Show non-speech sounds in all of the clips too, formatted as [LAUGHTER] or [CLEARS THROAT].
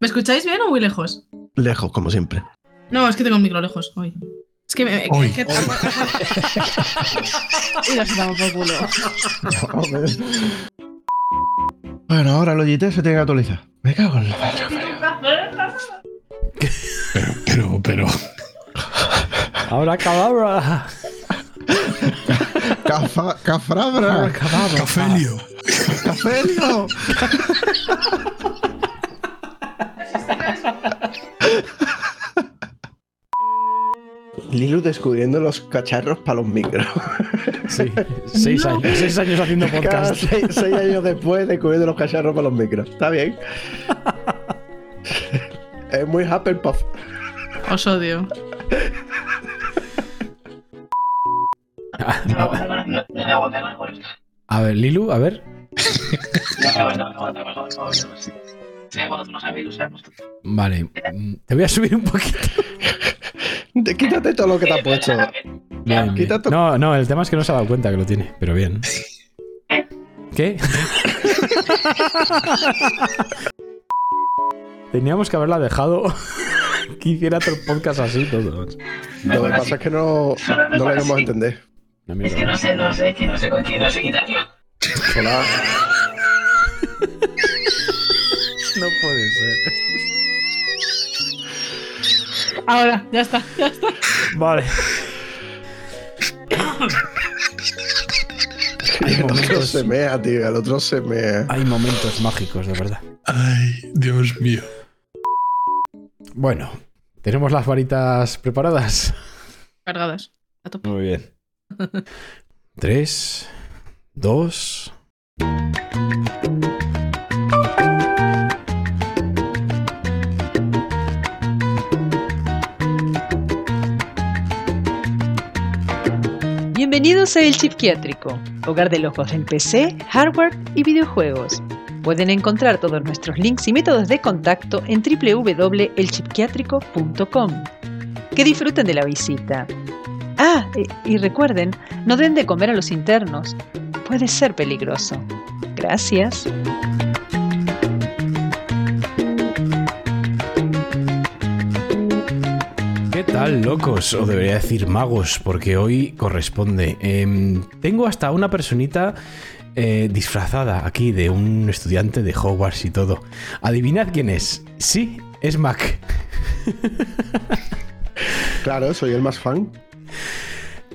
¿Me escucháis bien o muy lejos? Lejos, como siempre. No, es que tengo el micro lejos hoy. Es que me. Hoy. Es que y nos damos por culo. [LAUGHS] Bueno, ahora el OGT se tiene que actualizar. Me cago en la madre. Pero, pero, pero. Ahora cababra. Cafa, cafrabra. Cafelio. Cafelio. [LAUGHS] Lilu descubriendo los cacharros para los micros. Sí, seis años, seis años haciendo podcast. seis, seis años después descubriendo los cacharros para los micros. Está bien. es muy Hufflepuff. Os odio. A ver, Lilu, a ver. Vale, te voy a subir un poquito. [LAUGHS] Te- Quítate todo lo que te has puesto. Bien, bien. No, no, el tema es que no se ha dado cuenta que lo tiene, pero bien. ¿Qué? [LAUGHS] Teníamos que haberla dejado [LAUGHS] que hiciera otro podcast así todos. Lo que pasa es que no, no lo queremos entender. Una mierda. Es que no sé, no sé, que no sé con quién, no sé quitarlo. Hola. [LAUGHS] No puede ser. Ahora, ya está, ya está. Vale. Hay El otro momentos, se mea, tío. El otro se mea. hay momentos mágicos, de verdad. Ay, Dios mío. Bueno, ¿tenemos las varitas preparadas? Cargadas. A tope. Muy bien. Tres, dos. Bienvenidos a El Psiquiátrico, hogar de locos en PC, hardware y videojuegos. Pueden encontrar todos nuestros links y métodos de contacto en www.elchipquiátrico.com. Que disfruten de la visita. Ah, e- y recuerden, no den de comer a los internos. Puede ser peligroso. Gracias. Tal, locos? O debería decir magos, porque hoy corresponde. Em, tengo hasta una personita eh, disfrazada aquí de un estudiante de Hogwarts y todo. Adivinad quién es. Sí, es Mac. [LAUGHS] Claro, soy el más fan.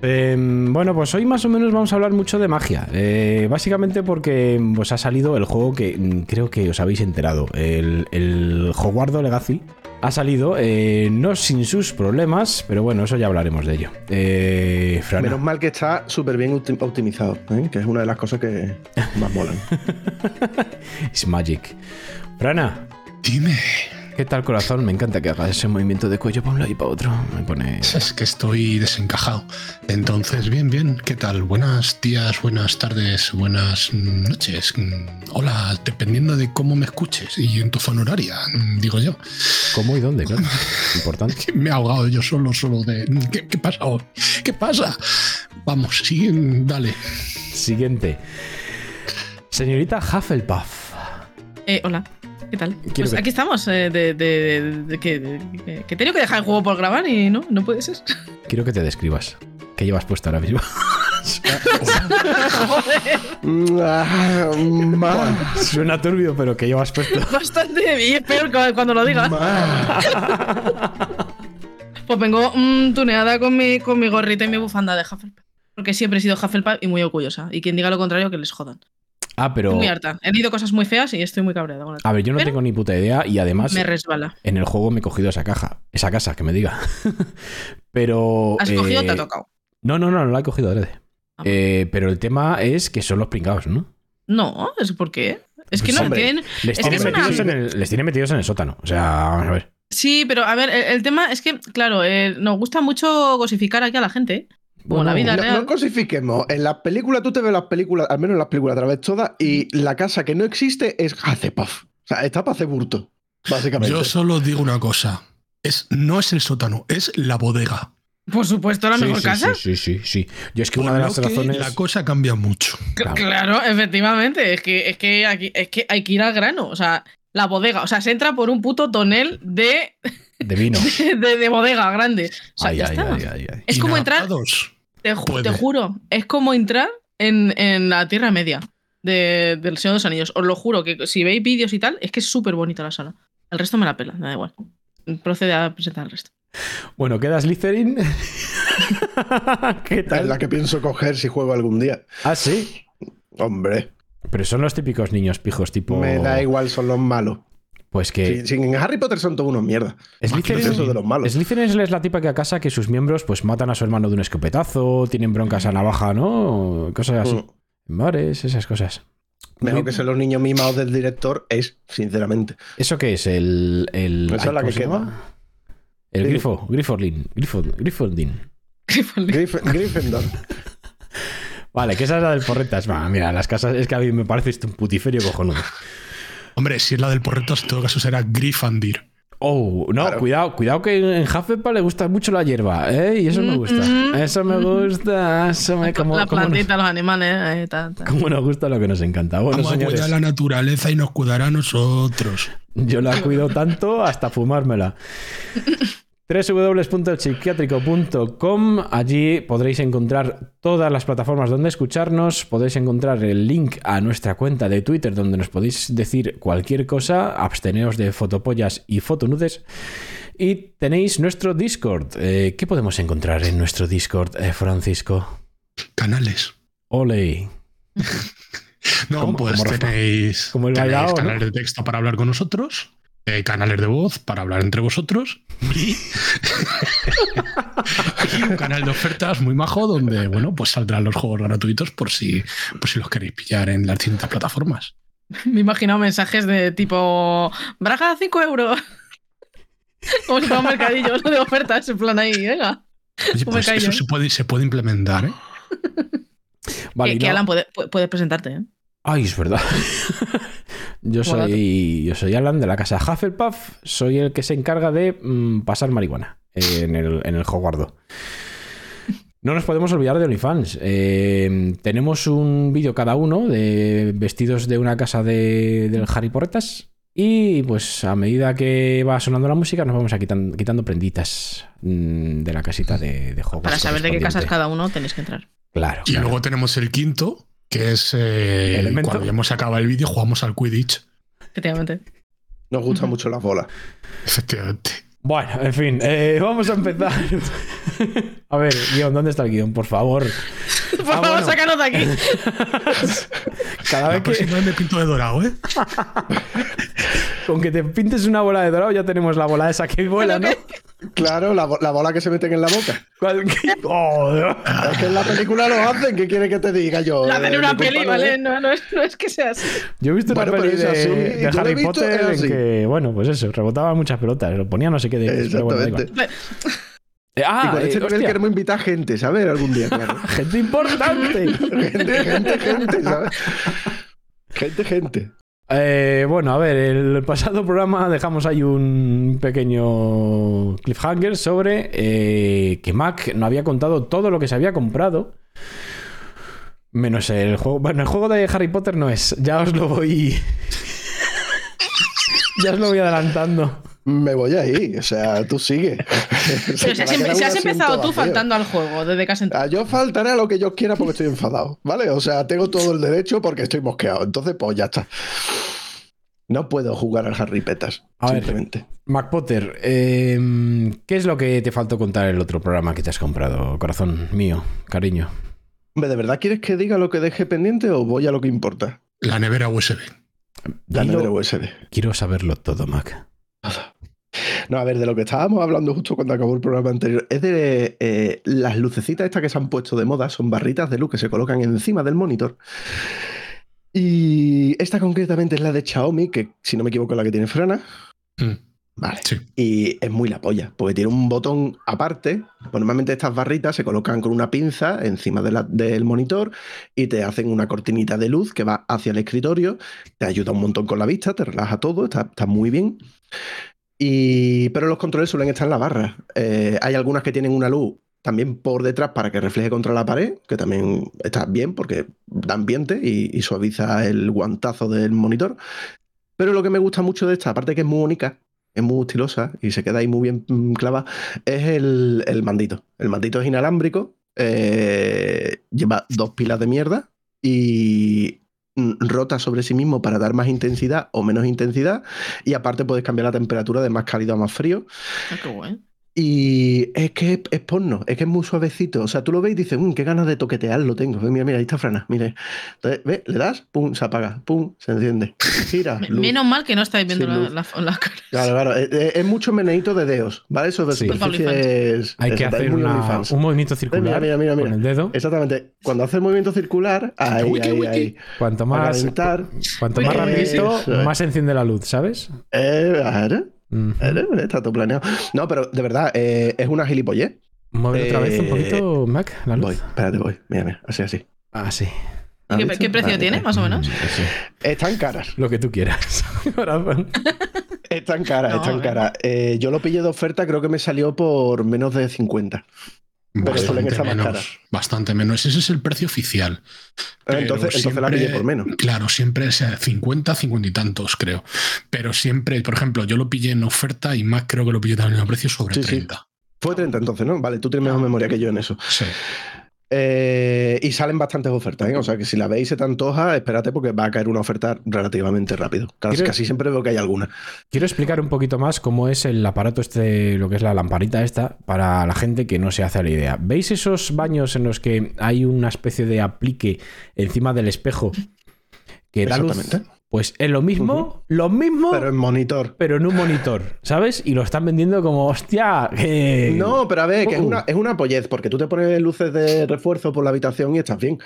Em, bueno, pues hoy más o menos vamos a hablar mucho de magia. Eh, básicamente porque pues, ha salido el juego que mm, creo que os habéis enterado. El, el Hogwarts Legacy ha salido, eh, no sin sus problemas, pero bueno, eso ya hablaremos de ello. Eh, Menos mal que está súper bien opti- optimizado, ¿eh? que es una de las cosas que más molan. [LAUGHS] it's magic. Frana, Dime. ¿Qué tal corazón? Me encanta que hagas ese movimiento de cuello para un lado y para otro. Me pone... Es que estoy desencajado. Entonces, bien, bien. ¿Qué tal? Buenos días, buenas tardes, buenas noches. Hola, dependiendo de cómo me escuches y en tu zona horaria, digo yo. ¿Cómo y dónde? Claro. [LAUGHS] Importante. Que me he ahogado yo solo, solo de. ¿Qué, qué pasa hoy? ¿Qué pasa? Vamos, sigue, dale. Siguiente. Señorita Hufflepuff. Eh, hola. ¿Qué tal? Quiero Pues ver. aquí estamos, eh, de, de- de que, de- que he tenido que dejar el juego por grabar y no, no puede ser. [LAUGHS] Quiero que te describas. ¿Qué llevas puesto ahora mismo? Mm, [LAUGHS] ah, [LAUGHS] Suena turbio, pero ¿qué llevas puesto? Bastante y es peor cu- cuando lo digas. Pues vengo mm, tuneada con mi, con mi gorrita y mi bufanda de Hufflepuff. Porque siempre he sido Hufflepuff y muy orgullosa. Y quien diga lo contrario, que les jodan. Ah, pero. Estoy muy harta. He leído cosas muy feas y estoy muy cabreada con la A ver, yo no Pero- tengo ni puta idea y además Me resbala. en el juego me he cogido esa caja, esa casa, que me diga. [LAUGHS] pero. ¿Has cogido o te ha eh, tocado? No, no, no, no la he cogido adrede. Ah. Eh, pero el tema es que son los pringados, ¿no? No, ¿es por qué? Es que Pues, no hombre, tienen. Les Es que tienen, una- metidos en el, les tienen metidos en el sótano. O sea, vamos a ver. Sí, pero a ver, el, el tema es que, claro, eh, nos gusta mucho gosificar aquí a la gente. Como la vida No, real. no cosifiquemos. En las películas, tú te ves las películas, al menos en las películas, a través todas, y la casa que no existe es Hufflepuff. O sea, está para hacer burto, básicamente. Yo solo digo una cosa. Es, no es el sótano, es la bodega. Por supuesto, la Sí, mejor sí, casa. Sí, sí, sí, sí. Yo es que Por una de las razones. La cosa cambia mucho. C- Claro, efectivamente. Es que, es que aquí es que hay que ir al grano. O sea, la bodega. O sea, se entra por un puto tonel de, De vino. [LAUGHS] de, de bodega grande. O sea, Ay, ya ay, está. ay, ay, ay. Es como entrar, te, ju- Puede. te juro, es como entrar en, en la Tierra Media de- del Señor de los Anillos. Os lo juro, que si veis vídeos y tal, es que es súper bonita la sala. El resto me la pela, me da igual. Procede a presentar el resto. Bueno, ¿queda Slytherin? [LAUGHS] ¿Qué Es tal? la que pienso coger si juego algún día. Ah, sí. Hombre, Pero son los típicos niños pijos, tipo. me da igual, son los malos. Pues que. Si, si en Harry Potter son todos unos mierdas. Slytherin, Eso de los malos. Slytherin es la típica casa que sus miembros pues matan a su hermano de un escopetazo, tienen broncas a navaja, ¿no? Cosas así. Mm. Bares, esas cosas. Mejor que ser los niños mimados del director es, sinceramente. ¿Eso qué es? El. el Esa es la ¿cómo que se queda. llama? El Sí. grifo, Griforlin. Grifo, Grifondin. Grif- Gryffindor. [LAUGHS] Vale, que esa es la del porretas. Va, mira, las casas es que a mí me parece esto un putiferio cojonudo. Hombre, si es la del porretos, en todo caso será Gryffindor. Oh, no, Claro. cuidado, cuidado que en Hufflepuff le gusta mucho la hierba, ¿eh? Y eso me gusta. Mm, mm, Eso me gusta, eso me como, la como nos, plantita, los animales, eh, como nos gusta lo que nos encanta. Bueno, Vamos a señores, la naturaleza y nos cuidará a nosotros. yo la cuido tanto hasta fumármela. [LAUGHS] www.psiquiátrico.com Allí podréis encontrar todas las plataformas donde escucharnos. Podéis encontrar el link a nuestra cuenta de Twitter donde nos podéis decir cualquier cosa. Absteneos de fotopollas y fotonudes. Y tenéis nuestro Discord. Eh, ¿Qué podemos encontrar en nuestro Discord, eh, Francisco? Canales. Ole. [LAUGHS] No, Como- pues como Rafa. tenéis, Como el tenéis bailao, ¿no? canales de texto para hablar con nosotros, eh, canales de voz para hablar entre vosotros y, y [LAUGHS] [LAUGHS] un canal de ofertas muy majo donde, bueno, pues saldrán los juegos gratuitos por si, por si los queréis pillar en las distintas plataformas. Me he imaginado mensajes de tipo, Braja 5 euros. [LAUGHS] Como si fuera un mercadillo de ofertas, en plan ahí, venga. Oye, pues eso se puede, se puede implementar, ¿eh? Vale, que, y que no- Alan puede, pu- puedes presentarte, ¿eh? Ay, es verdad. [LAUGHS] yo, soy, yo soy Alan de la casa Hufflepuff. Soy el que se encarga de mm, pasar marihuana en el, en el Hogwardo. No nos podemos olvidar de OnlyFans. Eh, tenemos un vídeo cada uno de vestidos de una casa de, del Harry Porretas. Y pues a medida que va sonando la música, nos vamos a quitan- quitando prenditas mm, de la casita de, de Hogwarts. Para saber de qué casas cada uno tenéis que entrar. Claro. Y claro. luego tenemos el quinto, que es eh, cuando ya hemos acabado el vídeo, jugamos al Quidditch. Efectivamente. Nos gustan mucho las bolas. Efectivamente. Bueno, en fin, eh, vamos a empezar. a ver, guion, ¿dónde está el guion? Por favor. Por Ah, favor, bueno. sácanos de aquí. [LAUGHS] Cada La vez que vez me pinto de dorado, ¿eh? con que te pintes una bola de dorado ya tenemos la bola esa que vuela, ¿no? Claro, la, bo- la bola que se meten en la boca. ¿Cuál- qué- Oh, Dios. [LAUGHS] Es [LAUGHS] que en la película lo hacen. ¿Qué quiere que te diga yo? La hacen Eh, una mi peli, ¿vale? No, no, es, no es que sea así. Yo he visto una Bueno, peli pero de, así. de Harry visto, Potter en así. que, bueno, pues eso, rebotaban muchas pelotas, lo ponía no sé qué de. pero bueno. Exactamente. Eh, y ah, con eh, este nivel hostia, queremos invitar gente, ¿sabes? Algún día, claro. [LAUGHS] gente importante. gente, gente, gente, ¿sabes? Gente, gente. Eh, bueno, a ver, el pasado programa dejamos ahí un pequeño cliffhanger sobre eh, que Mac no había contado todo lo que se había comprado. Menos el juego. Bueno, el juego de Harry Potter no es. Ya os lo voy. [LAUGHS] ya os lo voy adelantando. Me voy ahí, o sea, tú sigue. [LAUGHS] Pero si has, em- si has empezado tú faltando al juego desde que has entrado. Ah, yo faltaré a lo que yo quiera porque estoy enfadado, ¿vale? O sea, tengo todo el derecho porque estoy mosqueado. Entonces, pues ya está. No puedo jugar al Harry Petas, A ver. simplemente. Mac Potter, eh, ¿qué es lo que te faltó contar el otro programa que te has comprado, corazón mío, cariño? Hombre, ¿de verdad quieres que diga lo que deje pendiente o voy a lo que importa? La nevera USB. La Dilo- nevera USB. Quiero saberlo todo, Mac. No, a ver, de lo que estábamos hablando justo cuando acabó el programa anterior, es de eh, las lucecitas estas que se han puesto de moda, son barritas de luz que se colocan encima del monitor. Y esta concretamente es la de Xiaomi, que si no me equivoco es la que tiene frana. Mm, Vale. Sí. Y es muy la polla, porque tiene un botón aparte. Pues normalmente estas barritas se colocan con una pinza encima de la- del monitor y te hacen una cortinita de luz que va hacia el escritorio. Te ayuda un montón con la vista, te relaja todo, está, está muy bien. Pero los controles suelen estar en la barra. Eh, hay algunas que tienen una luz también por detrás para que refleje contra la pared, que también está bien porque da ambiente y, suaviza el guantazo del monitor. Pero lo que me gusta mucho de esta, aparte que es muy bonita, es muy estilosa y se queda ahí muy bien mm, clavada, es el, mandito. El mandito es inalámbrico, eh, lleva dos pilas de mierda y rota sobre sí mismo para dar más intensidad o menos intensidad y aparte puedes cambiar la temperatura de más cálido a más frío Ah. Y es que es, porno, es que es muy suavecito. O sea, tú lo ves y dices, "Mm, qué ganas de toquetearlo tengo. Eh, Mira, mira, ahí está Frana, mire. Entonces, ¿ves? Le das, pum, se apaga, pum, se enciende. Gira, luz. Menos mal que no estáis viendo Sin la, la, la cara. Claro, claro. Es, mucho meneito de dedos, ¿vale? Eso de Sí. superficies. Hay que es hacer una- un movimiento circular mira, mira, mira. con el dedo. Exactamente. Cuando hace el movimiento circular, ahí, Wiki, ahí, wiki. ahí. Cuanto más, calentar. cuanto más rapidito, más se enciende la luz, ¿sabes? Eh, a ver, A ver, está todo planeado. No, pero de verdad, eh, es una gilipollez. Mueve otra vez un Eh, poquito, Mac, la luz. Voy, espérate, voy. Mira, mira, así, así. Ah, sí. ¿Has ¿Qué, precio tiene, más o menos? Sí, sí. Están caras. Lo que tú quieras. [LAUGHS] Corazón. Están caras, No, están caras. Eh, yo lo pillé de oferta, creo que me salió por menos de 50. Pero Bastante menos, bastante menos. Ese es el precio oficial. Pero Entonces, entonces la siempre- pillé por menos. Claro, siempre es a 50, 50 y tantos, creo. Pero siempre, por ejemplo, yo lo pillé en oferta y más creo que lo pillé también a precio sobre Sí, sí. 30. Fue 30 entonces, ¿no? Vale, tú tienes mejor memoria que yo en eso. Sí. Eh, y salen bastantes ofertas, ¿eh? O sea que si la veis se te antoja, espérate porque va a caer una oferta relativamente rápido. Casi, ¿Quieres- casi siempre veo que hay alguna. Quiero explicar un poquito más cómo es el aparato este, lo que es la lamparita esta, para la gente que no se hace la idea. ¿Veis esos baños en los que hay una especie de aplique encima del espejo que da luz? Pues es lo mismo, lo mismo, Pero pero, en monitor. en un monitor, ¿sabes? Y lo están vendiendo como, hostia, que... No, pero a ver, que es Uh. una, es una pollez, porque tú te pones luces de refuerzo por la habitación y estás bien.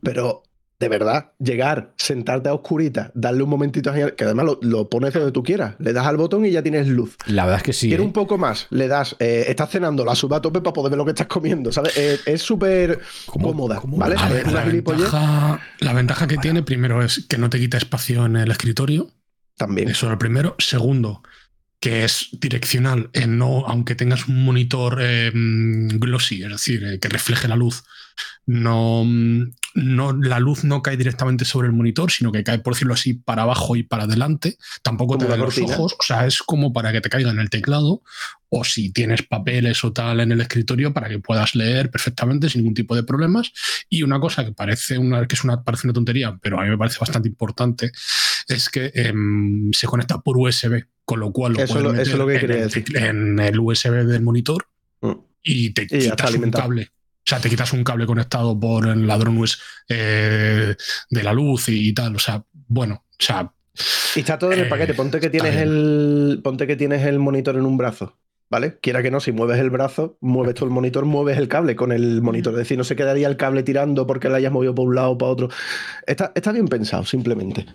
Pero de verdad, llegar, sentarte a oscurita, darle un momentito, a- que además lo, lo pones donde tú quieras, le das al botón y ya tienes luz. La verdad es que sí. Quiero ¿eh? un poco más, le das, eh, estás cenando, la sube a tope para poder ver lo que estás comiendo, ¿sabes? Eh, es súper ¿Cómo- cómoda, cómo- ¿vale? Ver, la ventaja, la ventaja que tiene, primero, es que no te quita espacio en el escritorio. también. Eso es lo primero. Segundo, que es direccional, eh, no, aunque tengas un monitor eh, mm, glossy, es decir, eh, que refleje la luz, no, mm, no, la luz no cae directamente sobre el monitor, sino que cae, por decirlo así, para abajo y para adelante. Tampoco te da los ojos, o sea, es como para que te caiga en el teclado, o si tienes papeles o tal en el escritorio, para que puedas leer perfectamente sin ningún tipo de problemas. Y una cosa que parece una, que es una, parece una tontería, pero a mí me parece bastante importante, es que em, se conecta por USB, con lo cual lo Eso puedes lo- meter que en, quería el, decir. en el USB del monitor Mm. y te está quitas un cable. O sea, te quitas un cable conectado por el ladrón US eh, de la luz y, tal. O sea, bueno, o sea, Y está todo en el Eh, paquete. Ponte que tienes el. Ponte que tienes el monitor en un brazo. ¿Vale? Quiera que no, si mueves el brazo, mueves todo el monitor, mueves el cable con el monitor. Es decir, no se quedaría el cable tirando porque lo hayas movido por un lado o para otro. Está, está bien pensado, simplemente.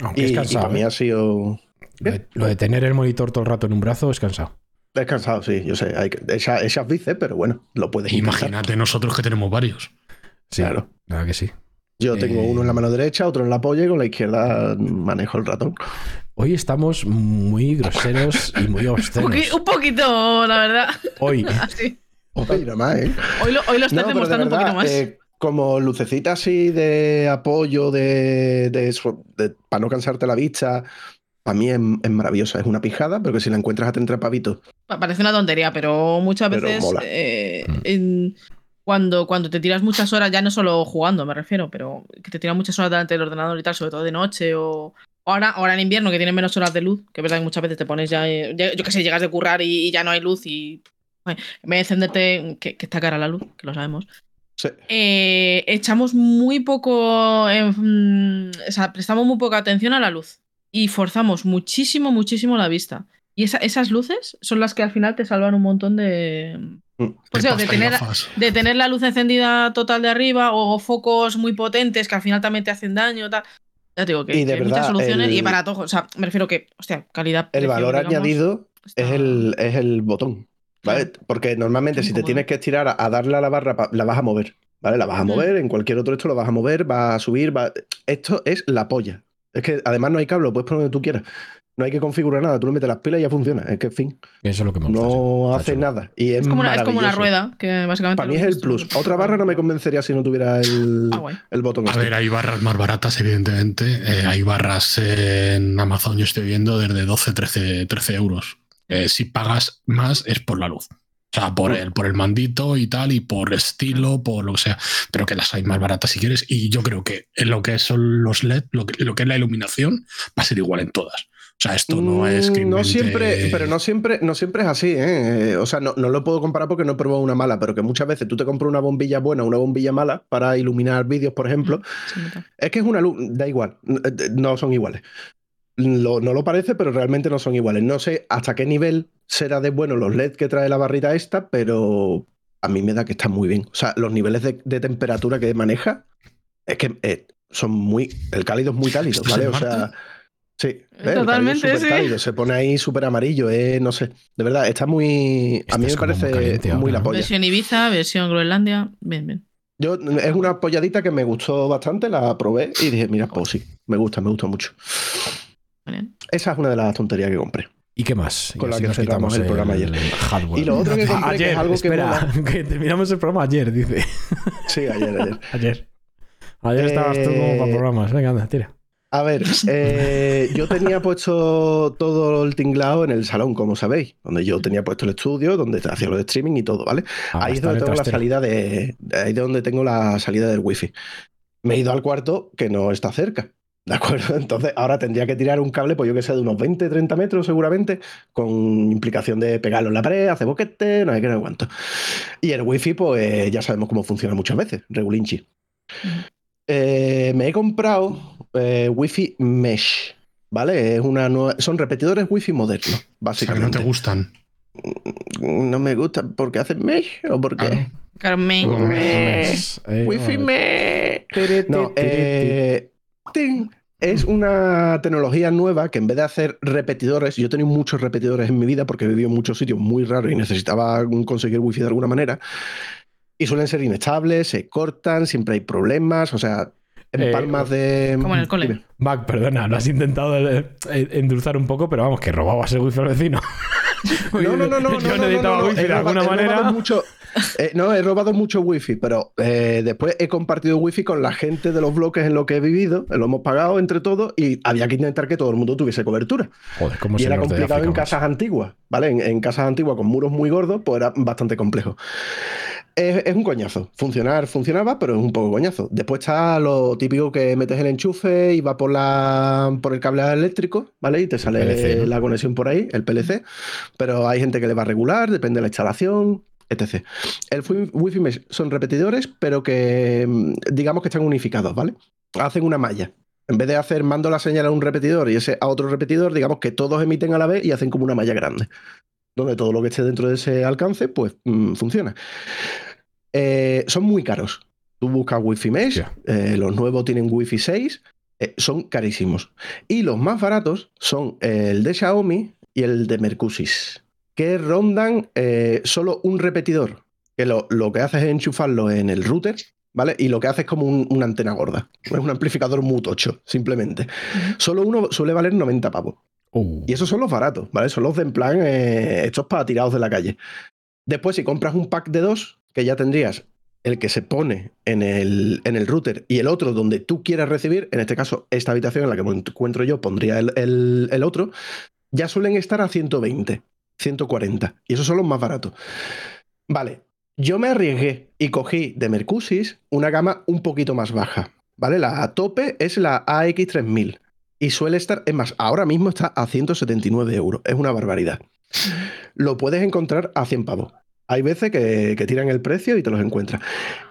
Aunque Y, es y cansado. para mí ¿eh? ha sido. Lo de- Lo de tener el monitor todo el rato en un brazo es cansado. Descansado, sí, yo sé. Hay que, echa- echas bíceps, pero bueno, lo puedes intentar. imagínate nosotros que tenemos varios. Sí, Claro. la verdad que sí. Yo tengo Eh, uno en la mano derecha, otro en la polla y con la izquierda manejo el ratón. Hoy estamos muy groseros y muy [LAUGHS] Un, obscenos. un poquito, la verdad. Hoy. [LAUGHS] Sí. Oye, nada más, ¿eh? Hoy lo, hoy lo estás No, pero de demostrando un poquito más. eh, como lucecitas así de apoyo, de, de, eso, de- para no cansarte la vista, para mí es, es maravillosa. Es una pijada, pero que si la encuentras a 30 pavitos, Pa- Parece una tontería, pero muchas Pero veces mola. eh, Mm. en- cuando, cuando te tiras muchas horas, ya no solo jugando, me refiero, pero que te tiras muchas horas delante del ordenador y tal, sobre todo de noche o ahora, ahora en invierno que tienes menos horas de luz, que es verdad que muchas veces te pones ya, eh, ya- yo qué sé, llegas de currar y, y ya no hay luz y en vez de encenderte, que, que está cara la luz, que lo sabemos, sí, eh, echamos muy poco, en- mm, o sea, prestamos muy poca atención a la luz y forzamos muchísimo, muchísimo la vista. Y esa- esas luces son las que al final te salvan un montón de... Mm. Pues De de y tener, de tener la luz encendida total de arriba o focos muy potentes que al final también te hacen daño. Tal. Ya te digo que, Y de que hay muchas verdad, soluciones y el- para todo. O sea, me refiero que, hostia, calidad. el valor digamos, añadido está- es el, es el botón. ¿vale? Porque normalmente si te tienes que estirar a, a darle a la barra, pa- la vas a mover. ¿Vale? La vas a mover, en cualquier otro esto lo vas a mover, va a subir, va... Esto es la polla. Es que además no hay cable, lo puedes poner donde tú quieras. No hay que configurar nada. Tú le metes las pilas y ya funciona. Es que, en fin, Eso es lo que me gusta. no sí. Hace nada. Y es, Es como, una, es como una maravilloso. rueda, que básicamente. Para mí es el plus. tú, Otra barra no me convencería si no tuviera el, Ah, el botón. A este. ver, hay barras más baratas, evidentemente. Eh, hay barras en Amazon, yo estoy viendo, desde 12, 13, 13 euros. Eh, si pagas más es por la luz. O sea, por el, por el mandito y tal, y por estilo, por lo que sea. Pero que las hay más baratas si quieres. Y yo creo que en lo que son los LED, lo que, lo que es la iluminación, va a ser igual en todas. O sea, esto no es que. Mm, No siempre, pero no siempre, no siempre es así, ¿eh? Eh, O sea, no, no lo puedo comparar porque no he probado una mala, pero que muchas veces tú te compras una bombilla buena, una bombilla mala para iluminar vídeos, por ejemplo. Sí. Es que es una luz, da igual, n- eh, no son iguales. Lo- no lo parece, pero realmente no son iguales. No sé hasta qué nivel será de bueno los LED que trae la barrita esta, pero a mí me da que está muy bien. O sea, los niveles de, de temperatura que maneja es que eh, son muy. El cálido es muy [LAUGHS] cálido, ¿Esto es ¿vale? O sea. Sí, ¿eh? El cálido es Totalmente, súper sí. cálido, se pone ahí súper amarillo, eh, no sé. De verdad, está muy. A mí me parece caliente muy ahora, la polla. Versión Ibiza, versión Groenlandia. Bien, bien. Yo, es una polladita que me gustó bastante, la probé y dije, mira, pues sí, me gusta, me gusta mucho. Esa es una de las tonterías que compré. ¿Y qué más? Y Con la que nos cerramos quitamos el programa ayer. hardware. Y lo otro que compré, que es [LAUGHS] algo que espera, [LAUGHS] que, terminamos el programa ayer, dice. Sí, ayer, ayer. [LAUGHS] Ayer. Ayer estabas tú como para Eh, programas. Venga, anda, tira. A ver, eh, yo tenía puesto todo el tinglado en el salón, como sabéis, donde yo tenía puesto el estudio, donde hacía lo de streaming y todo, ¿vale? Ah, ahí es donde el tengo la salida de, de ahí es donde tengo la salida del wifi. Me he ido al cuarto que no está cerca. ¿De acuerdo? [LAUGHS] Entonces ahora tendría que tirar un cable, pues yo que sé, de unos 20, 30 metros seguramente, con implicación de pegarlo en la pared, hacer boquete, no sé qué, no sé cuánto. Y el wifi, pues ya sabemos cómo funciona muchas veces, regulinchi. Eh, me he comprado eh, wifi mesh, ¿vale? Es una nueva- son repetidores wifi modernos, O sea, que no básicamente. te gustan. no me gusta porque hacen mesh o porque... Claro. Carmen. Eh, Wifi no, me. tiri, No, eh, ting. es una tecnología nueva que en vez de hacer repetidores, yo he tenido muchos repetidores en mi vida porque he vivido en muchos sitios muy raros y necesitaba conseguir wifi de alguna manera. Y suelen ser inestables, se cortan, siempre hay problemas, o sea, en Eh, palmas de. como en el cole. Mac, perdona, lo has intentado eh, eh, endulzar un poco, pero vamos, que robabas el wifi al vecino. No, no, no, no. [LAUGHS] Yo no, necesitaba no, no, wifi de alguna manera. mucho- [LAUGHS] eh, no, he robado mucho wifi, pero eh, después he compartido wifi con la gente de los bloques en los que he vivido, lo hemos pagado entre todos y había que intentar que todo el mundo tuviese cobertura. Joder, cómo Y era complicado en casas antiguas, ¿vale? En, en casas antiguas con muros muy gordos, pues era bastante complejo. Es, es un coñazo. Funcionar funcionaba, pero es un poco coñazo. Después está lo típico que metes el enchufe y va por, la, por el cable eléctrico, ¿vale? Y te sale PLC, ¿no? la conexión por ahí, el PLC. Pero hay gente que le va a regular, depende de la instalación, etc. El wi- Wi-Fi mesh son repetidores, pero que mm, digamos que están unificados, ¿vale? Hacen una malla. En vez de hacer mando la señal a un repetidor y ese a otro repetidor, digamos que todos emiten a la vez y hacen como una malla grande. Donde todo lo que esté dentro de ese alcance, pues mm, funciona. Eh, son muy caros. Tú buscas Wi-Fi Mesh, eh, los nuevos tienen Wi-Fi 6, eh, son carísimos. Y los más baratos son el de Xiaomi y el de Mercusys, que rondan eh, solo un repetidor, que lo, lo que hace es enchufarlo en el router, ¿vale? Y lo que hace es como un- una antena gorda. Es un amplificador muy tocho, simplemente. Solo uno suele valer 90 pavos. Uh, Y esos son los baratos, ¿vale? Son los de en plan, eh, estos para tirados de la calle. Después, si compras un pack de dos, que ya tendrías el que se pone en el, en el router y el otro donde tú quieras recibir, en este caso, esta habitación en la que me encuentro yo, pondría el, el- el otro, ya suelen estar a 120, 140. Y esos son los más baratos. Vale, yo me arriesgué y cogí de Mercusys una gama un poquito más baja. ¿Vale? La tope es la AX3000. Y suele estar, es más, ahora mismo está a 179 euros. Es una barbaridad. Lo puedes encontrar a 100 pavos. Hay veces que, que tiran el precio y te los encuentras.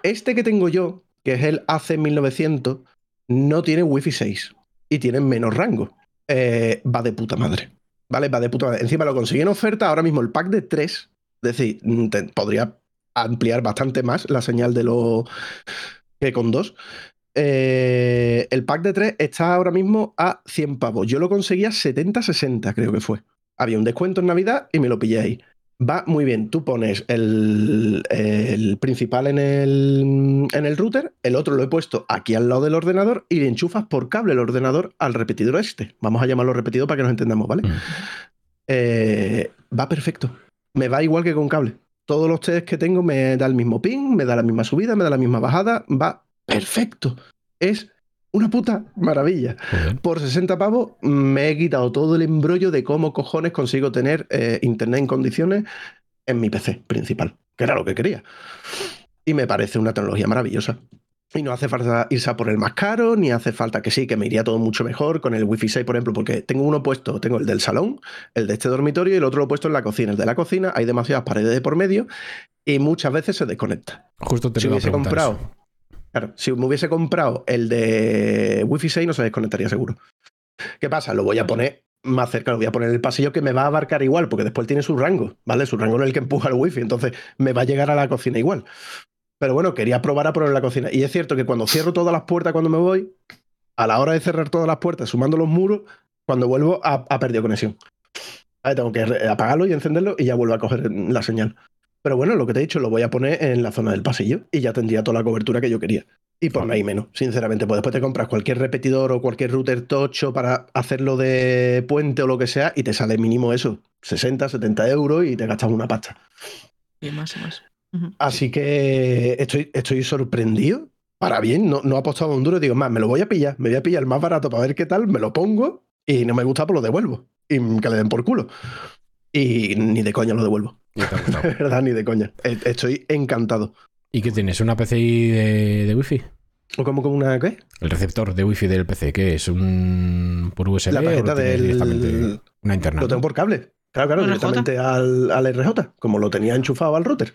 Este que tengo yo, que es el AC1900, no tiene Wi-Fi 6 y tiene menos rango. Eh, va de puta madre. ¿Vale? Va de puta madre. Encima lo conseguí en oferta. Ahora mismo el pack de 3, es decir, mm, te- podría ampliar bastante más la señal de lo que con 2. Eh, el pack de 3 está ahora mismo a 100 pavos. Yo lo conseguí a 70-60, creo que fue. Había un descuento en Navidad y me lo pillé ahí. Va muy bien. Tú pones el, el principal en el, en el router, el otro lo he puesto aquí al lado del ordenador y le enchufas por cable el ordenador al repetidor este. Vamos a llamarlo repetidor para que nos entendamos, ¿vale? Mm. Eh, va perfecto. Me va igual que con cable. Todos los test que tengo me da el mismo ping, me da la misma subida, me da la misma bajada. Va perfecto. Es una puta maravilla. Por 60 pavos me he quitado todo el embrollo de cómo cojones consigo tener eh, internet en condiciones en mi PC principal, que era lo que quería. Y me parece una tecnología maravillosa. Y no hace falta irse a por el más caro, ni hace falta que sí, que me iría todo mucho mejor con el Wi-Fi 6, por ejemplo, porque tengo uno puesto, tengo el del salón, el de este dormitorio y el otro lo he puesto en la cocina. El de la cocina hay demasiadas paredes de por medio y muchas veces se desconecta. Justo te Si hubiese comprado, eso. Claro, si me hubiese comprado el de Wi-Fi 6 no se desconectaría seguro. ¿Qué pasa? Lo voy a poner más cerca, lo voy a poner en el pasillo que me va a abarcar igual, porque después tiene su rango, ¿vale? Su rango en el que empuja el Wi-Fi, entonces me va a llegar a la cocina igual. Pero bueno, quería probar a poner la cocina. Y es cierto que cuando cierro todas las puertas cuando me voy, a la hora de cerrar todas las puertas, sumando los muros, cuando vuelvo ha, perdido conexión. Vale, tengo que apagarlo y encenderlo y ya vuelvo a coger la señal. Pero bueno, lo que te he dicho, lo voy a poner en la zona del pasillo y ya tendría toda la cobertura que yo quería. Y por ahí menos, sinceramente. Pues después te compras cualquier repetidor o cualquier router tocho para hacerlo de puente o lo que sea y te sale mínimo eso, 60, 70 euros y te gastas una pasta. Y más y más. Así que estoy, estoy sorprendido. Para bien, no, no ha apostado un duro. Digo, más, me lo voy a pillar. Me voy a pillar el más barato para ver qué tal. Me lo pongo y no me gusta, pues lo devuelvo. Y que le den por culo. Y ni de coña lo devuelvo. Y te ha De gustado. verdad, ni de coña. E- Estoy encantado. ¿Y qué tienes? ¿Una PCI de, de Wi-Fi? ¿O como con una qué? El receptor de Wi-Fi del PC, ¿qué es? ¿Un por USB La tarjeta del. directamente? Una interna. Lo tengo ¿no? por cable. Claro, claro, directamente al, al RJ, como lo tenía enchufado al router.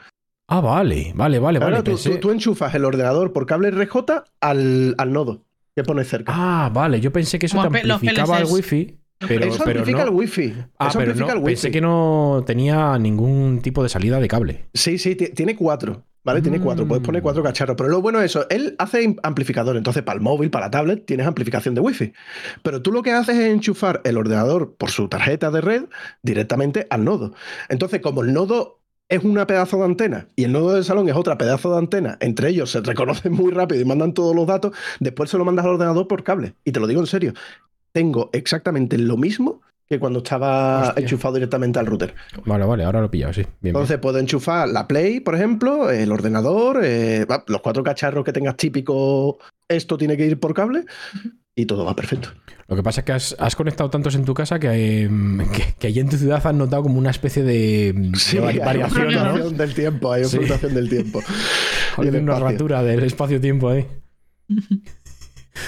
Ah, vale, vale, vale, Claro, vale. tú, pensé- tú- tú enchufas el ordenador por cable RJ al, al nodo que pones cerca. Ah, vale. Yo pensé que eso Como te amplificaba el. Wi-Fi. Pero, Eso pero amplifica no. el wifi. Ah, Eso pero amplifica no, el wifi. pensé que no tenía ningún tipo de salida de cable. Sí, sí, ti- tiene cuatro. ¿Vale? Tiene cuatro. Puedes poner Mm. cuatro cacharros. Pero lo bueno es eso. Él hace amplificador. Entonces, para el móvil, para la tablet, tienes amplificación de wifi. Pero tú lo que haces es enchufar el ordenador por su tarjeta de red directamente al nodo. Entonces, como el nodo es una pedazo de antena y el nodo del salón es otra pedazo de antena, entre ellos se reconocen muy rápido y mandan todos los datos, después se lo mandas al ordenador por cable. Y te lo digo en serio. Tengo exactamente lo mismo que cuando estaba Hostia. enchufado directamente al router. Vale, vale, ahora lo he pillado, sí. Bien, bien. Entonces puedo enchufar la Play, por ejemplo, el ordenador, eh, los cuatro cacharros que tengas típico, esto tiene que ir por cable y todo va perfecto. Lo que pasa es que has, has conectado tantos en tu casa que, eh, que, que allí en tu ciudad has notado como una especie de, de hay vari- variación, una ¿no? del tiempo, hay una Sí. fluctuación del tiempo. [LAUGHS] Hay una espacio. ratura del espacio-tiempo ahí. [LAUGHS]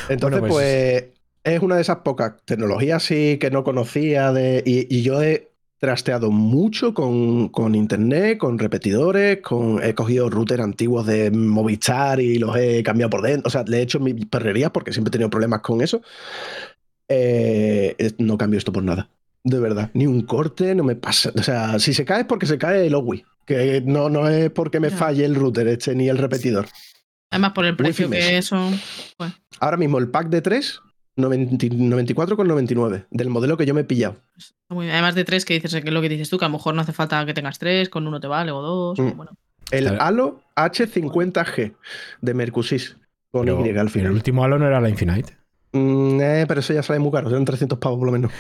Entonces, Bueno, pues- pues... es una de esas pocas tecnologías sí que no conocía de, y, y yo he trasteado mucho con, con internet, con repetidores, con, he cogido router antiguos de Movistar y los he cambiado por dentro. O sea, le he hecho mis perrerías porque siempre he tenido problemas con eso. Eh, no cambio esto por nada. De verdad. Ni un corte, no me pasa. O sea, si se cae es porque se cae el OWI. Que no, no es porque me falle el router este ni el repetidor. Además, por el precio que eso. Ahora mismo el pack de 3, 94,99 del modelo que yo me he pillado. bien. Además de tres, que dices que es lo que dices tú, que a lo mejor no hace falta que tengas tres, con uno te vale o dos. o Mm. bueno. El Halo H50G de Mercusys con Pero, Y al pero el final. último Halo no era la Infinite. Mm, eh, pero eso ya sale muy caro, eran 300 pavos por lo menos.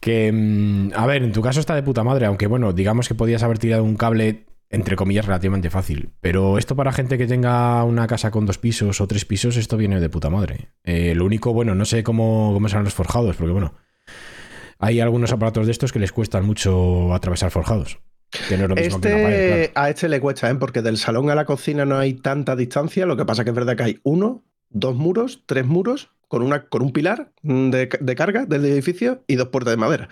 Que, mm, a ver, en tu caso está de puta madre, aunque bueno, digamos que podías haber tirado un cable, entre comillas, relativamente fácil. Pero esto para gente que tenga una casa con dos pisos o tres pisos, esto viene de puta madre. Eh, lo único, bueno, no sé cómo, cómo serán los forjados, porque bueno, hay algunos aparatos de estos que les cuestan mucho atravesar forjados. Que no es lo mismo que una pared, Este, claro. A este le cuesta, ¿eh? porque del salón a la cocina no hay tanta distancia. Lo que pasa que es verdad que hay uno, dos muros, tres muros, con, una, con un pilar de, de carga del edificio y dos puertas de madera.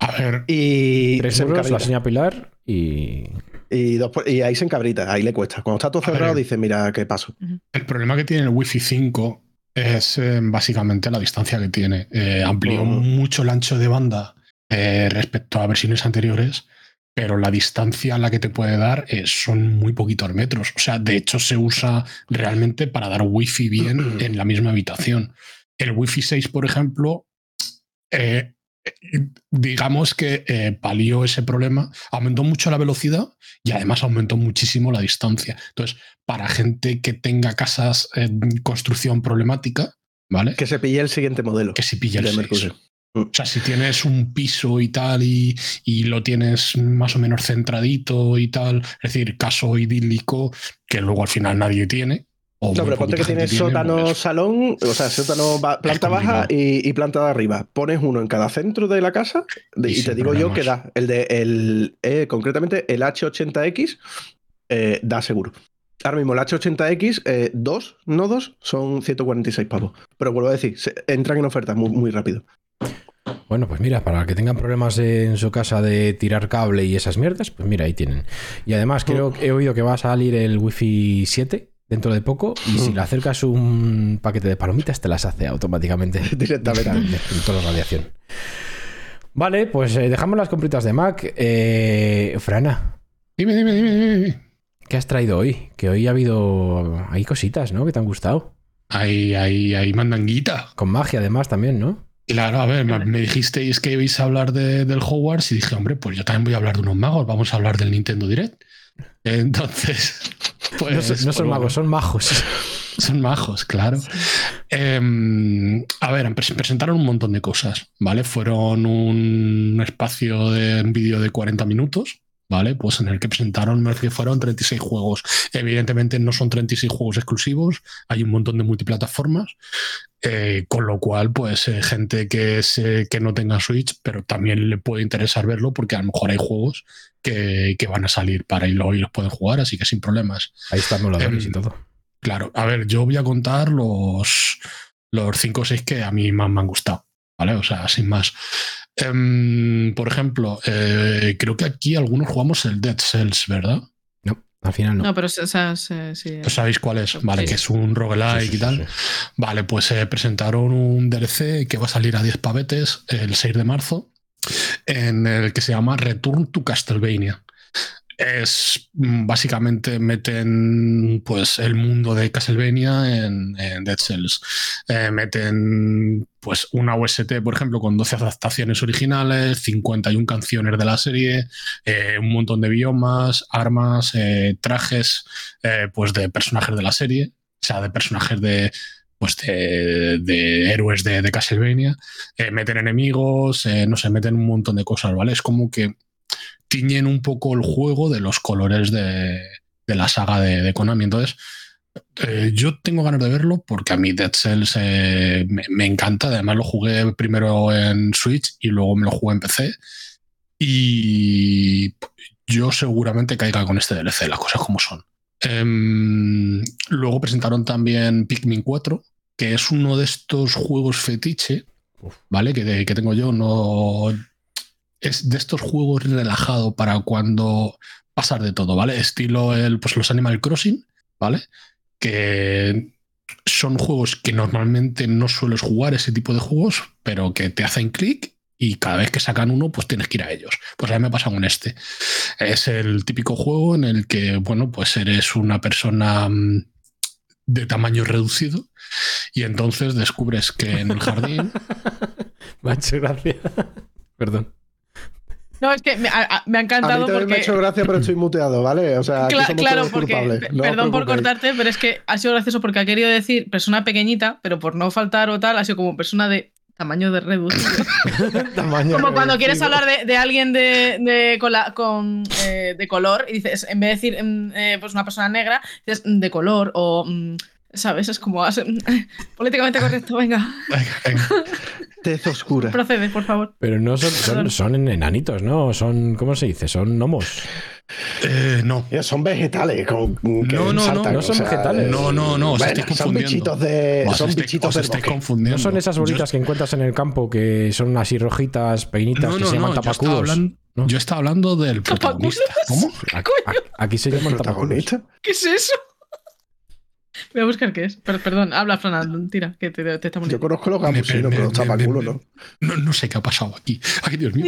A ver, Y, Tres se muros, la señal pilar y... y, dos y ahí se encabrita, ahí le cuesta. Cuando está todo cerrado, dice, mira qué paso. el problema que tiene el Wi-Fi 5 es eh, básicamente la distancia que tiene. Eh, amplió Ujú. mucho el ancho de banda eh, respecto a versiones anteriores, pero la distancia a la que te puede dar eh, son muy poquitos metros. O sea, de hecho se usa realmente para dar Wi-Fi bien [CLEARS THROAT] en la misma habitación. El Wi-Fi 6, por ejemplo, eh, digamos que eh, palió ese problema, aumentó mucho la velocidad y además aumentó muchísimo la distancia. Entonces, para gente que tenga casas en construcción problemática, ¿vale? Que se pille el siguiente modelo. Que se pille el 6. Mercurio. O sea, si tienes un piso y tal y, y lo tienes más o menos centradito y tal, es decir, caso idílico que luego al final nadie tiene. No, pero ponte que tienes tiene, sótano, salón, o sea, sótano, planta baja y, y planta de arriba. Pones uno en cada centro de la casa de- Y y, te digo yo que da. El de el, eh, concretamente el H80X eh, da seguro. Ahora mismo el H80X, eh, dos nodos son 146 pavos. Pero vuelvo a decir, se- entran en oferta muy, muy rápido. Bueno, pues mira, para que tengan problemas en su casa de tirar cable y esas mierdas, pues mira, ahí tienen. Y además creo que he oído que va a salir el Wi-Fi 7 dentro de poco y si Mm. le acercas un paquete de palomitas te las hace automáticamente. [LAUGHS] Directamente. En toda la radiación. Vale, pues eh, dejamos las compritas de Mac. Eh, Frana, Dime, dime, dime, dime. ¿qué has traído hoy? Que hoy ha habido... Hay cositas, ¿no? Que te han gustado. Ahí, ahí, ahí mandanguita. Con magia además también, ¿no? Claro, a ver, me, me dijisteis que ibais a hablar de- del Hogwarts y dije, hombre, pues yo también voy a hablar de unos magos, vamos a hablar del Nintendo Direct. Entonces, [LAUGHS] pues. no, son- no pues son bueno, magos, son majos. [LAUGHS] Son majos, claro. Em, a ver, pres- presentaron un montón de cosas, ¿vale? Fueron un espacio de un vídeo de 40 minutos, ¿vale? Pues en el que presentaron, me que fueron 36 juegos. Evidentemente no son 36 juegos exclusivos, hay un montón de multiplataformas, eh, con lo cual, pues eh, gente que, que no tenga Switch, pero también le puede interesar verlo porque a lo mejor hay juegos que, que van a salir para y lo- y los pueden jugar, así que sin problemas. Ahí están Em, y todo. Claro, a ver, yo voy a contar los, los 5 o 6 que a mí más me han gustado, ¿vale? O sea, sin más. Em, por ejemplo, eh, creo que aquí algunos jugamos el Dead Cells, ¿verdad? No, al final no. No, pero. Pues sabéis cuál es, ¿vale? Sí. Que es un roguelike Sí, sí, y tal. sí. Vale, pues eh, presentaron un DLC que va a salir a 10 pavetes el 6 de marzo, en el que se llama Return to Castlevania. Es mm, básicamente meten pues el mundo de Castlevania en, Dead Cells. Eh, meten pues una OST, por ejemplo, con 12 adaptaciones originales, 51 canciones de la serie, eh, un montón de biomas, armas, eh, trajes, pues de personajes de la serie, o sea, de personajes de pues de, héroes de, Castlevania, eh, meten enemigos, eh, no sé, meten un montón de cosas, ¿vale? Es como que tiñen un poco el juego de los colores de, la saga de, de Konami. Entonces, eh, yo tengo ganas de verlo porque a mí Dead Cells me encanta. Además, lo jugué primero en Switch y luego me lo jugué en PC. Y yo seguramente caiga con este DLC, las cosas como son. Em, luego presentaron también Pikmin 4, que es uno de estos juegos fetiche. ¿vale? Que, que tengo yo. No es de estos juegos relajado para cuando pasar de todo, ¿vale? Estilo el, pues los Animal Crossing, ¿vale? Que son juegos que normalmente no sueles jugar ese tipo de juegos, pero que te hacen clic y cada vez que sacan uno, pues tienes que ir a ellos. Pues a mí me pasa con este. Es el típico juego en el que, bueno, pues eres una persona mm, de tamaño reducido y entonces descubres que en el jardín [LAUGHS] Me ha hecho gracia. [LAUGHS] Perdón. No, es que me, ha A mí encantado también me ha porque. hecho gracia, pero estoy muteado, ¿vale? O sea, Cla- somos claro, todos porque. No perdón por cortarte, pero es que ha sido gracioso porque ha querido decir persona pequeñita, pero por no faltar o tal, ha sido como persona de tamaño de reducido. [LAUGHS] Tamaño Como cuando quieres hablar de, de alguien de, de, con la- con, eh, de color y dices, en vez de decir mm, eh, pues una persona negra, dices mm, de color o. mm, ¿Sabes? Es como. [LAUGHS] políticamente correcto, venga. Tez oscura. [LAUGHS] Procede, por favor. Pero no son, son, enanitos, ¿no? Son, ¿cómo se dice? Son gnomos. Eh, no. Ya Son vegetales. con- que No, no, saltan, no son o sea, vegetales. No, no, no, os bueno, son confundiendo. bichitos de. Os son bichitos os del estáis bosque. confundiendo. No son esas bolitas Yo- que encuentras en el campo que son así rojitas, pequeñitas, No, que no, se llaman no, yo estaba, tapaculos. hablando, ¿no? yo estaba hablando del protagonista. ¿Cómo? Aquí, aquí se llaman tapaculos. protagonista. ¿Qué es eso? Voy a buscar qué es. Per- perdón, habla, Fran, tira, que te, te estamos Yo conozco los gamusinos, pero los me- tapaculos me- no. No, no sé qué ha pasado aquí. Ay, Dios mío,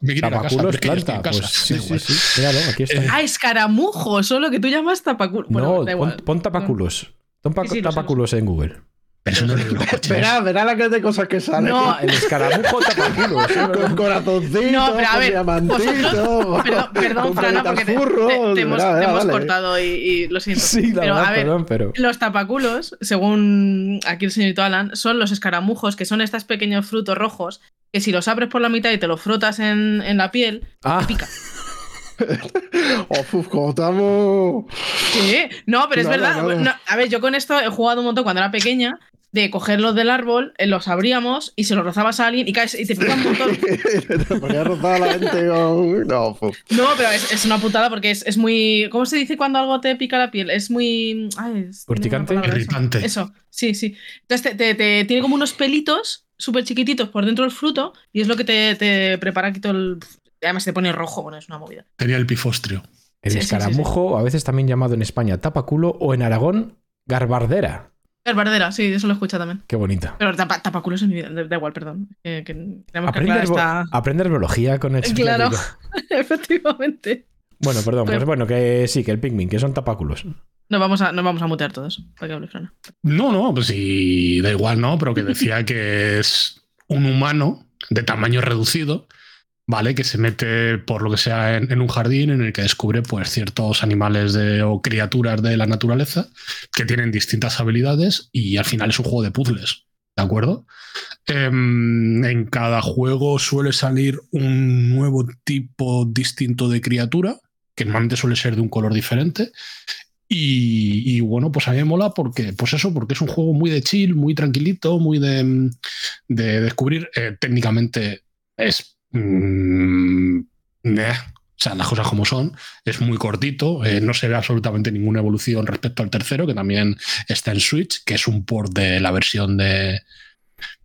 me pero es planta. Pues sí, sí, igual. sí. Míralo, aquí está. Eh, Ah, escaramujo, eso es lo que tú llamas tapaculo. Bueno, no, da igual. pon, pon tapaculos. Pon pa- Sí, sí, lo sé, tapaculos en Google. Pero eso no es. Verá, verá la cantidad de cosas que salen. No. El escaramujo tapaculos. [LAUGHS] ¿eh? Con corazoncitos, No, pero a con ver, diamantitos, Perdón, Frana, porque te, furro, te- te hemos, verá, te verá, hemos vale. cortado y, y lo siento. Sí, la pero verdad, a ver, perdón, pero. los tapaculos, según aquí el señorito Alan, son los escaramujos, que son estos pequeños frutos rojos, que si los abres por la mitad y te los frotas en, en la piel, Ah, te pica. [LAUGHS] Oh, uf, ¿cómo estamos? ¿Qué? No, pero es Nada, verdad. nada. No, a ver, yo con esto he jugado un montón cuando era pequeña, de cogerlos del árbol, eh, los abríamos y se los rozabas a alguien y, caes, y te pica un montón. Te ponía a rozar a la gente con... No, pero es, es una putada porque es, es muy. ¿Cómo se dice cuando algo te pica la piel? Es muy. Ay, es- Urticante. no me acuerdo de eso. Irritante. Eso, sí, sí. Entonces te, te- te- tiene como unos pelitos súper chiquititos por dentro del fruto y es lo que te, te prepara aquí todo el. Además te pone rojo, bueno, es una movida. Tenía el pifostrio. el sí, sí, sí, escaramujo, a veces también llamado en España tapaculo o en Aragón, garbardera. Es bardera, sí, eso lo he escuchado también. Qué bonita. Pero tapa, tapaculos en mi vida, da da igual, perdón. Que tenemos Aprender, esta. biología con el Claro. [LAUGHS] Efectivamente. Bueno, perdón, pues Pero- bueno, que sí, que el Pikmin, que son tapáculos. Nos vamos a, nos vamos a mutear todos. Para que hable Frana. No, no, pues sí, da igual, ¿no? Pero que decía que es un humano de tamaño reducido, ¿vale? Que se mete por lo que sea en, en un jardín en el que descubre pues ciertos animales de, o criaturas de la naturaleza que tienen distintas habilidades y al final es un juego de puzzles, ¿de acuerdo? Em, en cada juego suele salir un nuevo tipo distinto de criatura, que normalmente suele ser de un color diferente. Y, bueno, pues a mí me mola porque, pues eso, porque es un juego muy de chill, muy tranquilito, muy de, de descubrir. Eh, técnicamente es. Mm, meh, o sea, las cosas como son. Es muy cortito. eh, no se ve absolutamente ninguna evolución respecto al tercero, que también está en Switch, que es un port de la versión de,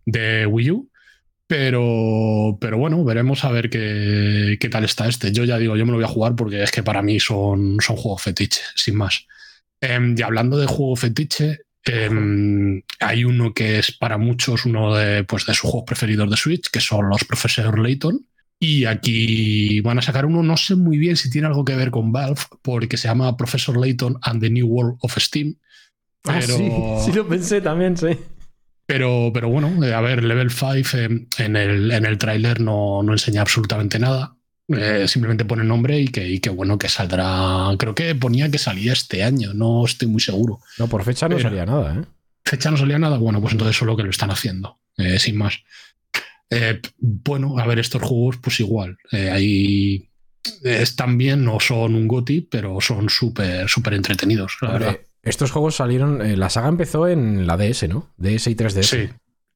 de Wii U. Pero, pero bueno, veremos a ver qué, qué tal está este. Yo ya digo, yo me lo voy a jugar porque es que para mí son, son juegos fetiche, sin más. Em, y hablando de juego fetiche, em, hay uno que es para muchos uno de, pues, de sus juegos preferidos de Switch, que son los Professor Layton. Y aquí van a sacar uno, no sé muy bien si tiene algo que ver con Valve, porque se llama Professor Layton and the New World of Steam. Ah, Pero, sí, [LAUGHS] sí lo pensé también, sí. pero, pero bueno, eh, a ver, Level 5 eh, en el, en el tráiler no, no enseña absolutamente nada. Eh, simplemente pone nombre y que, y que bueno, que saldrá. Creo que ponía que salía este año, no estoy muy seguro. No, por fecha no Pero- salía nada, ¿eh? Fecha no salía nada, bueno, pues entonces solo que lo están haciendo, eh, sin más. Eh, bueno, a ver, estos juegos, pues igual. ahí están bien, no son un GOTI, pero son súper, súper entretenidos, la Hombre, verdad. estos juegos salieron. eh, la saga empezó en la DS, ¿no? DS y 3DS. Sí,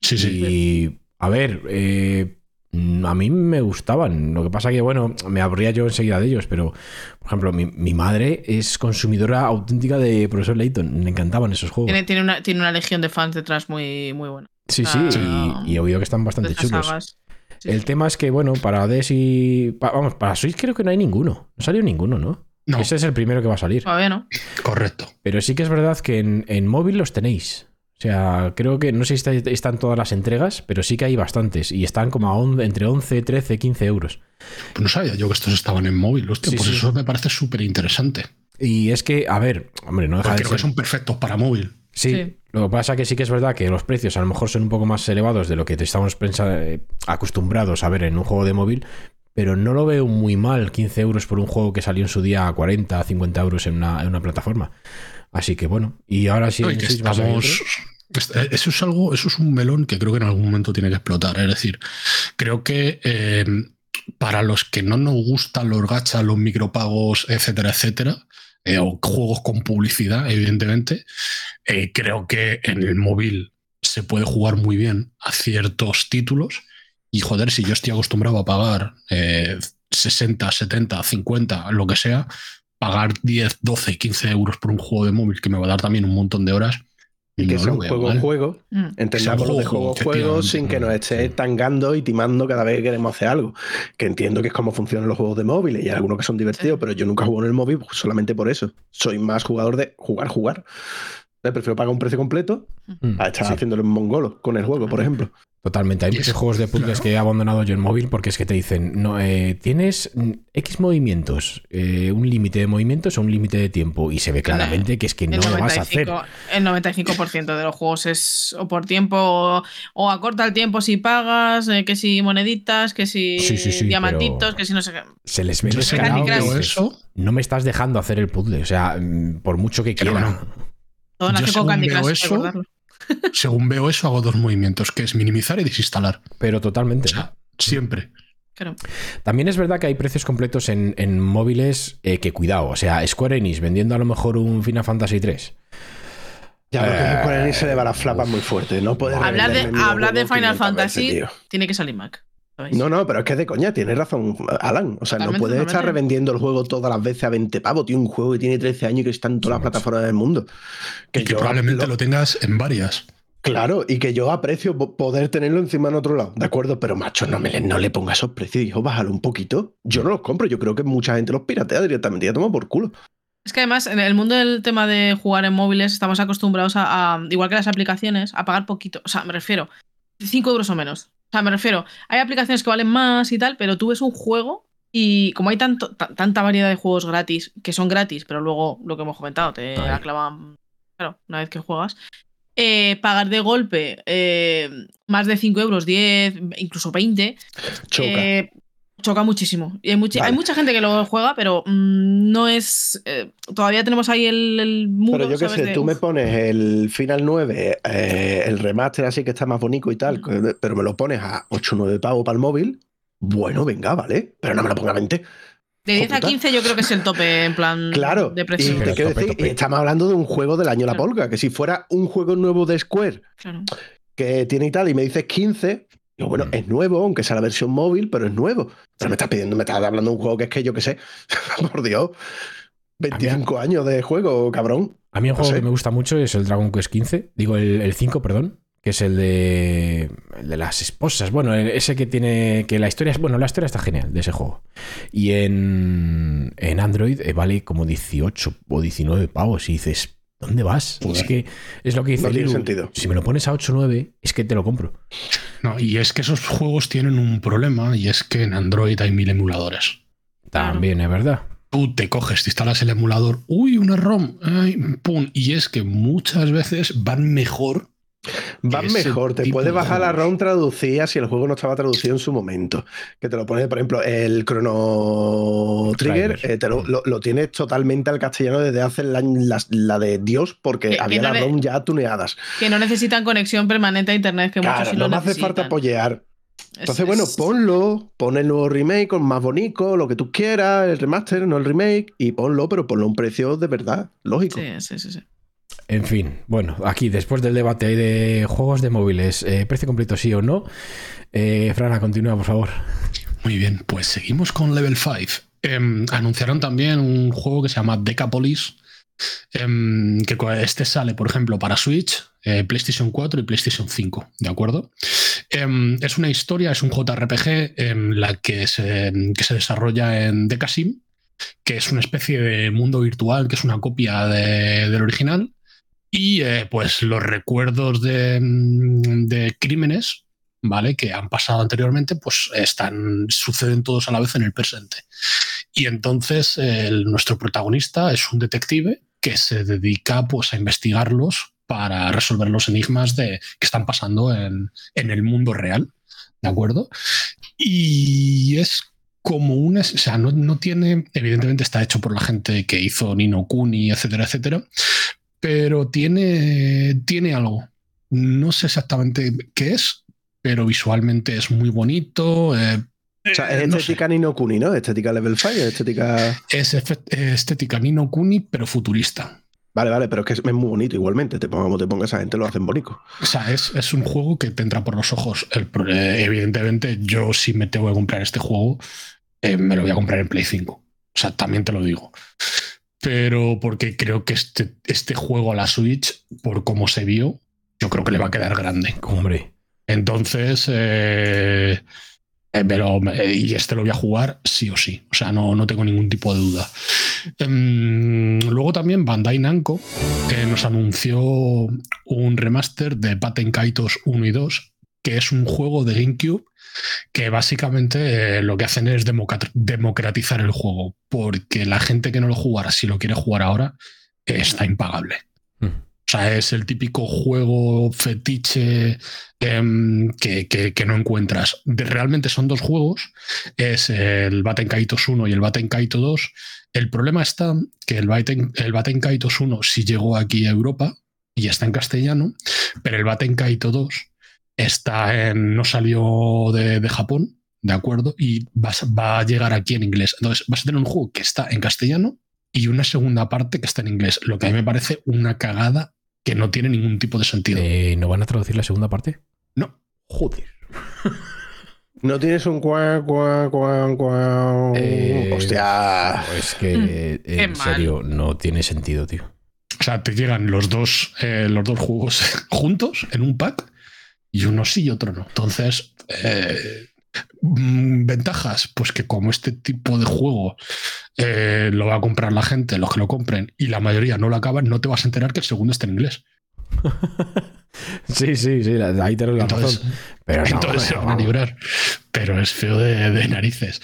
sí, sí. Y a ver, eh, a mí me gustaban. Lo que pasa que, bueno, me aburría yo enseguida de ellos, pero, por ejemplo, mi, mi madre es consumidora auténtica de Profesor Layton. Le encantaban esos juegos. Tiene, tiene, una, tiene una legión de fans detrás muy, muy buena. Sí, sí, Ah, y, y he oído que están bastante chulos. Sí. El tema es que, bueno, para DS y. pa- vamos, para Switch creo que no hay ninguno. No salió ninguno, ¿no? No, Ese es el primero que va a salir. Todavía no. correcto. Pero sí que es verdad que en, en móvil los tenéis. O sea, creo que no sé si está- están todas las entregas, pero sí que hay bastantes. Y están como a on- entre 11, 13, 15 euros. Pues no sabía yo que estos estaban en móvil, hostia, Sí, pues sí. eso me parece súper interesante. Y es que, a ver, hombre, no deja Porque de creo que son perfectos para móvil. Sí, Sí. Lo que pasa que sí que es verdad que los precios a lo mejor son un poco más elevados de lo que te estamos eh, acostumbrados a ver en un juego de móvil, pero no lo veo muy mal 15 euros por un juego que salió en su día a 40, 50 euros en una, en una plataforma. Así que bueno, y ahora sí, No, y que estamos. Eso es algo, eso es un melón que creo que en algún momento tiene que explotar. Es decir, creo que eh, para los que no nos gustan los gachas, los micropagos, etcétera, etcétera, eh, o juegos con publicidad, evidentemente, eh, creo que en el móvil se puede jugar muy bien a ciertos títulos. Y joder, si yo estoy acostumbrado a pagar eh, 60, 70, 50, lo que sea, pagar 10, 12, 15 euros por un juego de móvil que me va a dar también un montón de horas. Y que no sea un juego mal. juego. Mm. Entendamos lo de juego, juego sin que nos esté tangando y timando cada vez que queremos hacer algo. Que entiendo que es como funcionan los juegos de móviles y hay algunos que son divertidos, Sí. pero yo nunca juego en el móvil solamente por eso. Soy más jugador de jugar, jugar. Prefiero pagar un precio completo Mm, a estar sí. haciéndolo en mongolo con el juego, por ejemplo. Totalmente. Hay muchos juegos de puzzles claro. que he abandonado yo en móvil porque es que te dicen, no, eh, tienes mm, X movimientos, eh, un límite de movimientos o un límite de tiempo. Y se ve claramente que es que no lo vas a hacer. 95%, el 95% de los juegos es o por tiempo o, o acorta el tiempo si pagas, eh, que si moneditas, que si Sí, sí, sí, diamantitos, que si no sé qué. Se les ve Yo eso, No me estás dejando hacer el puzzle. O sea, mm, por mucho que Pero quiera. bueno, Todo nace con Candy Crush, eso, [LAUGHS] según veo eso, hago dos movimientos, que es minimizar y desinstalar. Pero totalmente. O sea, siempre. Claro. También es verdad que hay precios completos en, en móviles eh, que cuidado. O sea, Square Enix vendiendo a lo mejor un Final Fantasy 3. Ya, porque Eh, Square Enix se le va las flapas muy fuerte. No puede Hablar de, hablar de Final 500 Fantasy tiene que salir Mac. No, no, pero es que es de coña, tienes razón, Alan. O sea, no Totalmente, puedes estar revendiendo el juego todas las veces a 20 pavos, tío. Un juego que tiene 13 años y que está en todas Sí, las plataformas del mundo. Que y que yo probablemente lo- lo tengas en varias. Claro, y que yo aprecio po- poder tenerlo encima en otro lado. De acuerdo, pero macho, no, me le, no le ponga esos precios, hijo, bájalo un poquito. Yo no los compro, yo creo que mucha gente los piratea directamente, ya toma por culo. Es que además, en el mundo del tema de jugar en móviles, estamos acostumbrados a, a, igual que las aplicaciones, a pagar poquito. O sea, me refiero, 5 euros o menos. O sea, me refiero, hay aplicaciones que valen más y tal, pero tú ves un juego y como hay tanto, ta- tanta variedad de juegos gratis, que son gratis, pero luego lo que hemos comentado, te Ay. la clavan, claro, una vez que juegas. eh, pagar de golpe eh, más de 5 euros, 10, incluso 20, Choca. eh, choca muchísimo. Y hay, mucha, Vale. hay mucha gente que lo juega, pero mm, no es. eh, todavía tenemos ahí el, el muro. Pero yo qué sé, de, tú me uf, pones el Final 9, eh, el remaster así que está más bonito y tal, pero me lo pones a 8 o 9 pavos para el móvil. Bueno, venga, vale. Pero no me lo ponga a 20. de 10 a puta. 15 yo creo que es el tope en plan Claro. de Y precio. te quiero tope, decir, tope. estamos hablando de un juego del año La Claro. Polga, que si fuera un juego nuevo de Square Claro. que tiene y tal, y me dices 15, digo, bueno, es nuevo, aunque sea la versión móvil, pero es nuevo. Pero me estás pidiendo, me estás hablando de un juego que es que yo qué sé, [LAUGHS] por Dios, 25 años de juego, cabrón. A mí un No juego sé. que me gusta mucho es el Dragon Quest 15. Digo, el, el 5, perdón. Que es el de, el de las esposas. Bueno, ese que tiene. Que la historia es. Bueno, la historia está genial de ese juego. Y en, en Android eh, vale como 18 o 19 pavos. Y dices, ¿dónde vas? Joder. Es que es lo que dice No tiene sentido. Si me lo pones a 8 o 9, es que te lo compro. No, y es que esos juegos tienen un problema y es que en Android hay mil emuladores. También, es verdad. Tú te coges, te instalas el emulador, uy, una ROM, ay, pum, y es que muchas veces van mejor. Van mejor, te puedes de bajar la. ROM traducida si el juego no estaba traducido en su momento. Que te lo pones, por ejemplo, el Chrono Trigger, Trigger. eh, te lo, lo- lo tienes totalmente al castellano desde hace la, la- la de Dios, porque Que- que había no las le- ROM ya tuneadas. Que no necesitan conexión permanente a internet, que muchos sí no lo me hace necesitan. falta apoyar. Es- Entonces, bueno, es- ponlo, pon el nuevo remake con más bonito, lo que tú quieras, el remaster, no el remake, y ponlo, pero ponlo a un precio de verdad, lógico. Sí, sí, sí. sí. En fin, bueno, aquí después del debate de juegos de móviles, eh, precio completo sí o no. Eh, Frana, continúa, por favor. Muy bien, pues seguimos con Level 5. Em, anunciaron también un juego que se llama Decapolis. em, que este sale, por ejemplo, para Switch, eh, PlayStation 4 y PlayStation 5, ¿de acuerdo? Em, es una historia, es un JRPG la que se, desarrolla en Decasim, que es una especie de mundo virtual, que es una copia de- del original. Y eh, pues los recuerdos de, mm, de crímenes ¿vale? Que han pasado anteriormente, pues están, suceden todos a la vez en el presente. Y entonces nuestro protagonista es un detective que se dedica pues a investigarlos para resolver los enigmas de, que están pasando en, en el mundo real, ¿de acuerdo? Y es como un... O sea, no, no tiene... Evidentemente está hecho por la gente que hizo Nino Kuni, etcétera, etcétera, pero tiene, tiene algo. No sé exactamente qué es, pero visualmente es muy bonito. eh, O sea, eh, es no estética Nino Kuni, ¿no? Estética Level 5, estética... sé, es estética Nino Kuni, pero futurista. Vale, vale, pero es que es muy bonito igualmente. Te ponga como te ponga esa gente, lo hacen bonito. O sea, es, es un juego que te entra por los ojos. El eh, evidentemente, yo si me tengo que comprar este juego, eh, me lo voy a comprar en Play 5. O sea, también te lo digo. Pero porque creo que este, este juego a la Switch, por cómo se vio, yo creo que le va a quedar grande. Hombre, Entonces, eh, eh, lo- me- y este lo voy a jugar sí o sí. O sea, no, no tengo ningún tipo de duda. Em, luego también Bandai Namco eh, nos anunció un remaster de Baten Kaitos 1 y 2, que es un juego de GameCube que básicamente eh, lo que hacen es democratizar el juego, porque la gente que no lo jugara, si lo quiere jugar ahora, está impagable. Mm. O sea, es el típico juego fetiche em, que, que- que no encuentras. Realmente son dos juegos, es el Baten Kaitos 1 y el Baten Kaito 2. El problema está que el Baten, el Baten Kaitos 1 sí llegó aquí a Europa y está en castellano, pero el Baten Kaito 2 está en, no salió de, de Japón, ¿de acuerdo? Y vas- va a llegar aquí en inglés. Entonces vas a tener un juego que está en castellano y una segunda parte que está en inglés, lo que a mí me parece una cagada que no tiene ningún tipo de sentido. Eh, ¿No van a traducir la segunda parte? No. Joder. [LAUGHS] No tienes un cuá, cuá, cuá, cuá. Eh, Hostia. Es que, Mm, en mal. serio, no tiene sentido, tío. O sea, te llegan los dos, eh, los dos juegos [LAUGHS] juntos en un pack y uno sí y otro no. Entonces, eh, mm, ventajas, pues que como este tipo de juego eh, lo va a comprar la gente, los que lo compren, y la mayoría no lo acaban, no te vas a enterar que el segundo está en inglés. [LAUGHS] Sí, sí, sí, ahí tenés la Entonces, razón. Pero no, Entonces se van a librar. Pero es feo de, de narices.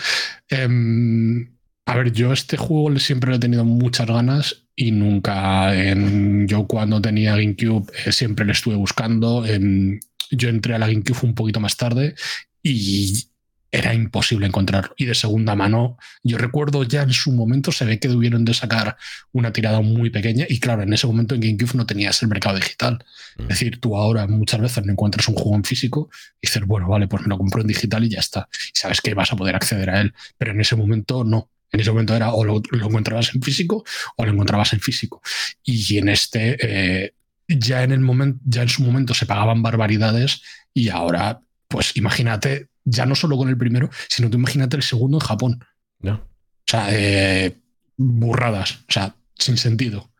Em, a ver, yo este juego siempre le he tenido muchas ganas y nunca. en- yo cuando tenía GameCube eh, siempre le estuve buscando. em, yo entré a la GameCube un poquito más tarde y era imposible encontrarlo. Y de segunda mano, yo recuerdo ya en su momento se ve que debieron de sacar una tirada muy pequeña y claro, en ese momento en GameCube no tenías el mercado digital. Mm. Es decir, tú ahora muchas veces no encuentras un juego en físico y dices, bueno, vale, pues me lo compro en digital y ya está. Y sabes que vas a poder acceder a él. Pero en ese momento no. En ese momento era o lo, lo encontrabas en físico o lo encontrabas en físico. Y en este, eh, ya en el momento, ya en su momento se pagaban barbaridades y ahora, pues imagínate, ya no solo con el primero, sino tú imagínate el segundo en Japón. No. O sea, eh, burradas, o sea, sin sentido.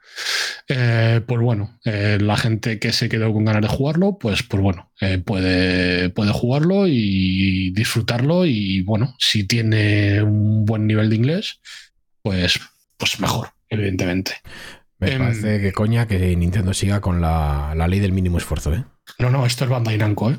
Eh, pues bueno, eh, la gente que se quedó con ganas de jugarlo, pues, pues bueno, eh, puede, puede jugarlo y disfrutarlo. Y bueno, si tiene un buen nivel de inglés, pues, pues mejor, evidentemente. Me Em, parece que coña que Nintendo siga con la, la ley del mínimo esfuerzo, ¿eh? No, no, esto es Bandai Namco, ¿eh?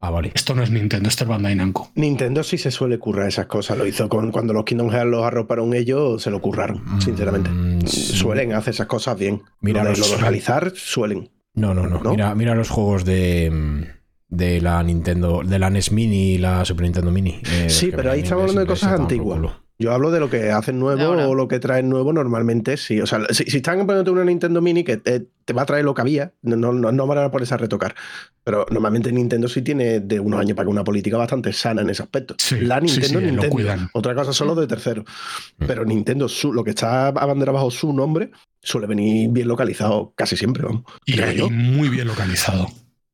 Ah, vale. Esto no es Nintendo, esto es Bandai Namco. Nintendo sí se suele currar esas cosas. Lo hizo con cuando los Kingdom Hearts los arroparon ellos, se lo curraron, Mm, sinceramente. sí. Suelen hacer esas cosas bien. Mira, lo de, los- lo de realizar, suelen. No, no, no. ¿No? Mira, mira los juegos de, de la Nintendo, de la NES Mini y la Super Nintendo Mini. eh, Sí, pero ahí estamos hablando de cosas antiguas. Yo hablo de lo que hacen nuevo ahora. o lo que traen nuevo normalmente, sí. O sea, si, si están poniéndote una Nintendo Mini que te, te va a traer lo que había, no, no, no van a ponerse a retocar. Pero normalmente Nintendo sí tiene de unos años para que una política bastante sana en ese aspecto. Sí, la sí, Nintendo, sí, lo Nintendo. cuidan. Otra cosa son los de tercero. Mm. Pero Nintendo, su, lo que está a bandera bajo su nombre, suele venir bien localizado casi siempre, vamos. Y, muy bien localizado.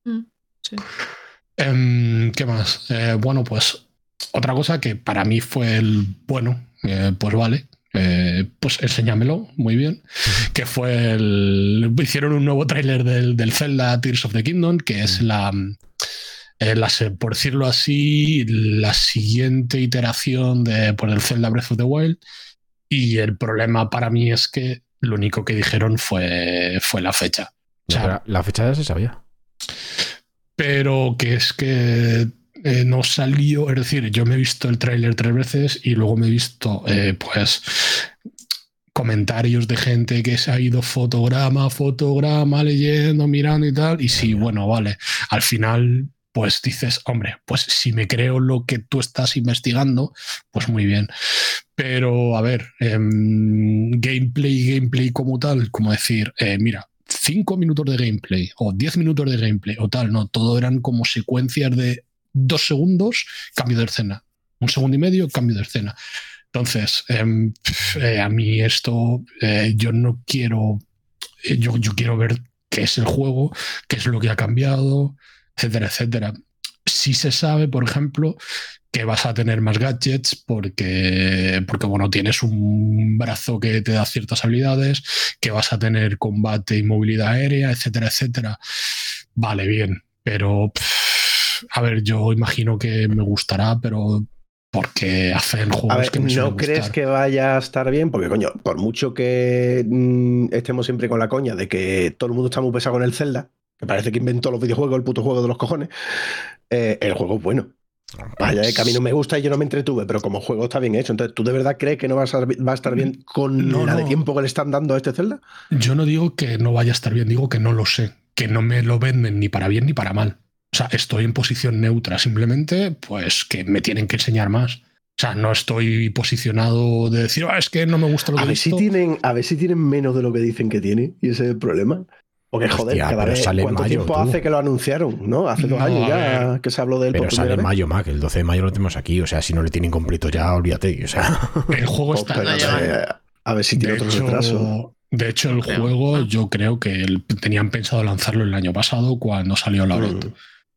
Mm, sí. Em, ¿Qué más? Eh, bueno, pues otra cosa que para mí fue el bueno, eh, pues vale, eh, pues enséñamelo, muy bien, que fue el... Hicieron un nuevo tráiler del, del Zelda Tears of the Kingdom, que es la, eh, la por decirlo así, la siguiente iteración de, pues, del Zelda Breath of the Wild. Y el problema para mí es que lo único que dijeron fue, fue la fecha. O sea, la fecha ya se sabía. pero que es que eh, no salió, es decir, yo me he visto el tráiler tres veces y luego me he visto, eh, pues, comentarios de gente que se ha ido fotograma, fotograma, leyendo, mirando y tal, y sí, bueno, vale, al final, pues dices, hombre, pues si me creo lo que tú estás investigando, pues muy bien. Pero, a ver, em, gameplay, gameplay como tal, como decir, eh, mira, cinco minutos de gameplay o 10 minutos de gameplay o tal, no, todo eran como secuencias de dos segundos, cambio de escena. Un segundo y medio, cambio de escena. Entonces, em, eh, a mí esto, eh, yo no quiero, eh, yo, yo quiero ver qué es el juego, qué es lo que ha cambiado, etcétera, etcétera. Sí se sabe, por ejemplo, que vas a tener más gadgets porque, porque bueno, tienes un brazo que te da ciertas habilidades, que vas a tener combate y movilidad aérea, etcétera, etcétera. Vale, bien, pero a ver, yo imagino que me gustará, pero porque hacen A juegos ver, que me ¿no crees gustar. que vaya a estar bien? Porque, coño, por mucho que mm, estemos siempre con la coña de que todo el mundo está muy pesado con el Zelda, que parece que inventó los videojuegos, el puto juego de los cojones, eh, el juego es bueno. Vaya, de que a mí no me gusta y yo no me entretuve, pero como juego está bien hecho. Entonces, ¿tú de verdad crees que no va a estar, va a estar bien con No, la de tiempo que le están dando a este Zelda? Yo no digo que no vaya a estar bien, digo que no lo sé, que no me lo venden ni para bien ni para mal. O sea, estoy en posición neutra, simplemente pues que me tienen que enseñar más. O sea, no estoy posicionado de decir, "Ah, es que no me gusta lo A que ver, si visto". tienen, a ver si tienen menos de lo que dicen que tiene, y ese es el problema. Porque, joder, Hostia, cada pero vez, sale ¿cuánto mayo, tiempo tú. hace que lo anunciaron? ¿No? Hace dos No, años ya que se habló de él Pero por sale en mayo, Mac. El 12 de mayo lo tenemos aquí. O sea, si no le tienen completo ya, olvídate. O sea, [LAUGHS] El juego Pues, está. eh, a ver si tiene de, otro retraso. hecho, de hecho, el creo. juego Ah. yo creo que el- tenían pensado lanzarlo el año pasado cuando salió la. Mm.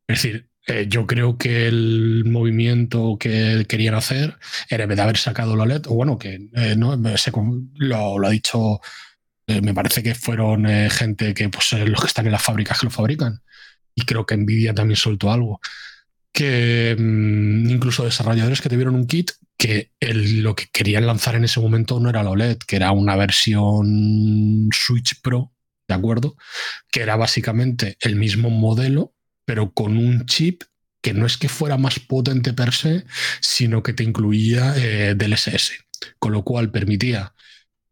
Es decir, eh, yo creo que el movimiento que querían hacer era de haber sacado la LED, o bueno, que eh, no se con- lo, lo ha dicho, eh, me parece que fueron eh, gente que, pues, eh, los que están en las fábricas que lo fabrican. Y creo que Nvidia también soltó algo. Que mm, incluso desarrolladores que tuvieron un kit que el- lo que querían lanzar en ese momento no era la OLED, que era una versión Switch Pro, ¿de acuerdo? Que era básicamente el mismo modelo, pero con un chip que no es que fuera más potente per se, sino que te incluía eh, DLSS, con lo cual permitía,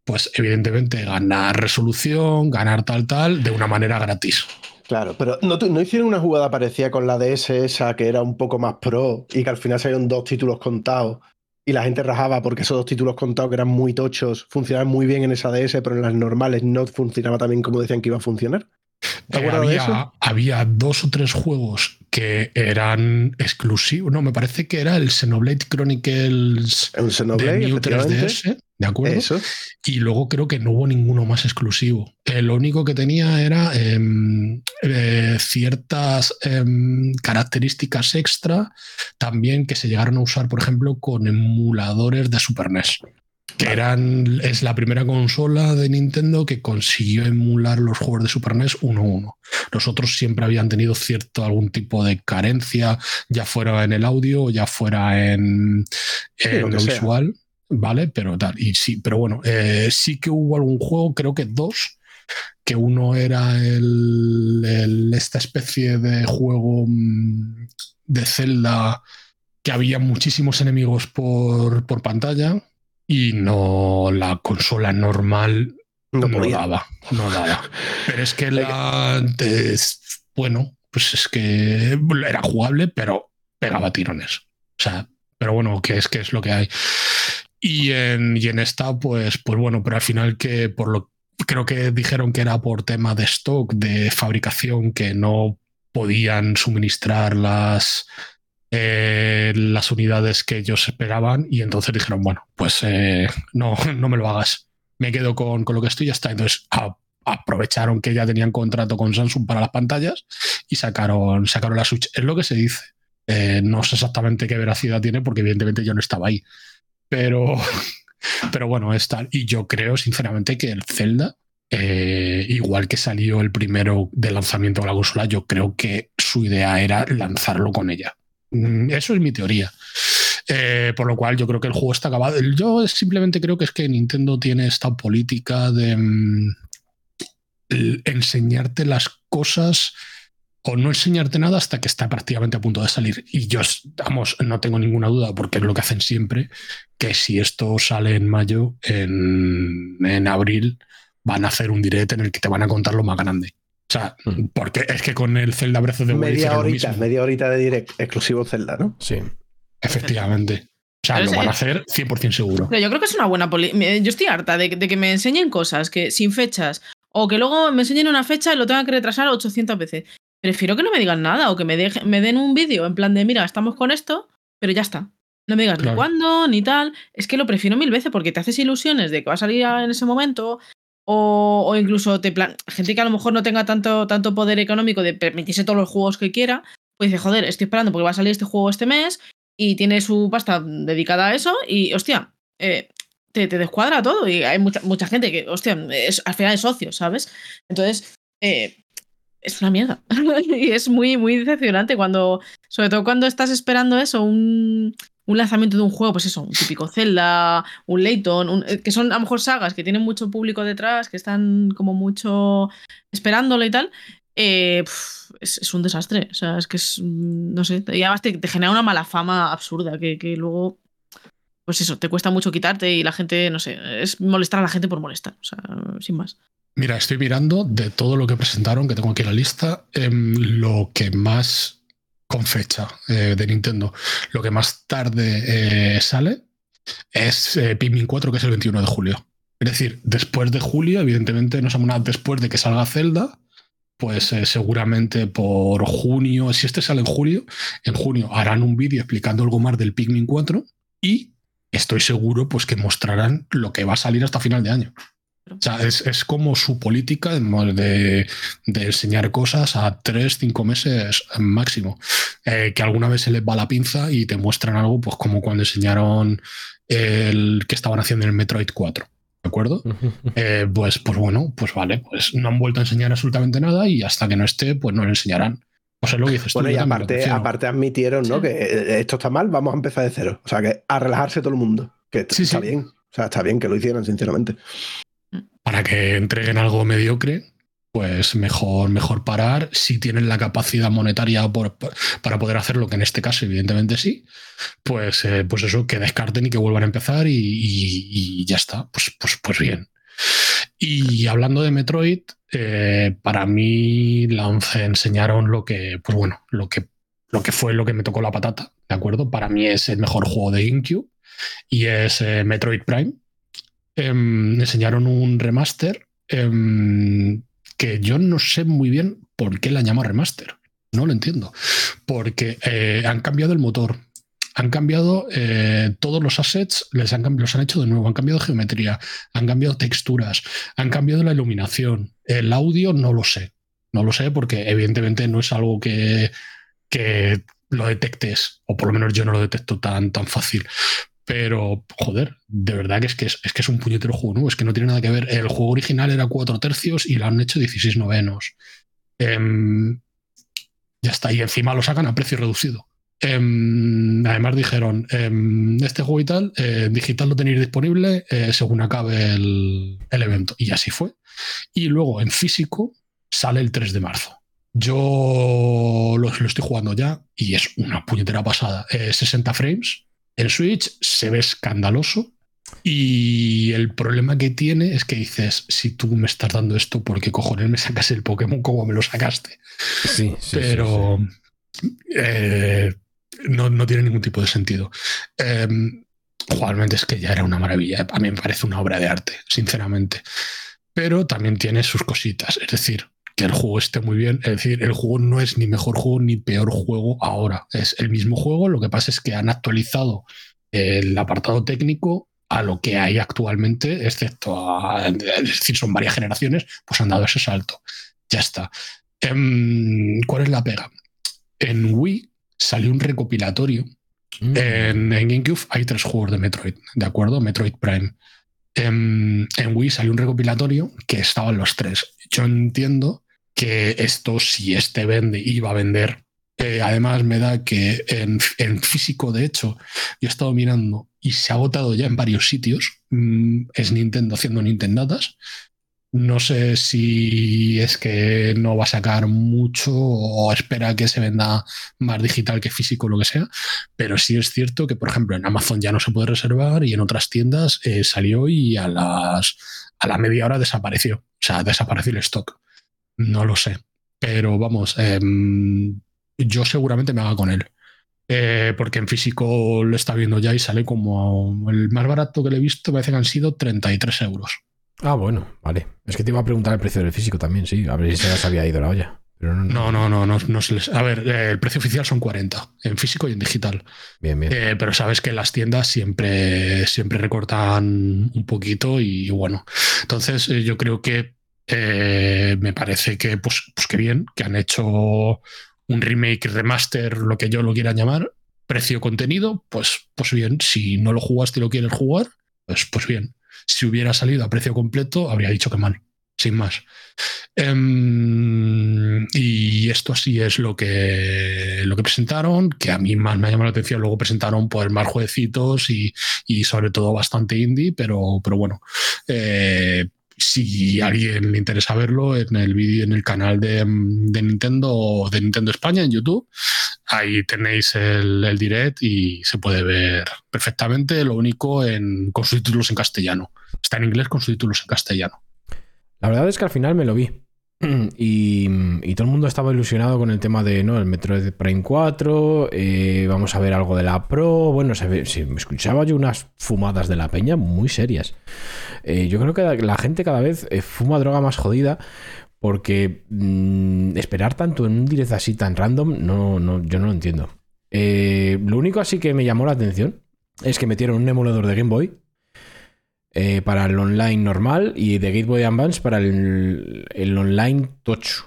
pues evidentemente, ganar resolución, ganar tal, tal, de una manera gratis. Claro, pero ¿no, hicieron una jugada parecida con la DS esa que era un poco más pro y que al final salieron dos títulos contados y la gente rajaba porque esos dos títulos contados que eran muy tochos funcionaban muy bien en esa DS, pero en las normales no funcionaba también como decían que iba a funcionar? ¿Te Eh, acuerdas de eso? había, había dos o tres juegos que eran exclusivos. No, me parece que era el Xenoblade Chronicles de Xenoblade, New efectivamente. 3DS, ¿de acuerdo? Eso. Y luego creo que no hubo ninguno más exclusivo. Eh, lo único que tenía era em, eh, ciertas em, características extra también que se llegaron a usar, por ejemplo, con emuladores de Super NES. Que eran, es la primera consola de Nintendo que consiguió emular los juegos de Super NES uno a uno. Los otros siempre habían tenido cierto algún tipo de carencia, ya fuera en el audio, ya fuera en, en lo sea. visual. ¿vale? Pero tal, y sí, pero bueno, eh, sí que hubo algún juego, creo que dos, que uno era el, el- esta especie de juego mm, de Zelda que había muchísimos enemigos por, por pantalla y no la consola normal No daba, no daba. [LAUGHS] Pero es que la bueno, pues es que era jugable, pero pegaba tirones. O sea, pero bueno, que es que es lo que hay. Y en, y en esta, pues, pues bueno, pero al final que por lo creo que dijeron que era por tema de stock, de fabricación, que no podían suministrar las, eh, las unidades que ellos esperaban. Y entonces dijeron, bueno, pues eh, no, no me lo hagas. Me quedo con, con lo que estoy y ya está. Entonces aprovecharon que ya tenían contrato con Samsung para las pantallas y sacaron, sacaron la Switch. Es lo que se dice. Eh, no sé exactamente qué veracidad tiene porque evidentemente yo no estaba ahí. Pero, [LAUGHS] pero bueno, es tal. Y yo creo sinceramente que el Zelda, igual que salió el primero de lanzamiento de la consola, yo creo que su idea era lanzarlo con ella. Mm, Eso es mi teoría. Eh, por lo cual yo creo que el juego está acabado. Yo simplemente creo que es que Nintendo tiene esta política de mm, enseñarte las cosas o no enseñarte nada hasta que está prácticamente a punto de salir. Y yo, no tengo ninguna duda, porque es lo que hacen siempre, que si esto sale en mayo, en, en abril, van a hacer un direct en el que te van a contar lo más grande. O sea, Hmm. porque es que con el Zelda Breath of the Wild Media horita, mismo. media horita de direct exclusivo Zelda, ¿no? sí. Efectivamente. O sea, Pero lo es- van a hacer 100% seguro. Pero yo creo que es una buena poli. me- Yo estoy harta de, de que me enseñen cosas que sin fechas o que luego me enseñen una fecha y lo tenga que retrasar 800 veces. Prefiero que no me digan nada o que me den un vídeo en plan de, mira, estamos con esto, pero ya está. No me digas Claro. ni cuándo, ni tal. Es que lo prefiero mil veces porque te haces ilusiones de que va a salir en ese momento. O, incluso te plan gente que a lo mejor no tenga tanto, tanto poder económico de permitirse todos los juegos que quiera, pues dice, joder, estoy esperando porque va a salir este juego este mes y tiene su pasta dedicada a eso y, hostia, eh, te, te descuadra todo y hay mucha, mucha gente que, hostia, es, al final es socio, ¿sabes? Entonces, eh, es una mierda. [LAUGHS] y es muy, muy decepcionante cuando, sobre todo cuando estás esperando eso, un, un lanzamiento de un juego, pues eso, un típico Zelda, un Layton, eh, que son a lo mejor sagas que tienen mucho público detrás, que están como mucho esperándolo y tal, eh, es, un desastre. O sea, es que es, mm, no sé, y además te, te genera una mala fama absurda que, que luego, pues eso, te cuesta mucho quitarte y la gente, no sé, es molestar a la gente por molestar, o sea, sin más. Mira, estoy mirando de todo lo que presentaron, que tengo aquí la lista, em, lo que más con fecha eh, de Nintendo, lo que más tarde eh, sale es eh, Pikmin 4, que es el 21 de julio. Es decir, después de julio, evidentemente no sabemos nada después de que salga Zelda, pues seguramente por junio, si este sale en julio, en junio harán un vídeo explicando algo más del Pikmin 4 y estoy seguro pues que mostrarán lo que va a salir hasta final de año. O sea, es, es como su política de, de- enseñar cosas a tres, cinco meses máximo. Eh, que alguna vez se les va la pinza y te muestran algo, pues como cuando enseñaron el que estaban haciendo en el Metroid 4. ¿De acuerdo? Eh, pues, pues bueno, pues vale, pues no han vuelto a enseñar absolutamente nada y hasta que no esté, pues no le enseñarán. Pues es lo que dices tú. Bueno, y aparte, aparte admitieron, ¿no? Sí. Que eh, esto está mal, vamos a empezar de cero. O sea, que a relajarse todo el mundo. Que Sí, está sí. bien. O sea, está bien que lo hicieran, sinceramente. Para que entreguen algo mediocre, pues mejor, mejor parar. Si tienen la capacidad monetaria para poder hacerlo, que en este caso, evidentemente sí, pues, eh, pues eso, que descarten y que vuelvan a empezar y ya está. Pues, pues, pues bien. Y hablando de Metroid, eh, para mí la 11 enseñaron lo que, pues bueno, lo que, lo que fue lo que me tocó la patata, ¿de acuerdo? Para mí es el mejor juego de GameCube y es eh, Metroid Prime. Em, enseñaron un remaster em, que yo no sé muy bien por qué la llama remaster. No lo entiendo. Porque eh, han cambiado el motor. Han cambiado eh, todos los assets, les han, los han hecho de nuevo, han cambiado geometría, han cambiado texturas, han cambiado la iluminación. El audio no lo sé. No lo sé porque evidentemente no es algo que, que lo detectes, o por lo menos yo no lo detecto tan, tan fácil. Pero, joder, de verdad que es que es, que es un puñetero juego nuevo, es que no tiene nada que ver. El juego original era 4 tercios y lo han hecho 16 novenos. Em, ya está, y encima lo sacan a precio reducido. Em, además dijeron, em, este juego y tal, eh, digital lo tenéis disponible eh, según acabe el, evento. Y así fue. Y luego en físico sale el 3 de marzo. Yo lo, lo estoy jugando ya y es una puñetera pasada. Eh, 60 frames. En Switch se ve escandaloso. Y el problema que tiene es que dices, si tú me estás dando esto, ¿por qué cojones me sacas el Pokémon como me lo sacaste? Sí, sí, sí, Pero eh, no, no tiene ningún tipo de sentido. Eh, es que ya era una maravilla. A mí me parece una obra de arte, sinceramente. Pero también tiene sus cositas. Es decir, que el juego esté muy bien. Es decir, el juego no es ni mejor juego ni peor juego ahora. Es el mismo juego. Lo que pasa es que han actualizado el apartado técnico a lo que hay actualmente, excepto a, es decir, son varias generaciones, pues han dado ese salto. Ya está. Em, ¿Cuál es la pega? En Wii salió un recopilatorio Mm. en, en GameCube hay tres juegos de Metroid, ¿de acuerdo? Metroid Prime. En, en Wii salió un recopilatorio que estaban los tres. Yo entiendo que esto, si este vende, iba a vender. Eh, además, me da que en, en físico, de hecho, yo he estado mirando y se ha agotado ya en varios sitios. Mm, es Nintendo haciendo Nintendadas. No sé si es que no va a sacar mucho o espera que se venda más digital que físico, lo que sea. Pero sí es cierto que, por ejemplo, en Amazon ya no se puede reservar y en otras tiendas eh, salió y a, las, a la media hora desapareció. O sea, desapareció el stock. No lo sé. Pero vamos, eh, yo seguramente me haga con él. Eh, porque en físico lo está viendo ya y sale como el más barato que le he visto, parece que han sido 33 euros. Ah, bueno, vale. Es que te iba a preguntar el precio del físico también, sí. A ver si se les había ido la olla. Pero no, No, no, no, no, no se les- A ver, eh, el precio oficial son 40 en físico y en digital. Bien, bien. Eh, pero sabes que las tiendas siempre, siempre recortan un poquito y bueno. Entonces yo creo que eh, me parece que, pues, pues bien, que han hecho un remake, remaster, lo que yo lo quiera llamar, precio contenido, pues, pues bien. Si no lo jugaste y lo quieres jugar, pues, pues bien. Si hubiera salido a precio completo, habría dicho que mal. sin más. Em, y esto así es lo que, lo que presentaron, que a mí más me ha llamado la atención. Luego presentaron pues, más jueguecitos y, y sobre todo bastante indie, pero, pero bueno. eh, si a alguien le interesa verlo, en el vídeo, en el canal de, de Nintendo, de Nintendo España, en YouTube, ahí tenéis el, el direct y se puede ver perfectamente. Lo único en, con subtítulos en castellano. Está en inglés con subtítulos en castellano. La verdad es que al final me lo vi. [CLEARS THROAT] Y, todo el mundo estaba ilusionado con el tema de ¿no? el Metroid Prime 4. eh, vamos a ver algo de la Pro. Bueno, se, me escuchaba yo unas fumadas de la peña muy serias. Eh, yo creo que la gente cada vez eh, fuma droga más jodida. Porque mm, esperar tanto en un direct así tan random, no, no, yo no lo entiendo. Lo único así que me llamó la atención es que metieron un emulador de Game Boy eh, para el online normal y de Game Boy Advance para el, el online tocho.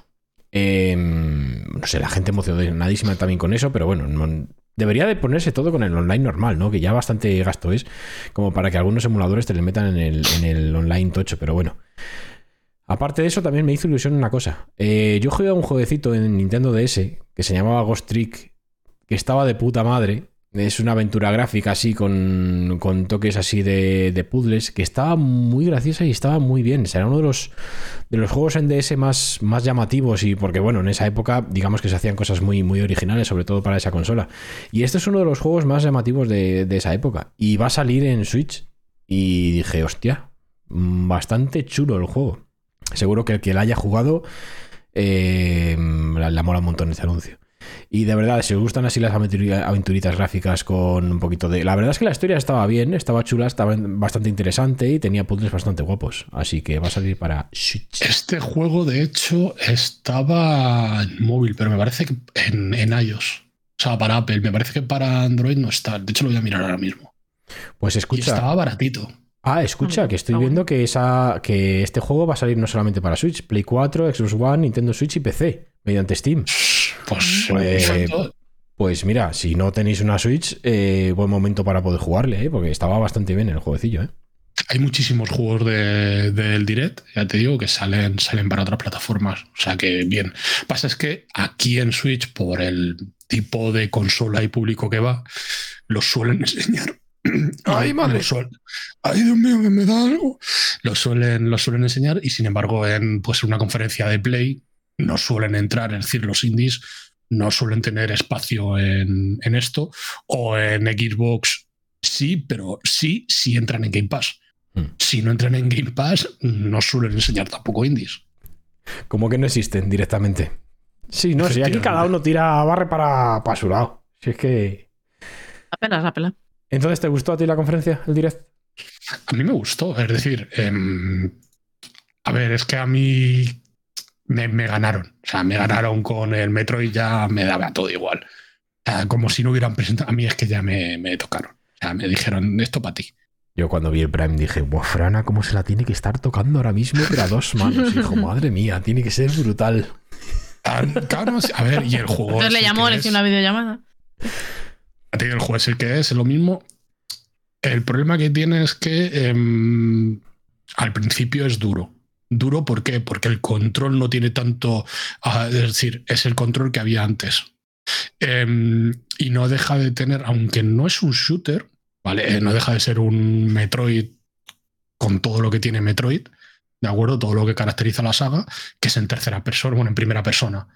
Eh, no sé, la gente emocionadísima también con eso, pero bueno, no- debería de ponerse todo con el online normal, ¿no? Que ya bastante gasto es, como para que algunos emuladores te le metan en el, en el online tocho, pero bueno. Aparte de eso, también me hizo ilusión una cosa. Eh, yo jugué a un jueguecito en Nintendo DS que se llamaba Ghost Trick, que estaba de puta madre. Es una aventura gráfica así con, con toques así de, de puzzles que estaba muy graciosa y estaba muy bien. Será uno de los, de los juegos en DS más, más llamativos y porque bueno, en esa época digamos que se hacían cosas muy, muy originales, sobre todo para esa consola. Y este es uno de los juegos más llamativos de, esa época. Y va a salir en Switch. Y dije, hostia, mm, bastante chulo el juego. Seguro que el que la haya jugado eh, la mola un montón este anuncio. Y de verdad, si os gustan así las aventuri- aventuritas gráficas con un poquito de... La verdad es que la historia estaba bien, estaba chula, estaba bastante interesante y tenía puzzles bastante guapos. Así que va a salir para Switch. Este juego, de hecho, estaba en móvil, pero me parece que en, en iOS. O sea, para Apple. Me parece que para Android no está. De hecho, lo voy a mirar ahora mismo. Pues Y escucha... estaba baratito. Ah, escucha, que estoy viendo que, esa, que este juego va a salir no solamente para Switch, Play 4, Xbox One, Nintendo Switch y PC, mediante Steam. Pues, Pues- en cuanto- Pues mira, si no tenéis una Switch, eh, buen momento para poder jugarle, ¿eh? porque estaba bastante bien el jueguecillo. ¿eh? hay muchísimos juegos de- del Direct, ya te digo, que salen, salen para otras plataformas. O sea que bien. Pasa es que aquí en Switch, por el tipo de consola y público que va, los suelen [LAUGHS] enseñar. ¡Ay, madre! Suel- Ay, Dios mío, que me da algo. Lo suelen, lo suelen enseñar y sin embargo en pues, una conferencia de Play no suelen entrar, es decir, los indies no suelen tener espacio en, en esto o en Xbox sí, pero sí si entran en Game Pass. Hmm. Si no entran en Game Pass, no suelen enseñar tampoco indies. Como que no existen directamente. Sí, no, si aquí cada uno tira barre para, para su lado. Si es que. Apenas la pela. Entonces, ¿te gustó a ti la conferencia, el direct? A mí me gustó, es decir, em, a ver, es que a mí me, me ganaron. O sea, me ganaron con el metro y ya me daba todo igual. O sea, como si no hubieran presentado. A mí es que ya me, me tocaron. O sea, me dijeron, esto para ti. Yo cuando vi el Prime dije, ¡buah, Frana, cómo se la tiene que estar tocando ahora mismo, pero a dos manos! Hijo, [LAUGHS] madre mía, tiene que ser brutal. Tan- claro, a ver, y el juego. Entonces es le el llamó, que le es. hizo una videollamada. A ti el juego es el que es, es lo mismo. El problema que tiene es que em, al principio es duro. ¿Duro por qué? Porque el control no tiene tanto. ah, es decir, es el control que había antes. Em, y no deja de tener, aunque no es un shooter, ¿vale? Eh, no deja de ser un Metroid con todo lo que tiene Metroid, ¿de acuerdo? Todo lo que caracteriza la saga, que es en tercera persona, bueno, en primera persona.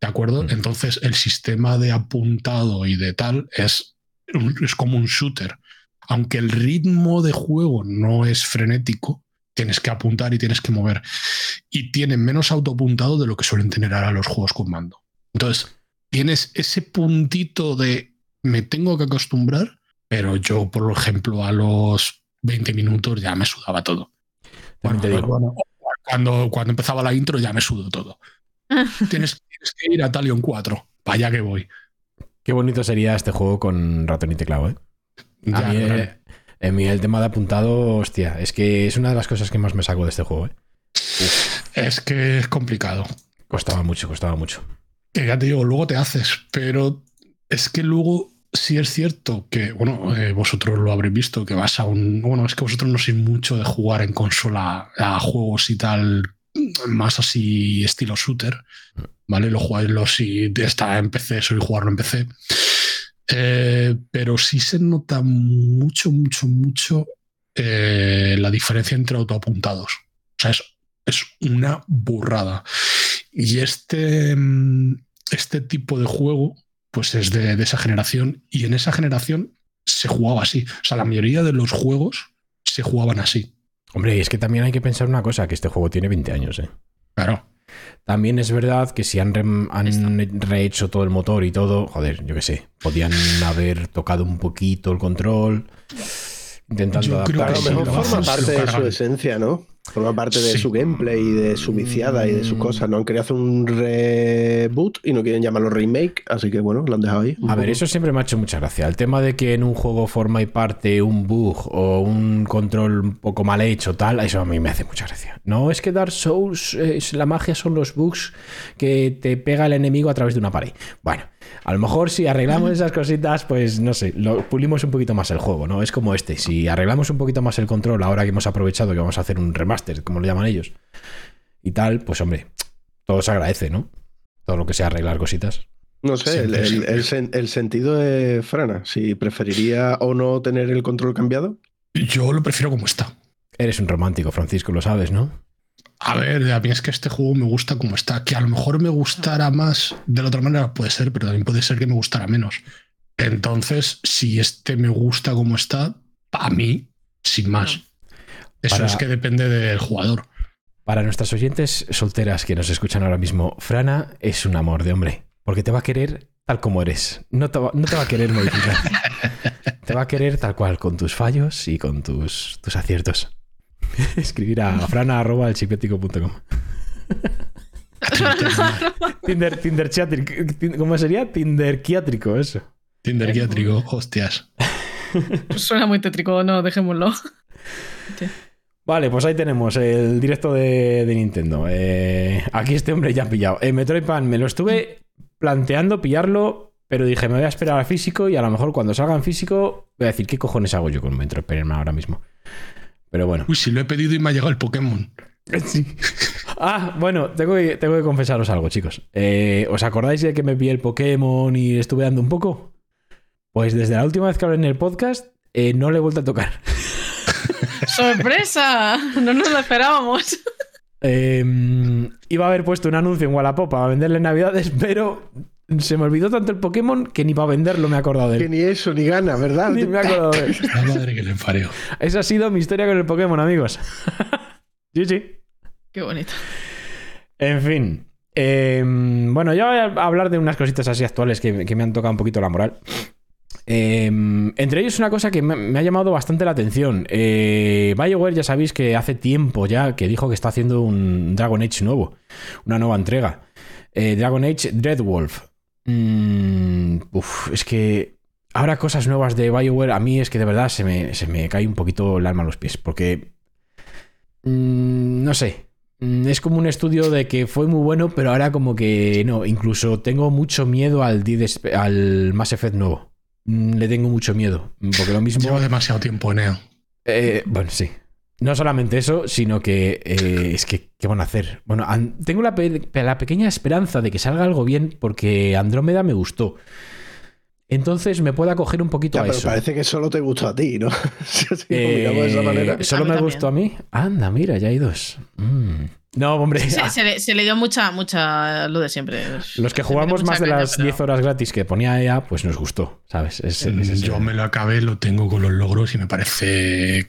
¿De acuerdo? Mm. Entonces, el sistema de apuntado y de tal es, es como un shooter. Aunque el ritmo de juego no es frenético, tienes que apuntar y tienes que mover. Y tiene menos autoapuntado de lo que suelen tener ahora los juegos con mando. Entonces, tienes ese puntito de me tengo que acostumbrar, pero yo, por ejemplo, a los 20 minutos ya me sudaba todo. También te Bueno, digo. bueno, cuando, cuando empezaba la intro ya me sudo todo. [LAUGHS] tienes, tienes que ir a Talion 4, para allá que voy. Qué bonito sería este juego con ratón y teclado, ¿eh? A Ya, mí, pero- eh, en mí el tema de apuntado, hostia, es que es una de las cosas que más me saco de este juego, ¿eh? Es que es complicado. Costaba mucho, costaba mucho. Que ya te digo, luego te haces, pero es que luego sí es cierto que, bueno, eh, vosotros lo habréis visto, que vas a un... Bueno, es que vosotros no sois mucho de jugar en consola a juegos y tal más así estilo shooter, ¿vale? Lo jugáis lo si está en PC, soy jugarlo en PC. Eh, pero sí se nota mucho, mucho, mucho eh, la diferencia entre autoapuntados. O sea, es, es una burrada. Y este, mm, este tipo de juego, pues es de, de esa generación. Y en esa generación se jugaba así. O sea, la mayoría de los juegos se jugaban así. Hombre, y es que también hay que pensar una cosa, que este juego tiene 20 años, ¿eh? Claro. También es verdad que si han, re- han rehecho todo el motor y todo, joder, yo qué sé, podían haber tocado un poquito el control, intentando Yo creo A que lo sí, mejor lo forma parte de su esencia, ¿no? Forma parte de Sí. su gameplay y de su viciada y de sus cosas. No han querido hacer un reboot y no quieren llamarlo remake, así que bueno, lo han dejado ahí. A ver, eso siempre me ha hecho mucha gracia. El tema de que en un juego forma y parte un bug o un control un poco mal hecho, tal, eso a mí me hace mucha gracia. No es que Dark Souls, eh, es- la magia son los bugs que te pega el enemigo a través de una pared. Bueno, a lo mejor si arreglamos esas cositas, pues no sé, lo pulimos un poquito más el juego, ¿no? Es como este. Si arreglamos un poquito más el control, ahora que hemos aprovechado que vamos a hacer un remaster, como lo llaman ellos, y tal, pues hombre, todo se agradece, ¿no? Todo lo que sea arreglar cositas. No sé, el, Siempre, el- siempre. el sen- el sentido de Frana, si preferiría o no tener el control cambiado. Yo lo prefiero como está. Eres un romántico, Francisco, lo sabes, ¿no? A ver, a mí es que este juego me gusta como está. Que a lo mejor me gustara más de la otra manera, puede ser, pero también puede ser que me gustara menos. Entonces, si este me gusta como está, a mí, sin más. Eso Para- es que depende del jugador. Para nuestras oyentes solteras que nos escuchan ahora mismo, Frana es un amor de hombre, porque te va a querer tal como eres. No te va, no te va a querer modificar. [LAUGHS] te va a querer tal cual, con tus fallos y con tus, tus aciertos. [LAUGHS] Escribir a frana.elchipiático.com Tinder, Tinder chiatric- ¿Cómo sería? Tinderquiátrico, eso. Tinder guiátrico, hostias. [LAUGHS] Pues suena muy tétrico, no, dejémoslo. [LAUGHS] Vale, pues ahí tenemos el directo de, de Nintendo. Eh, aquí este hombre ya ha pillado. Eh, Metroid Pan me lo estuve planteando pillarlo, pero dije, me voy a esperar al físico y a lo mejor cuando salga en físico voy a decir, ¿qué cojones hago yo con Metroid Prime ahora mismo? Pero bueno. Uy, si lo he pedido y me ha llegado el Pokémon. [LAUGHS] Sí. Ah, bueno, tengo que, tengo que confesaros algo, chicos. Eh, ¿Os acordáis de que me pillé el Pokémon y estuve dando un poco? Pues desde la última vez que hablé en el podcast, eh, no le he vuelto a tocar. [LAUGHS] ¡Sorpresa! No nos lo esperábamos. Eh, iba a haber puesto un anuncio en Wallapop para venderle en Navidades, pero se me olvidó tanto el Pokémon que ni para venderlo me he acordado de Que él. ni eso, ni gana, ¿verdad? Ni me he [LAUGHS] acordado de él. La madre que le parió. Esa ha sido mi historia con el Pokémon, amigos. [LAUGHS] sí, sí. Qué bonito. En fin. Eh, bueno, ya voy a hablar de unas cositas así actuales que, que me han tocado un poquito la moral. Eh, entre ellos una cosa que me, me ha llamado bastante la atención. Eh, BioWare ya sabéis que hace tiempo ya que dijo que está haciendo un Dragon Age nuevo, una nueva entrega. Eh, Dragon Age Dreadwolf. Mm, uf, es que ahora cosas nuevas de BioWare a mí es que de verdad se me, se me cae un poquito el alma a los pies porque... mm, no sé, Mm, Es como un estudio de que fue muy bueno, pero ahora como que no. Incluso tengo mucho miedo al, al Mass Effect nuevo. Le tengo mucho miedo. Porque lo mismo. Lleva demasiado tiempo, Neo. Eh, bueno, sí. No solamente eso, sino que eh, es que, ¿qué van a hacer? Bueno, tengo la, pe- la pequeña esperanza de que salga algo bien porque Andrómeda me gustó. Entonces me pueda coger un poquito Ya, a pero eso. parece que solo te gustó a ti, ¿no? [LAUGHS] si Eh, de esa manera. ¿Solo me también. gustó a mí? Anda, mira, ya hay dos. Mm. No, hombre. Se, [LAUGHS] se le, se le dio mucha, mucha lo de siempre. Los que jugamos más de caña, las pero- 10 horas gratis que ponía EA, pues nos gustó, ¿sabes? Es- es- es- Yo me lo acabé, lo tengo con los logros y me parece.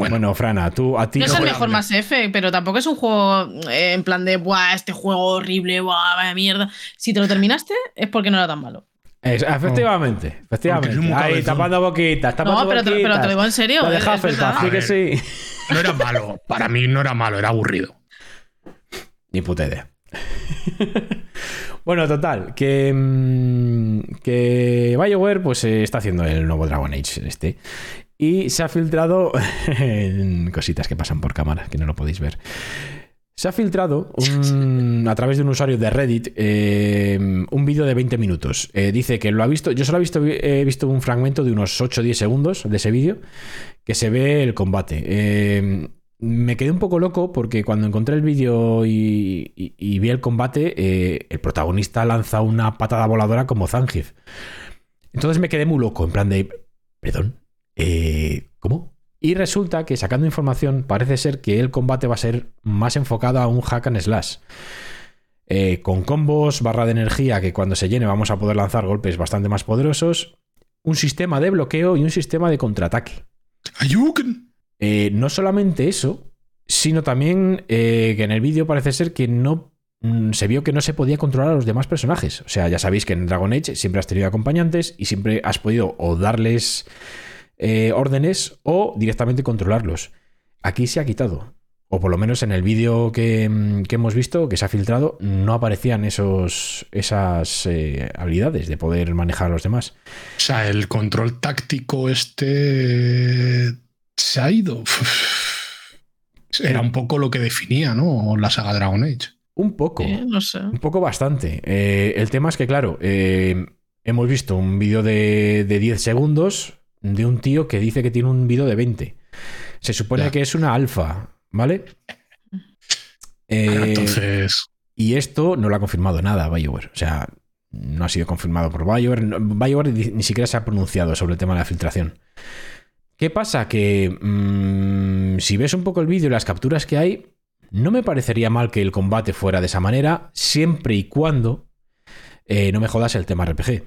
Bueno, Bueno, Frana, tú a ti No es el mejor. Mass Effect, pero tampoco es un juego eh, en plan de, buah, este juego horrible, buah, vaya mierda. Si te lo terminaste, es porque no era tan malo. Es- efectivamente, Porque efectivamente. es un Ahí, tapando boquitas, tapando No, pero te, pero te lo digo en serio. La de Hufflepuff, sí que sí. no era malo. Para mí no era malo, era aburrido. Ni puta idea. [LAUGHS] bueno, total, que, mm, que BioWare pues eh, está haciendo el nuevo Dragon Age este. Y se ha filtrado [LAUGHS] cositas que pasan por cámara, que no lo podéis ver. Se ha filtrado a través de un usuario de Reddit eh, un vídeo de 20 minutos. Eh, dice que lo ha visto, yo solo he visto, he visto un fragmento de unos 8 o 10 segundos de ese vídeo que se ve el combate. Eh, me quedé un poco loco porque cuando encontré el vídeo y, y- y vi el combate, el protagonista lanza una patada voladora como Zangief. Entonces me quedé muy loco, en plan de, perdón, eh, ¿cómo? Y resulta que sacando información parece ser que el combate va a ser más enfocado a un hack and slash. Eh, con combos, barra de energía que cuando se llene vamos a poder lanzar golpes bastante más poderosos, un sistema de bloqueo y un sistema de contraataque. Ayuken. Eh, no solamente eso, sino también eh, que en el vídeo parece ser que no mm, se vio que no se podía controlar a los demás personajes. O sea, ya sabéis que en Dragon Age siempre has tenido acompañantes y siempre has podido o darles eh, órdenes o directamente controlarlos. Aquí se ha quitado. O por lo menos en el vídeo que, mm, que hemos visto, que se ha filtrado, no aparecían esos, esas eh, habilidades de poder manejar a los demás. O sea, el control táctico este se ha ido. [LAUGHS] Era un poco lo que definía, ¿no? La saga Dragon Age. Un poco. No sé. Un poco bastante. Eh, el tema es que, claro, eh, hemos visto un vídeo de, de 10 segundos de un tío que dice que tiene un vídeo de 20. Se supone Ya. que es una alfa, ¿vale? Eh, Entonces, y esto no lo ha confirmado nada BioWare. O sea, no ha sido confirmado por BioWare. BioWare ni ni siquiera se ha pronunciado sobre el tema de la filtración. ¿Qué pasa? Que mm, si ves un poco el vídeo y las capturas que hay, no me parecería mal que el combate fuera de esa manera, siempre y cuando eh, no me jodas el tema RPG.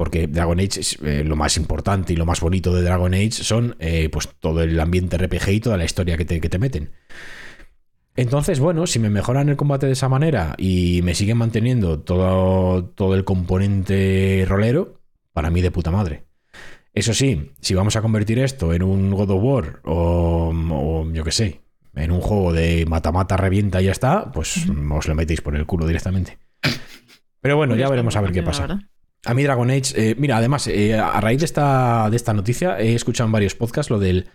Porque Dragon Age es eh, lo más importante y lo más bonito de Dragon Age son eh, pues todo el ambiente RPG y toda la historia que te, que te meten. Entonces, bueno, si me mejoran el combate de esa manera y me siguen manteniendo todo, todo el componente rolero, para mí de puta madre. Eso sí, si vamos a convertir esto en un God of War o, o yo qué sé, en un juego de mata-mata revienta y ya está, pues os lo metéis por el culo directamente. Pero bueno, ya veremos a ver qué pasa. A mí Dragon Age, eh, mira, además, eh, a raíz de esta, de esta noticia he escuchado en varios podcasts lo del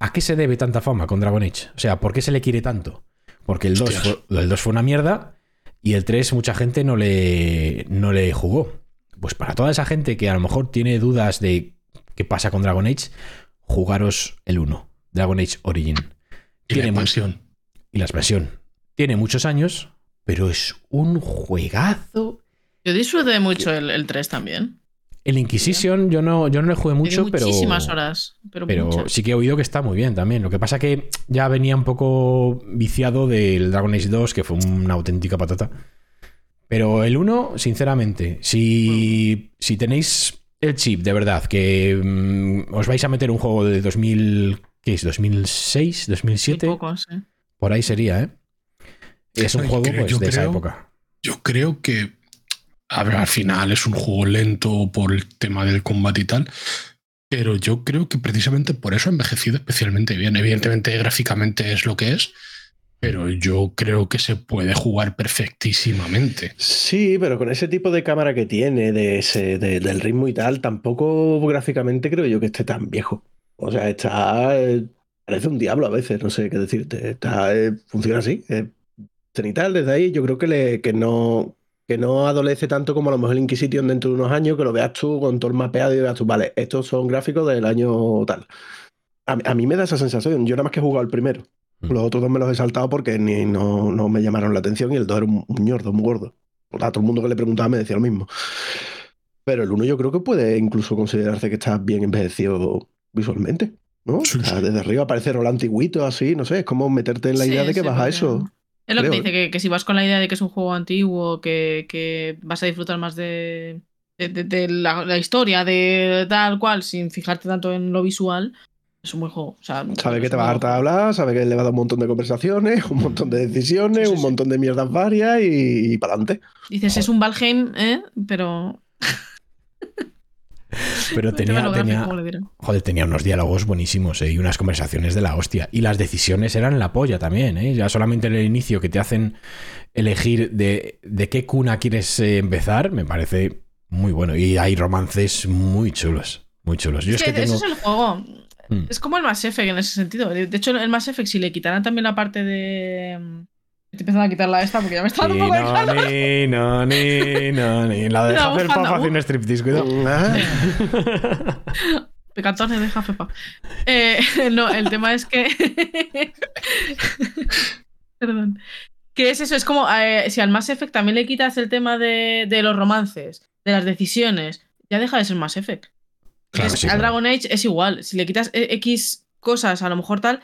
¿a qué se debe tanta fama con Dragon Age? O sea, ¿por qué se le quiere tanto? Porque el 2 Hostias. fue, el 2 fue una mierda y el 3 mucha gente no le, no le jugó. Pues para toda esa gente que a lo mejor tiene dudas de qué pasa con Dragon Age, jugaros el 1, Dragon Age Origin. y la Tiene mu- expansión. y la expresión. Tiene muchos años, pero es un juegazo. Yo disfruté mucho el, el 3 también. El Inquisition yo no, yo no le jugué mucho, Tiene pero. muchísimas horas. Pero, Pero sí que he oído que está muy bien también. Lo que pasa que ya venía un poco viciado del Dragon Age 2, que fue una auténtica patata. Pero el 1, sinceramente, si, si tenéis el chip de verdad, que mm, os vais a meter un juego de 2000, ¿qué es? ¿2006? Sí, ¿2007? poco, sí. Por ahí sería, ¿eh? Es un juego creo- pues, de esa época. Yo creo que a ver, al final es un juego lento por el tema del combate y tal. Pero yo creo que precisamente por eso ha envejecido especialmente bien. Evidentemente, gráficamente es lo que es. Pero yo creo que se puede jugar perfectísimamente. Sí, pero con ese tipo de cámara que tiene, de ese, de- del ritmo y tal, tampoco gráficamente creo yo que esté tan viejo. O sea, está. eh, parece un diablo a veces, no sé qué decirte. Está, eh, funciona así. eh, cenital, desde ahí yo creo que, le, que no. Que no adolece tanto como a lo mejor el Inquisition dentro de unos años, que lo veas tú con todo el mapeado y veas tú, vale, estos son gráficos del año tal. A, mí- a mí me da esa sensación. Yo nada más que he jugado el primero. Mm. Los otros dos me los he saltado porque ni, no, no me llamaron la atención y el dos era un, un ñordo, muy gordo. A todo el mundo que le preguntaba me decía lo mismo. Pero el uno yo creo que puede incluso considerarse que está bien envejecido visualmente. ¿no? Sí, O sea, sí. desde arriba parece rol antiguito, así, no sé, es como meterte en la Sí, idea de que sí, vas a eso. Es lo que te dice, que, que si vas con la idea de que es un juego antiguo, que, que vas a disfrutar más de, de, de- de la, la historia, de tal cual, sin fijarte tanto en lo visual, es un buen juego. O sea, Sabe que te vas a buen hartar a hablar, sabe que le va a dar un montón de conversaciones, [LAUGHS] un montón de decisiones, Sí, sí, un sí. montón de mierdas varias y, para adelante. Dices, es un Valheim, ¿eh? Pero. [LAUGHS] Pero tenía, tenía. Joder, tenía unos diálogos buenísimos ¿eh? y unas conversaciones de la hostia. Y las decisiones eran la polla también. ¿eh? Ya solamente en el inicio que te hacen elegir de, de qué cuna quieres eh, empezar, me parece muy bueno. Y hay romances muy chulos. Muy chulos. Yo es, Es que que tengo. Eso es el juego. Mm. Es como el Mass Effect en ese sentido. De de hecho, el Mass Effect, si le quitaran también la parte de. Estoy empezando a quitarla esta porque ya me está dando un poco de no, calor. ni, no, ni, no, ni. La de hacer bufanda, hace uh. un striptease, cuidado. Ah, [LAUGHS] De 14 de Jafepa. Eh, [LAUGHS] no, el tema es que. [LAUGHS] Perdón. Que es eso, es como eh, si al Mass Effect también le quitas el tema de, de los romances, de las decisiones, ya deja de ser Mass Effect. Claro Es- que sí, al claro. Dragon Age es igual. Si le quitas eh, X cosas, a lo mejor tal.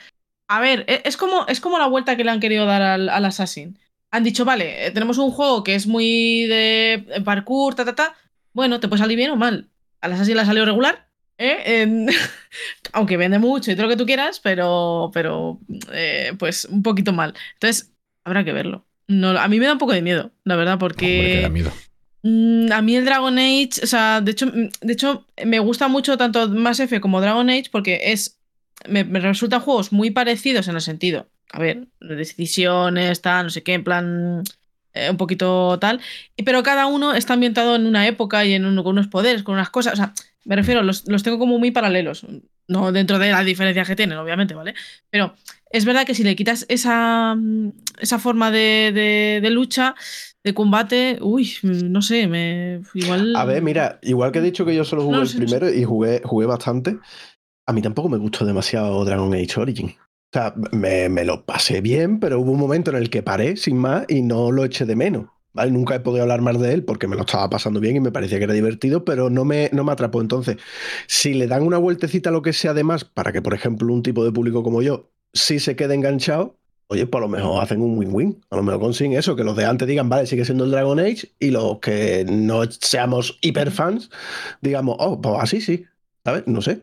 A ver, e- es como, es como la vuelta que le han querido dar al, al Assassin. Han dicho, vale, eh, tenemos un juego que es muy de eh, parkour, ta, ta, ta. Bueno, te puede salir bien o mal. Al Assassin le ha salido regular. ¿eh? En- [LAUGHS] Aunque vende mucho y todo lo que tú quieras, pero, pero eh, pues un poquito mal. Entonces, habrá que verlo. No, a mí me da un poco de miedo, la verdad, porque. Da miedo. Mm, A mí el Dragon Age, o sea, de hecho, mm, de hecho, me gusta mucho tanto Mass Effect como Dragon Age porque es. Me, me resultan juegos muy parecidos en el sentido. A ver, de decisiones, tal, no sé qué, en plan. eh, un poquito tal. Pero cada uno está ambientado en una época y en uno, con unos poderes, con unas cosas. O sea, me refiero, los, los tengo como muy paralelos. No dentro de las diferencias que tienen, obviamente, ¿vale? Pero es verdad que si le quitas esa, esa forma de, de- de lucha, de combate, uy, no sé, me igual. A ver, mira, igual que he dicho que yo solo jugué No, el sí, no primero y jugué, jugué bastante, a mí tampoco me gustó demasiado Dragon Age Origin. O sea, me, me lo pasé bien, pero hubo un momento en el que paré sin más y no lo eché de menos. ¿vale? Nunca he podido hablar más de él porque me lo estaba pasando bien y me parecía que era divertido, pero no me, no me atrapó. Entonces, si le dan una vueltecita a lo que sea de más para que, por ejemplo, un tipo de público como yo sí se quede enganchado, oye, pues a lo mejor hacen un win-win. A lo mejor consiguen eso, que los de antes digan, vale, sigue siendo el Dragon Age, y los que no seamos hiperfans, digamos, oh, pues así sí. ¿Sabes? No sé.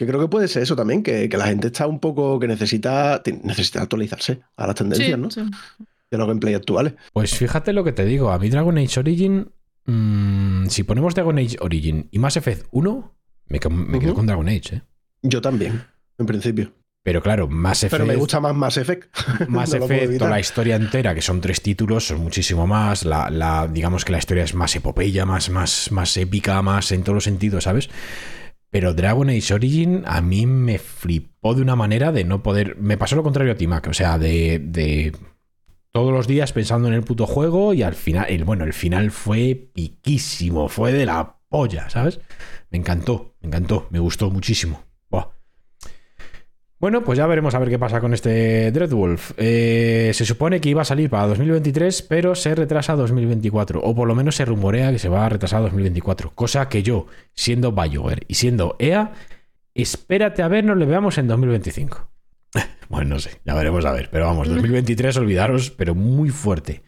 Que creo que puede ser eso también, que, que la gente está un poco, que necesita, necesita actualizarse a las tendencias, Sí, ¿no? sí. De los gameplay actuales. Pues fíjate lo que te digo. A mí Dragon Age Origin. mm, si ponemos Dragon Age Origin y Mass Effect 1, me, quedo- con Dragon Age, ¿eh? Yo también, en principio. Pero claro, Mass Effect. Pero me gusta más Mass Effect. [LAUGHS] [LAUGHS] Mass No Effect, la historia entera, que son tres títulos, son muchísimo más. La, la- digamos que la historia es más epopeya, más, más, más épica, más en todos los sentidos, ¿sabes? Pero Dragon Age Origin a mí me flipó de una manera de no poder. Me pasó lo contrario a ti, Mac. O sea, de, de todos los días pensando en el puto juego y al final, el, bueno, el final fue piquísimo, fue de la polla, ¿sabes? Me encantó, me encantó, me gustó muchísimo. Bueno, pues ya veremos a ver qué pasa con este Dreadwolf. Eh, se supone que iba a salir para 2023, pero se retrasa a 2024. O por lo menos se rumorea que se va a retrasar a 2024. Cosa que yo, siendo BioWare y siendo EA, espérate a ver, nos le veamos en 2025. [LAUGHS] bueno, no sé, ya veremos a ver. Pero vamos, 2023, olvidaros, pero muy fuerte.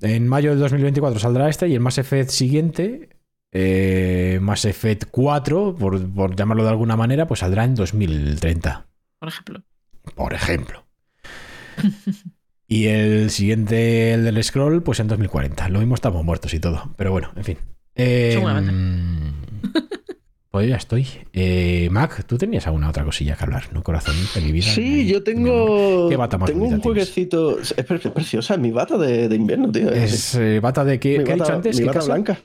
En mayo del 2024 saldrá este y el Mass Effect siguiente, eh, Mass Effect 4, por, por llamarlo de alguna manera, pues saldrá en 2030, Por ejemplo. por ejemplo. [LAUGHS] y el siguiente, el del Scroll, pues en 2040. Lo mismo estamos muertos y todo, pero bueno, en fin. Eh, Seguramente. [LAUGHS] Pues ya estoy. Eh, Mac, tú tenías alguna otra cosilla que hablar, ¿no, corazón? De mi vida, Sí, yo tengo. ¿Qué bata más Tengo un tienes? jueguecito. Es pre- preciosa, es mi bata de, de invierno, tío. Es eh, bata de qué, mi ¿qué he dicho antes? mi ¿Qué bata casa? blanca.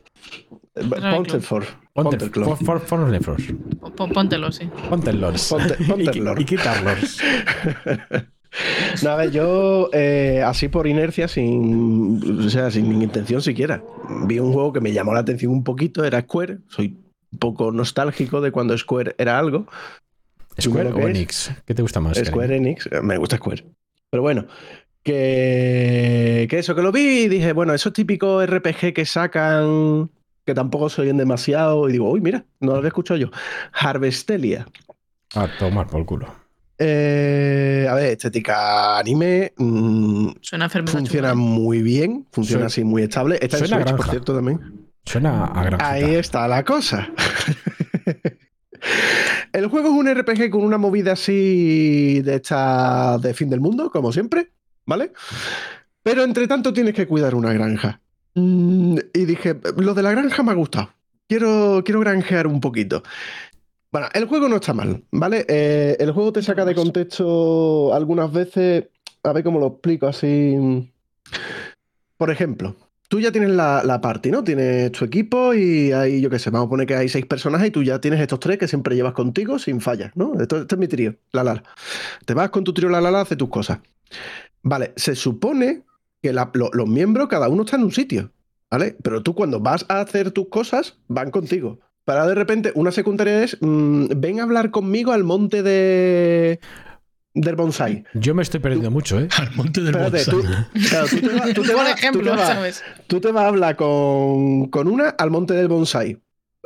Ponterford. Ponte, Ponterclub. for, for, for los Lefros. Pon- Póntelo, sí. Pontelors. Pontelors. [LAUGHS] y quitarlos. No, a ver, yo eh, así por inercia, sin, o sea, sin intención siquiera, vi un juego que me llamó la atención un poquito, era Square. Soy un poco nostálgico de cuando Square era algo. ¿Square o Enix? ¿Qué te gusta más? Square Enix, eh, me gusta Square. Pero bueno, que, que eso, que lo vi y dije, bueno, esos típicos RPG que sacan, que tampoco se oyen demasiado, y digo, uy, mira, no lo había escuchado yo. Harvestelia. A tomar por culo. Eh, a ver, estética anime. mm, Suena funciona ¿eh? muy bien, funciona Suena- así muy estable. Está en suena a Switch, por cierto, también. Suena a granjita. Ahí está la cosa. [LAUGHS] El juego es un RPG con una movida así de esta de fin del mundo, como siempre, ¿vale? Pero entre tanto tienes que cuidar una granja. Mm, Y dije, lo de la granja me ha gustado. Quiero, quiero granjear un poquito. Bueno, el juego no está mal, ¿vale? Eh, el juego te saca de contexto algunas veces. A ver cómo lo explico así. Por ejemplo, tú ya tienes la, la party, ¿no? Tienes tu equipo y hay, yo qué sé, vamos a poner que hay seis personajes y tú ya tienes estos tres que siempre llevas contigo sin fallas, ¿no? Esto, este es mi trío, la la. la. Te vas con tu trío la la la, haces tus cosas. Vale, se supone que la- lo- los miembros, cada uno está en un sitio, ¿vale? Pero tú cuando vas a hacer tus cosas, van contigo. Para de repente, una secundaria es, mm, ven a hablar conmigo al monte de del bonsai. Yo me estoy perdiendo mucho, ¿eh? Al monte del Espérate, tú, bonsai. claro, tú te vas, tú te Por vas- tú ejemplo, te vas- ¿sabes? tú te vas a hablar con, con una al monte del bonsai.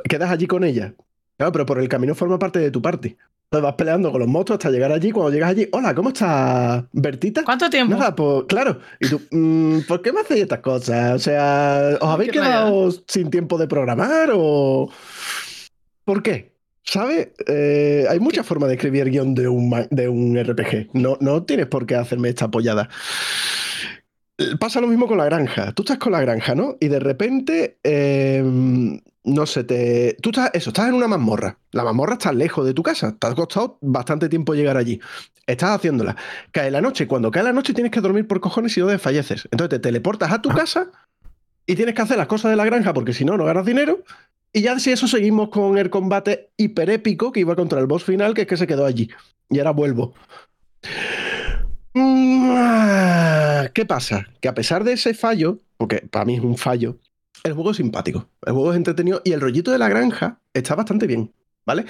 Quedas allí con ella. Claro, pero por el camino forma parte de tu party. Entonces vas peleando con los monstruos hasta llegar allí. Cuando llegas allí, hola, ¿cómo estás, Bertita? ¿Cuánto tiempo? Nada, pues claro. Y tú, mm, ¿por qué me hacéis estas cosas? O sea, ¿os habéis quedado sin tiempo de programar o...? ¿Por qué? ¿Sabes? Eh, hay muchas formas de escribir guion de un, de un RPG. No, no tienes por qué hacerme esta apoyada. Pasa lo mismo con la granja. Tú estás con la granja, ¿no? Y de repente, eh, no sé, te... Tú estás, eso, estás en una mazmorra. La mazmorra está lejos de tu casa. Te ha costado bastante tiempo llegar allí. Estás haciéndola. Cae la noche. Cuando cae la noche tienes que dormir por cojones y no desfalleces. Entonces te teleportas a tu casa y tienes que hacer las cosas de la granja porque si no, no ganas dinero. Y ya si eso seguimos con el combate hiperépico que iba contra el boss final, que es que se quedó allí. Y ahora vuelvo. Mm, ah, ¿Qué pasa? Que a pesar de ese fallo, porque para mí es un fallo, el juego es simpático, el juego es entretenido y el rollito de la granja está bastante bien, ¿vale?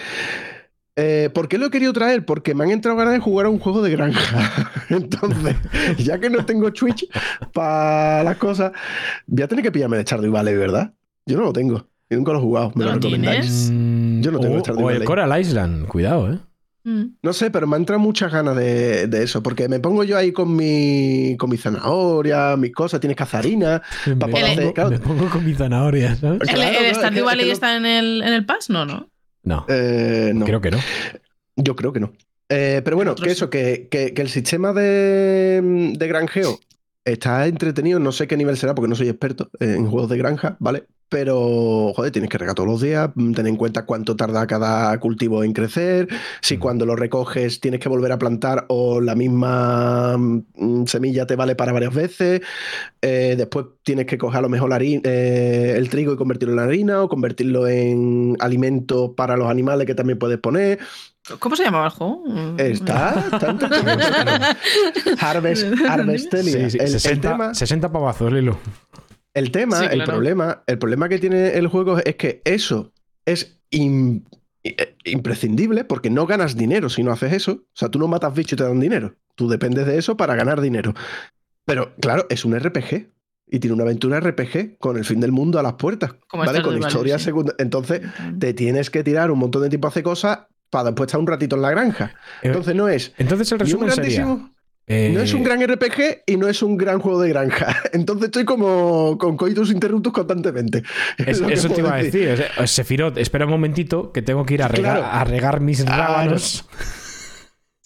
Eh, ¿Por qué lo he querido traer? Porque me han entrado ganas de jugar a un juego de granja. [LAUGHS] Entonces, [LAUGHS] ya que no tengo Twitch para las cosas, voy a tener que pillarme de Stardew Valley, ¿verdad? Yo no lo tengo. Yo nunca lo he jugado. ¿Me ¿No lo lo recomendáis? tienes? Mm, Yo no tengo o, Stardew o el Valley. Coral Island, cuidado, ¿eh? Mm. No sé, pero me han entrado muchas ganas de, de eso, porque me pongo yo ahí con mi, con mi zanahoria, mis cosas, tienes cazarina. [LAUGHS] Me, poder hacer, claro. me pongo con mi zanahoria, ¿sabes? ¿El, Claro, el Stardew Valley es que está en el, en el Pass? No, no. No, Eh, no, creo que no. yo creo que no. Eh, pero bueno, que eso, que, que- que el sistema de, de granjeo está entretenido, no sé qué nivel será porque no soy experto en juegos de granja, ¿vale? Pero, joder, tienes que regar todos los días, mm, ten en cuenta cuánto tarda cada cultivo en crecer, si Mm. cuando lo recoges tienes que volver a plantar o la misma mm, semilla te vale para varias veces, eh, después tienes que coger a lo mejor la hari- eh, el trigo y convertirlo en harina o convertirlo en alimento para los animales que también puedes poner. ¿Cómo se llamaba el juego? Está, está entretenido. [LAUGHS] Harvest, Harvestelia. Sí, sí, el, el 60, tema, 60 pavazos, Lilo. El tema, Sí, el problema, el problema que tiene el juego es que eso es eh, imprescindible porque no ganas dinero si no haces eso. O sea, tú no matas bichos y te dan dinero. Tú dependes de eso para ganar dinero. Pero claro, es un RPG. Y tiene una aventura RPG con el fin del mundo a las puertas. Como ¿Vale? Con historia sí. Entonces, te tienes que tirar un montón de tiempo a hacer cosas para después estar un ratito en la granja. Eh, Entonces no es Entonces el resumen sería... eh, No es un gran RPG y no es un gran juego de granja. [LAUGHS] Entonces estoy como con coitus interruptus constantemente. [LAUGHS] es- eso te iba a decir. eh, Sefirot, espera un momentito que tengo que ir a regar, Claro. a regar mis Claro. rábanos. [LAUGHS]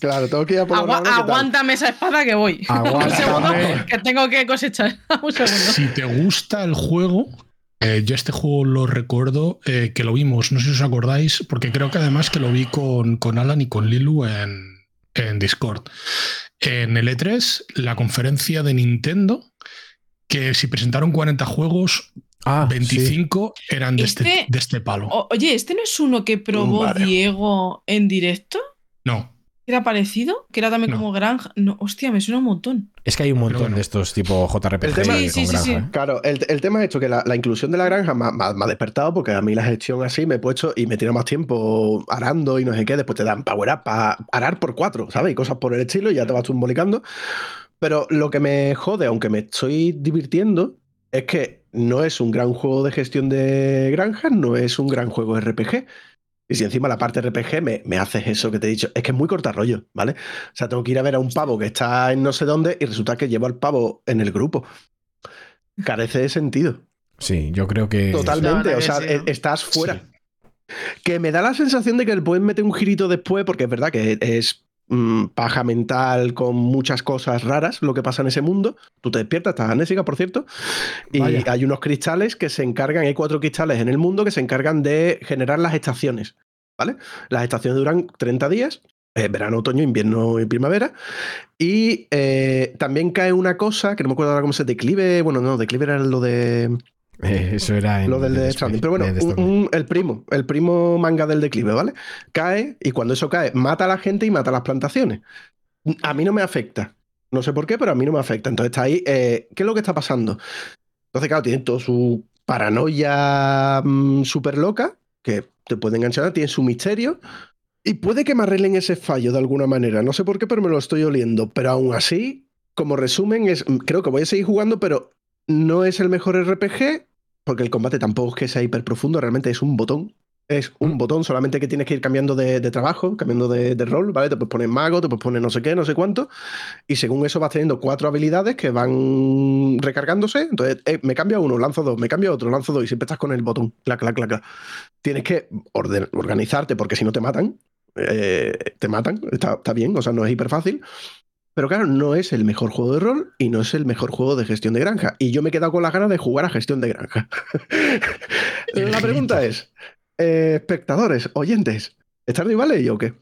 Claro, tengo que ir a por Agua- rábana, ¿qué tal? aguántame esa espada que voy. Aguántame. Un segundo, que tengo que cosechar. Un segundo. Si te gusta el juego, eh, yo este juego lo recuerdo eh, que lo vimos, no sé si os acordáis, porque creo que además que lo vi con, con Alan y con Lilu en, en Discord. En el E3, la conferencia de Nintendo, que si presentaron 40 juegos, Ah, sí. 25 eran de este, Este- de este palo. Oye, ¿este no es uno que probó Vale. Diego en directo? No, ¿Era parecido? ¿Que era también No. como granja? No, hostia, me suena un montón. Es que hay un montón bueno. de estos tipo JRPG El tema- Sí, sí, sí, granja, sí. ¿eh? Claro, el, el tema es esto, que la, la inclusión de la granja me, ha- me ha- me ha despertado porque a mí la gestión así me he puesto y me tira más tiempo arando y no sé qué, después te dan power up para arar por cuatro, ¿sabes? Y cosas por el estilo y ya te vas tú embolicando. Pero lo que me jode, aunque me estoy divirtiendo, es que no es un gran juego de gestión de granjas, no es un gran juego RPG. Y si encima la parte RPG me, me haces eso que te he dicho, es que es muy corta rollo, ¿vale? O sea, tengo que ir a ver a un pavo que está en no sé dónde y resulta que llevo al pavo en el grupo. Carece de sentido. Sí, yo creo que. Totalmente. O sea, sí, e- ¿no? estás fuera. Que me da la sensación de que le pueden meter un girito después, porque es verdad que es mm, paja mental con muchas cosas raras lo que pasa en ese mundo. Tú te despiertas, estás amnésica, por cierto, y Vaya. hay unos cristales que se encargan, hay cuatro cristales en el mundo que se encargan de generar las estaciones. ¿Vale? Las estaciones duran 30 días. eh, verano, otoño, invierno y primavera. Y eh, también cae una cosa, que no me acuerdo ahora cómo se declive. Bueno, no, declive era lo de. Eh, eso era en Lo del de Stranding. Pero bueno, un- un- el primo, el primo manga del declive, ¿vale? Cae y cuando eso cae, mata a la gente y mata a las plantaciones. A mí no me afecta. No sé por qué, pero a mí no me afecta. Entonces está ahí. eh, ¿Qué es lo que está pasando? Entonces, claro, tienen toda su paranoia súper loca, que te puede enganchar, tiene su misterio. Y puede que me arreglen ese fallo de alguna manera. No sé por qué, pero me lo estoy oliendo. Pero aún así, como resumen, es, creo que voy a seguir jugando, pero no es el mejor RPG, porque el combate tampoco es que sea hiper profundo, realmente es un botón. Es un botón, solamente que tienes que ir cambiando de, de trabajo, cambiando de, de rol, ¿vale? Te puedes poner mago, te puedes poner no sé qué, no sé cuánto. Y según eso vas teniendo cuatro habilidades que van recargándose. Entonces, eh, me cambia uno, lanzo dos, me cambia otro, lanzo dos, y siempre estás con el botón. Clac, clac, clac, clac. Tienes que orden- organizarte, porque si no te matan. eh, te matan, está, está bien, o sea, no es hiper fácil. Pero claro, no es el mejor juego de rol y no es el mejor juego de gestión de granja. Y yo me he quedado con las ganas de jugar a gestión de granja. [LAUGHS] La pregunta es, eh, espectadores, oyentes, ¿Stardew Valley o qué?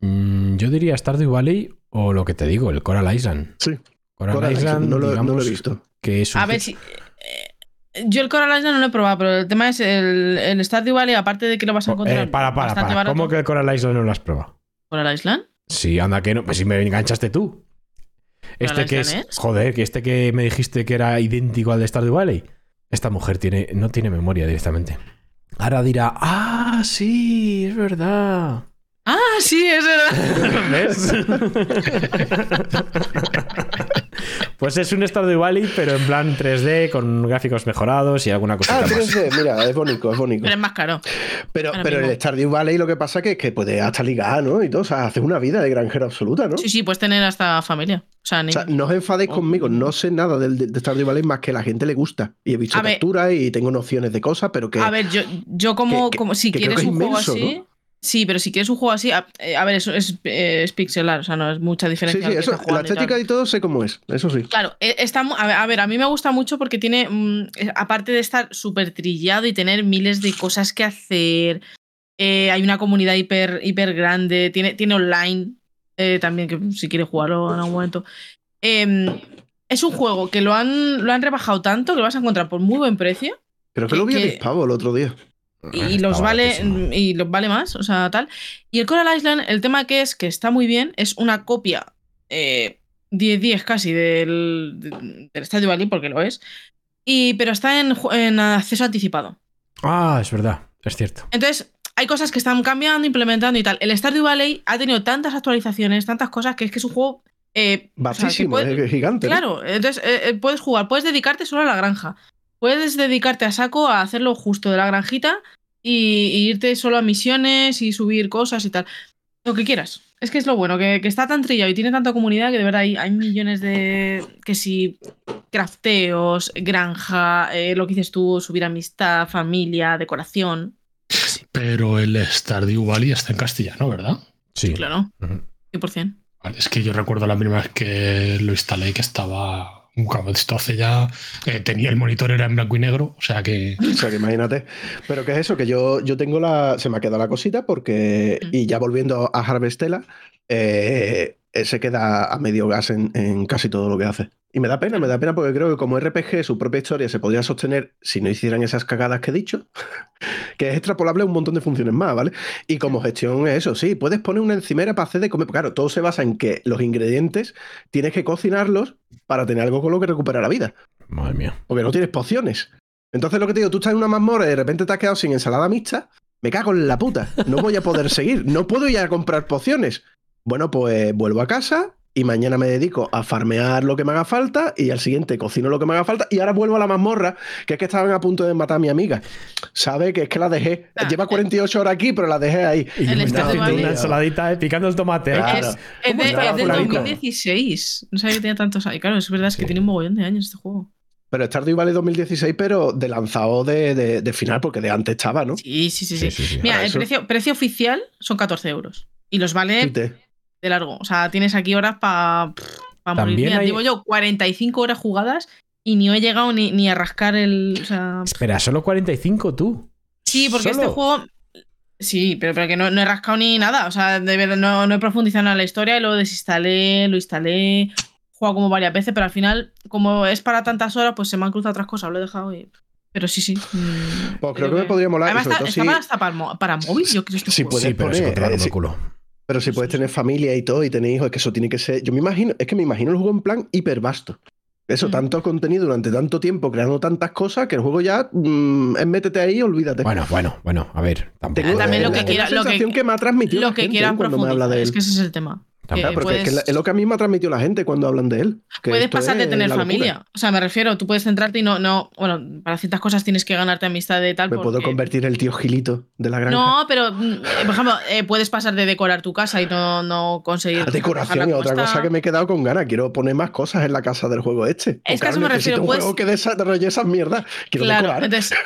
Mm, yo diría Stardew Valley o lo que te digo, el Coral Island. Sí. Coral, Coral Island, Island, no lo- no lo he visto. Que es un A ver si. eh, Yo el Coral Island no lo he probado, pero el tema es el, el Stardew Valley, aparte de que lo vas a encontrar. Eh, para, para, para. barato. ¿Cómo que el Coral Island no lo has probado? ¿Coral Island? Sí, anda que no. Pues si me enganchaste tú. Este ¿Coral que es? Joder, que este que me dijiste que era idéntico al de Stardew Valley. Esta mujer tiene, no tiene memoria directamente. Ahora dirá, ah, sí, es verdad. Ah, sí, es verdad. [LAUGHS] [LAUGHS] ¿Ves? [LAUGHS] pues es un Stardew Valley, pero en plan 3D, con gráficos mejorados y alguna cosita Ah, más. 3D, mira, es bonito, es bonito. Pero es más caro. Pero, pero mismo. el Stardew Valley lo que pasa que es que puede hasta ligar, ¿no? Y todo, o sea, haces una vida de granjero absoluta, ¿no? Sí, sí, puedes tener hasta familia. O sea, ni- O sea, no os enfadéis Oh. conmigo, no sé nada del, de Stardew Valley más que a la gente le gusta. Y he visto capturas y tengo nociones de cosas, pero que. A ver, yo, yo como, que- como si que creo quieres que es un juego así. ¿no? Sí, pero si quieres un juego así, a, eh, a ver, eso es, eh, es pixelar, o sea, no es mucha diferencia. sí, eso, la y estética y todo sé cómo es, eso sí. Claro, eh, está, a ver, a mí me gusta mucho porque tiene, mm, eh, aparte de estar súper trillado y tener miles de cosas que hacer, eh, hay una comunidad hiper, hiper grande, tiene, tiene online eh, también, que si quieres jugarlo en algún momento. Em, es un juego que lo han, lo han rebajado tanto que lo vas a encontrar por muy buen precio Creo que que- lo vi a que- 10 pavos el otro día. Y los vale baratísimo. y los vale más, o sea, tal. Y el Coral Island, el tema que es que está muy bien, es una copia eh, 10-10 casi del, de- del Stardew Valley, porque lo es. Y, pero está en, en acceso anticipado. Ah, es verdad, es cierto. Entonces, hay cosas que están cambiando, implementando y tal. El Stardew Valley ha tenido tantas actualizaciones, tantas cosas, que es que es un juego. eh, o sea, puede- es gigante. ¿no? Claro, entonces eh, eh, puedes jugar, puedes dedicarte solo a la granja. Puedes dedicarte a saco a hacerlo justo de la granjita y, y irte solo a misiones y subir cosas y tal. Lo que quieras. Es que es lo bueno, que, que está tan trillado y tiene tanta comunidad que de verdad hay, hay millones de. que si. crafteos, granja, eh, lo que dices tú, subir amistad, familia, decoración. Pero el Stardew Valley está en castellano, ¿verdad? Sí. Claro, Ujú. 100%. Vale, es que yo recuerdo la primera vez que lo instalé que estaba. Claro, esto hace ya. eh, tenía el monitor era en blanco y negro, o sea que. O sea, que imagínate. Pero ¿qué es eso? Que yo, yo tengo la. Se me ha quedado la cosita porque. Mm. Y ya volviendo a Harvestella, eh, eh, se queda a medio gas en, en casi todo lo que hace. Y me da pena, me da pena porque creo que como RPG su propia historia se podría sostener si no hicieran esas cagadas que he dicho, [LAUGHS] que es extrapolable a un montón de funciones más, ¿vale? Y como gestión es eso, sí, puedes poner una encimera para hacer de comer. Claro, todo se basa en que los ingredientes tienes que cocinarlos para tener algo con lo que recuperar la vida. Madre mía. Porque no tienes pociones. Entonces lo que te digo, tú estás en una mazmorra y de repente te has quedado sin ensalada mixta, me cago en la puta. No voy a poder seguir. No puedo ir a comprar pociones. Bueno, pues vuelvo a casa y mañana me dedico a farmear lo que me haga falta y al siguiente cocino lo que me haga falta y ahora vuelvo a la mazmorra, que es que estaban a punto de matar a mi amiga. ¿Sabe? Que es que la dejé. Ah, Lleva 48 horas aquí, pero la dejé ahí. Y El me está Stardew haciendo Valley. una ensaladita eh, picando el tomate. ¿eh? Claro. Es, es ¿Cómo de, es del fulanico? 2016. No sabía que tenía tantos años. Claro, es verdad, es que Sí. tiene un mogollón de años este juego. Pero Stardew Valley 2016, pero de lanzado de, de- de final, porque de antes estaba, ¿no? Sí, sí, sí. sí. Sí, sí, sí. Mira, el precio, precio oficial son 14 euros. Y los vale. De largo. O sea, tienes aquí horas para morir. También Mira, hay- digo yo, 45 horas jugadas y ni he llegado ni, ni a rascar el. O sea, Espera, solo 45 tú. sí, porque este juego. Sí, pero, pero que no, no he rascado ni nada. O sea, de verdad, no, no he profundizado en la historia, lo desinstalé, lo instalé. He jugado como varias veces, pero al final, como es para tantas horas, pues se me han cruzado otras cosas, lo he dejado y. Pero sí, sí. mm, Pues creo creo que me podría molar. y Además, sobre está, todo está si- para, hasta para, móvil, yo creo este Sí, juego. puede- Sí, pero poner, eh, sí. culo. Pero si puedes tener familia y todo y tener hijos, es que eso tiene que ser. Yo me imagino, es que me imagino el juego en plan hiper vasto. Eso, Mm. tanto contenido durante tanto tiempo, creando tantas cosas, que el juego ya mm, es métete ahí y olvídate. Bueno, bueno, bueno, a ver. Tampoco. Tengo También lo la- que quiera- la lo que- sensación que, me ha transmitido Lo la que gente, quieran cuando me habla de él. Es que ese es el tema. Claro, porque es que puedes- es lo que a mí me ha transmitido la gente cuando hablan de él. que puedes pasar de tener locura. familia. O sea, me refiero, tú puedes centrarte y no, no, bueno, para ciertas cosas tienes que ganarte amistad de tal. Me puedo convertir en el tío Gilito de la granja. No, pero, mm, eh, por ejemplo, eh, puedes pasar de decorar tu casa y no, no conseguir. La decoración es otra cosa que me he quedado con ganas. Quiero poner más cosas en la casa del juego este. Es que a eso me ahora necesito refiero, un pues- juego que desarrolle esas mierdas. Quiero Claro, decorar. entonces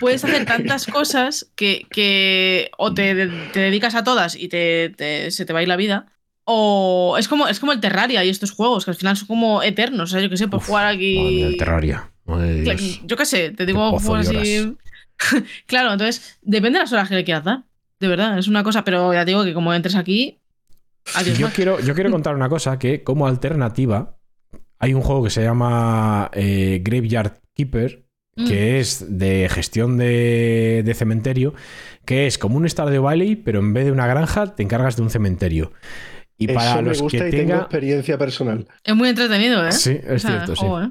puedes hacer tantas [LAUGHS] cosas que, que o te, te dedicas a todas y te, te- se te va a ir la vida. O es como, es como el Terraria y estos juegos, que al final son como eternos. O sea, yo qué sé, por Uf, jugar Madre aquí. el Terraria. Madre Dios. Yo qué sé, te digo juegos así. [LAUGHS] claro, entonces depende de las horas que le quieras dar. De verdad, es una cosa, pero ya te digo que como entres aquí. Adiós. Yo quiero, yo quiero [LAUGHS] contar una cosa, que como alternativa hay un juego que se llama eh, Graveyard Keeper, Mm. que es de gestión de, de cementerio, que es como un Stardew Valley, pero en vez de una granja te encargas de un cementerio. Y Eso para me los gusta que y tengo tenga... experiencia personal. Es muy entretenido, ¿eh? Sí, O es sea, cierto, sí. ¿eh?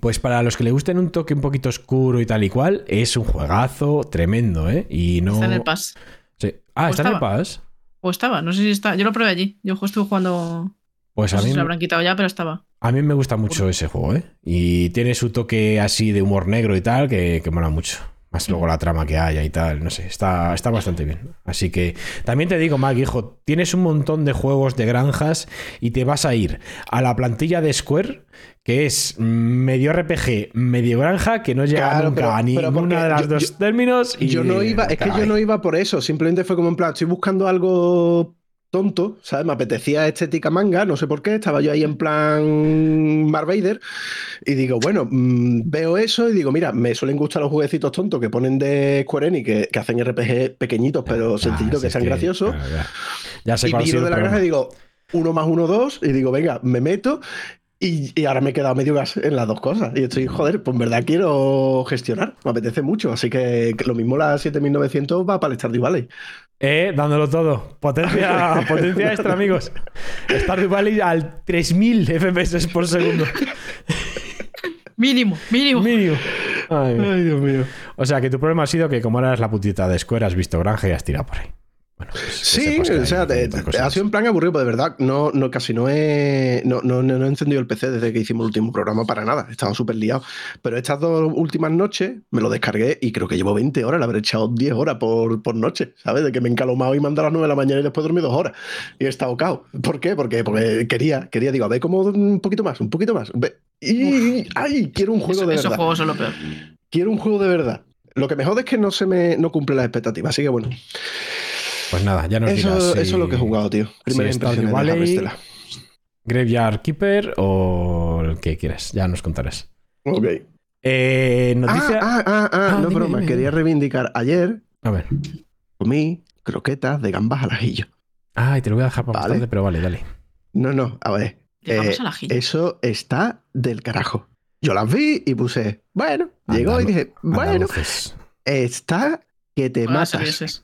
Pues para los que le gusten un toque un poquito oscuro y tal y cual, es un juegazo tremendo, ¿eh? Y no... Está en el pass. Sí. Ah, ¿O está en el pass. O estaba, no sé si está. Yo lo probé allí. Yo estuve jugando. Pues No a sé mí, si lo habrán quitado ya, pero estaba. a mí me gusta mucho ese juego, ¿eh? Y tiene su toque así de humor negro y tal, que, que mola mucho. Más luego la trama que haya y tal, no sé, está, está bastante bien. Así que también te digo, Mac, hijo, tienes un montón de juegos de granjas y te vas a ir a la plantilla de Square, que es medio RPG, medio granja, que no llega Claro, nunca pero- a ninguna de las yo- dos yo- términos. Y Yo no iba, es que yo no iba por eso, simplemente fue como en plan, estoy buscando algo tonto, ¿sabes? Me apetecía estética manga, no sé por qué, estaba yo ahí en plan Mark Vader y digo, bueno, mm, veo eso y digo, mira, me suelen gustar los jueguecitos tontos que ponen de Square Enix, que, que hacen RPG pequeñitos pero Ah, sencillitos, que sean graciosos. claro, ya. Ya sé Y cuál sido de la granja problema. y digo, uno más uno, dos, y digo, venga, me meto. Y, y ahora me he quedado medio gas en las dos cosas. Y estoy, joder, pues en verdad quiero gestionar. Me apetece mucho. Así que, que lo mismo la 7900 va para el Stardew Valley. Eh, dándolo todo. Potencia, [LAUGHS] potencia extra, amigos. Stardew Valley al 3000 FPS por segundo. Mínimo, mínimo. Mínimo. Ay, Ay, Dios mío. O sea, que tu problema ha sido que como eras la putita de Square, has visto granja y has tirado por ahí. Bueno, pues Sí, o sea, te- te- ha sido en plan aburrido, pero de verdad, no, no, casi no he, no, no, no he encendido el PC desde que hicimos el último programa para nada. He estado súper liado. Pero estas dos últimas noches me lo descargué y creo que llevo 20 horas, le habré echado 10 horas por, por noche, ¿sabes? De que me he encalomado y me a las 9 de la mañana y después dormí dos horas. Y he estado cao. ¿Por qué? Porque, porque quería, quería, digo, a ver cómo un poquito más, un poquito más. Y, ¡ay! Quiero un juego Eso- de esos verdad. juegos son lo peor. Quiero un juego de verdad. Lo que me jode es que no se me no cumple las expectativas. Así que bueno, Pues nada, ya nos eso, dirás. eso es lo que he jugado, tío. Primera si impresión de Valley, Harvestella. Graveyard Keeper o el que quieras. Ya nos contarás. Ok. Eh, noticia. Ah, ah, ah, ah, Ah, no dime, broma. dime, Quería reivindicar. Ayer A ver. comí croquetas de gambas al ajillo. Ay, te lo voy a dejar para más Vale. tarde, pero vale, dale. No, no, a ver. Llegamos eh, al ajillo. Eso está del carajo. Yo las vi y puse, bueno, llegó y dije, bueno, Andaluces. está que te matas.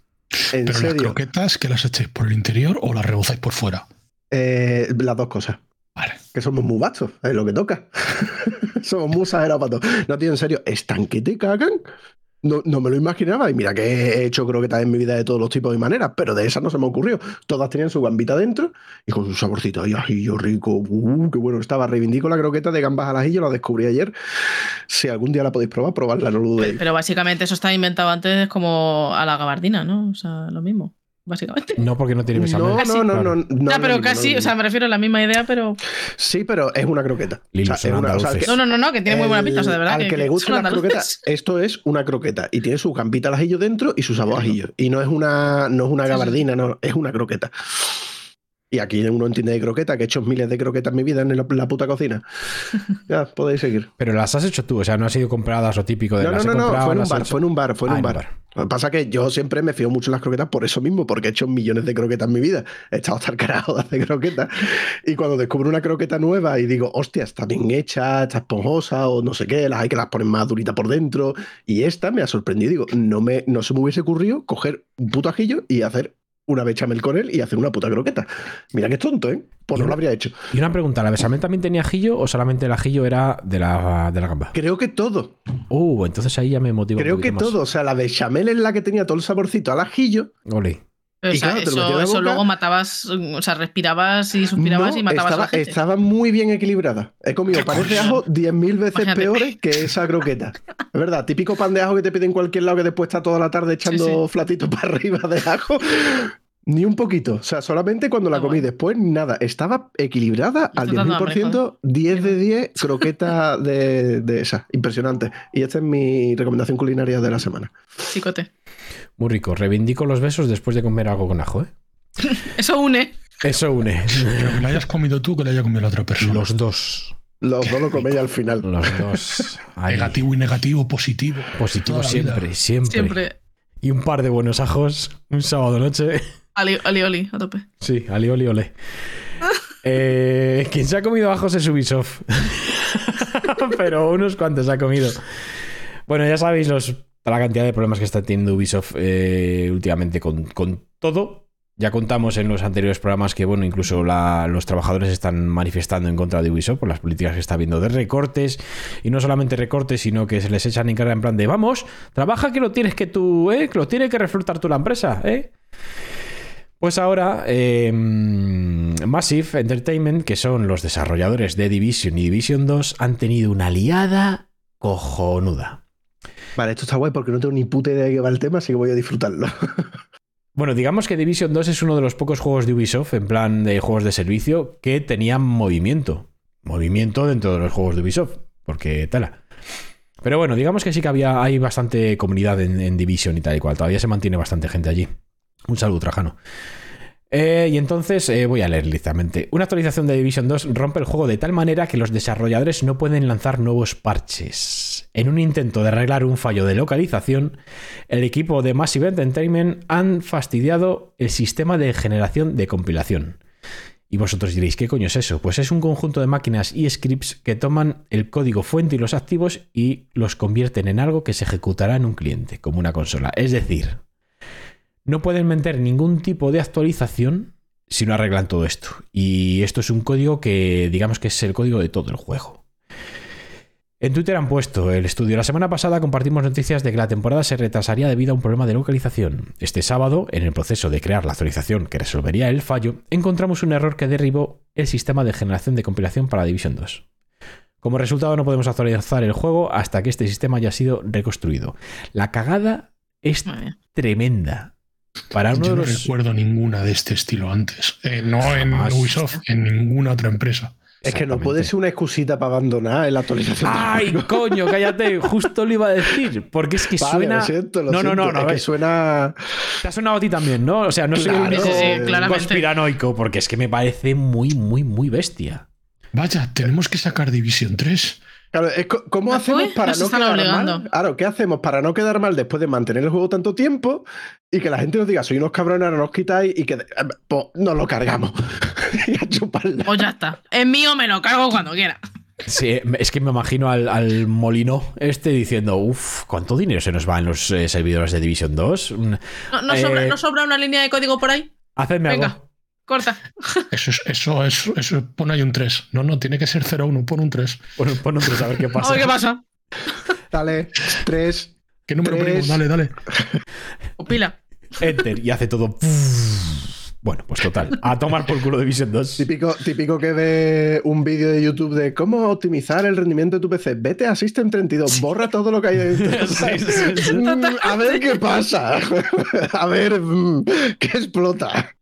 En Pero las croquetas, que las echéis por el interior o las rebozáis por fuera? Eh, las dos cosas. Vale. Que somos muy bastos, es lo que toca. [LAUGHS] somos muy exagerados para todo. No, tío, en serio, ¿están que te cagan? No, no me lo imaginaba. Y mira que he hecho croquetas en mi vida de todos los tipos y maneras, pero de esas no se me ocurrió. Todas tenían su gambita dentro y con su saborcito. ¡Ay, ajillo rico! ¡Uh, qué bueno estaba! Reivindico la croqueta de gambas al ajillo, la descubrí ayer. Si algún día la podéis probar, probarla, no lo dudéis. Pero básicamente eso está inventado antes como a la gabardina, ¿no? O sea, lo mismo. Básicamente. No, porque no tiene bechamel. No, Casi. no, no, no, Claro. no, pero casi, o sea, me refiero a la misma idea, pero. Sí, pero es una croqueta. O sea, son es una- o sea, andaluces. que- No, no, no, no, que tiene muy buena pinta, o sea, de verdad. Al que, le gusten son las croquetas, andaluces. esto es una croqueta y tiene su gambita al ajillo dentro y su sabor ajillo. Y no es una, no es una gabardina, no, es una croqueta. Y aquí uno entiende de croqueta, que he hecho miles de croquetas en mi vida en la, la puta cocina. [LAUGHS] Ya, podéis seguir. Pero las has hecho tú, o sea, no han sido compradas lo típico de No, no, las no, no, comprado, fue en un bar, hecho. fue en un bar, fue en Ah, un en bar. un bar. Lo que pasa es que yo siempre me fío mucho en las croquetas por eso mismo, porque he hecho millones de croquetas en mi vida. He estado hasta el carajo de hacer croquetas. Y cuando descubro una croqueta nueva y digo, hostia, está bien hecha, está esponjosa o no sé qué, las hay que las ponen más duritas por dentro. Y esta me ha sorprendido. Digo, no, me, no se me hubiese ocurrido coger un puto ajillo y hacer una bechamel con él y hacer una puta croqueta. Mira que es tonto, ¿eh? Pues no lo habría hecho. Y una pregunta, ¿la bechamel también tenía ajillo o solamente el ajillo era de la, de la gamba? Creo que todo. Uh, entonces ahí ya me motiva un Creo que más. todo. O sea, la bechamel es la que tenía todo el saborcito al ajillo. Ole. O sea, claro, eso, luego matabas, o sea, respirabas y suspirabas No, y matabas a estaba, la gente. estaba muy bien equilibrada. He comido panes de ajo [LAUGHS] 10.000 veces Imagínate. peores que esa croqueta. Es verdad, típico pan de ajo que te piden en cualquier lado que después está toda la tarde echando Sí, sí. flatitos para arriba de ajo. Ni un poquito. O sea, solamente cuando la Ah, comí. bueno. Después, nada. Estaba equilibrada al está dando hambre, 10.000%, 10 de 10 croqueta [LAUGHS] de, de esa. Impresionante. Y esta es mi recomendación culinaria de la semana. Chicote. Muy rico. Reivindico los besos después de comer algo con ajo, ¿eh? [LAUGHS] Eso une. Eso une. Pero que lo hayas comido tú, que lo haya comido la otra persona. Los dos. Los dos lo coméis al final. Los dos. Ahí. [LAUGHS] Negativo y negativo, positivo. Positivo siempre, siempre, Siempre. Y un par de buenos ajos un sábado noche. Ali, ali, oli, a tope. Sí, ali, oli, ole. Eh, quien se ha comido ajos es Ubisoft. [LAUGHS] Pero unos cuantos ha comido. Bueno, ya sabéis los, la cantidad de problemas que está teniendo Ubisoft eh, últimamente con, con todo. Ya contamos en los anteriores programas que, bueno, incluso la- los trabajadores están manifestando en contra de Ubisoft por las políticas que está habiendo de recortes. Y no solamente recortes, sino que se les echan en cara en plan de, vamos, trabaja que lo tienes que tú, ¿eh? Que lo tiene que reflotar tú la empresa, ¿eh? Pues ahora, eh, Massive Entertainment, que son los desarrolladores de Division y Division 2, han tenido una liada cojonuda. Vale, esto está guay porque no tengo ni puta idea de qué va el tema, así que voy a disfrutarlo. [LAUGHS] Bueno, digamos que Division 2 es uno de los pocos juegos de Ubisoft, en plan de juegos de servicio, que tenían movimiento. Movimiento dentro de los juegos de Ubisoft, porque tela. Pero bueno, digamos que sí que había, hay bastante comunidad en, en Division y tal y cual. Todavía se mantiene bastante gente allí. Un saludo, Trajano. Eh, y entonces eh, voy a leer listamente. Una actualización de Division 2 rompe el juego de tal manera que los desarrolladores no pueden lanzar nuevos parches. En un intento de arreglar un fallo de localización, el equipo de Massive Entertainment han fastidiado el sistema de generación de compilación. Y vosotros diréis, ¿qué coño es eso? Pues es un conjunto de máquinas y scripts que toman el código fuente y los activos y los convierten en algo que se ejecutará en un cliente, como una consola. Es decir, no pueden meter ningún tipo de actualización si no arreglan todo esto. Y esto es un código que digamos que es el código de todo el juego. En Twitter han puesto el estudio. La semana pasada compartimos noticias de que la temporada se retrasaría debido a un problema de localización. Este sábado, en el proceso de crear la actualización que resolvería el fallo, encontramos un error que derribó el sistema de generación de compilación para Division 2. Como resultado, no podemos actualizar el juego hasta que este sistema haya sido reconstruido. La cagada es tremenda. Para uno Yo de no los... recuerdo ninguna de este estilo antes. Eh, no en. Ubisoft, en ninguna otra empresa. Es que no puede ser una excusita para abandonar en la actualización. ¡Ay, coño! Cállate, justo lo iba a decir. Porque es que Vale, suena. lo siento, lo no, no, no, no. suena. Te ha sonado a ti también, ¿no? O sea, no soy el Claro, único sí, sí, claramente. conspiranoico, porque es que me parece muy, muy, muy bestia. Vaya, tenemos que sacar Division 3. Claro, es co- ¿cómo ¿No hacemos para no quedar obligando. mal? Claro, ¿qué hacemos para no quedar mal después de mantener el juego tanto tiempo y que la gente nos diga, soy unos cabrones, ahora nos quitáis y que eh, pues, nos lo cargamos? [LAUGHS] y a chuparla. Pues ya está. Es mío, me lo cargo cuando quiera. Sí, es que me imagino al, al molino este diciendo, uff, ¿cuánto dinero se nos va en los eh, servidores de Division 2? Mm, ¿No, no Eh, sobra, ¿No sobra una línea de código por ahí? Hacedme Venga. algo. Corta. Eso es, eso, eso, eso, pon ahí un 3. No, no, tiene que ser 0-1, pon un 3. Pon, pon un tres a ver qué A pasa. ver qué pasa. Dale, tres. ¿Qué número Tres. ponemos? Dale, dale. O pila. Enter y hace todo. Bueno, pues total. A tomar por culo Division 2. Típico, típico que ve un vídeo de YouTube de cómo optimizar el rendimiento de tu PC. Vete a System 32, borra todo lo que hay dentro. [LAUGHS] Sí, sí, sí. [LAUGHS] Mm, A ver qué pasa. [LAUGHS] A ver mm, qué explota.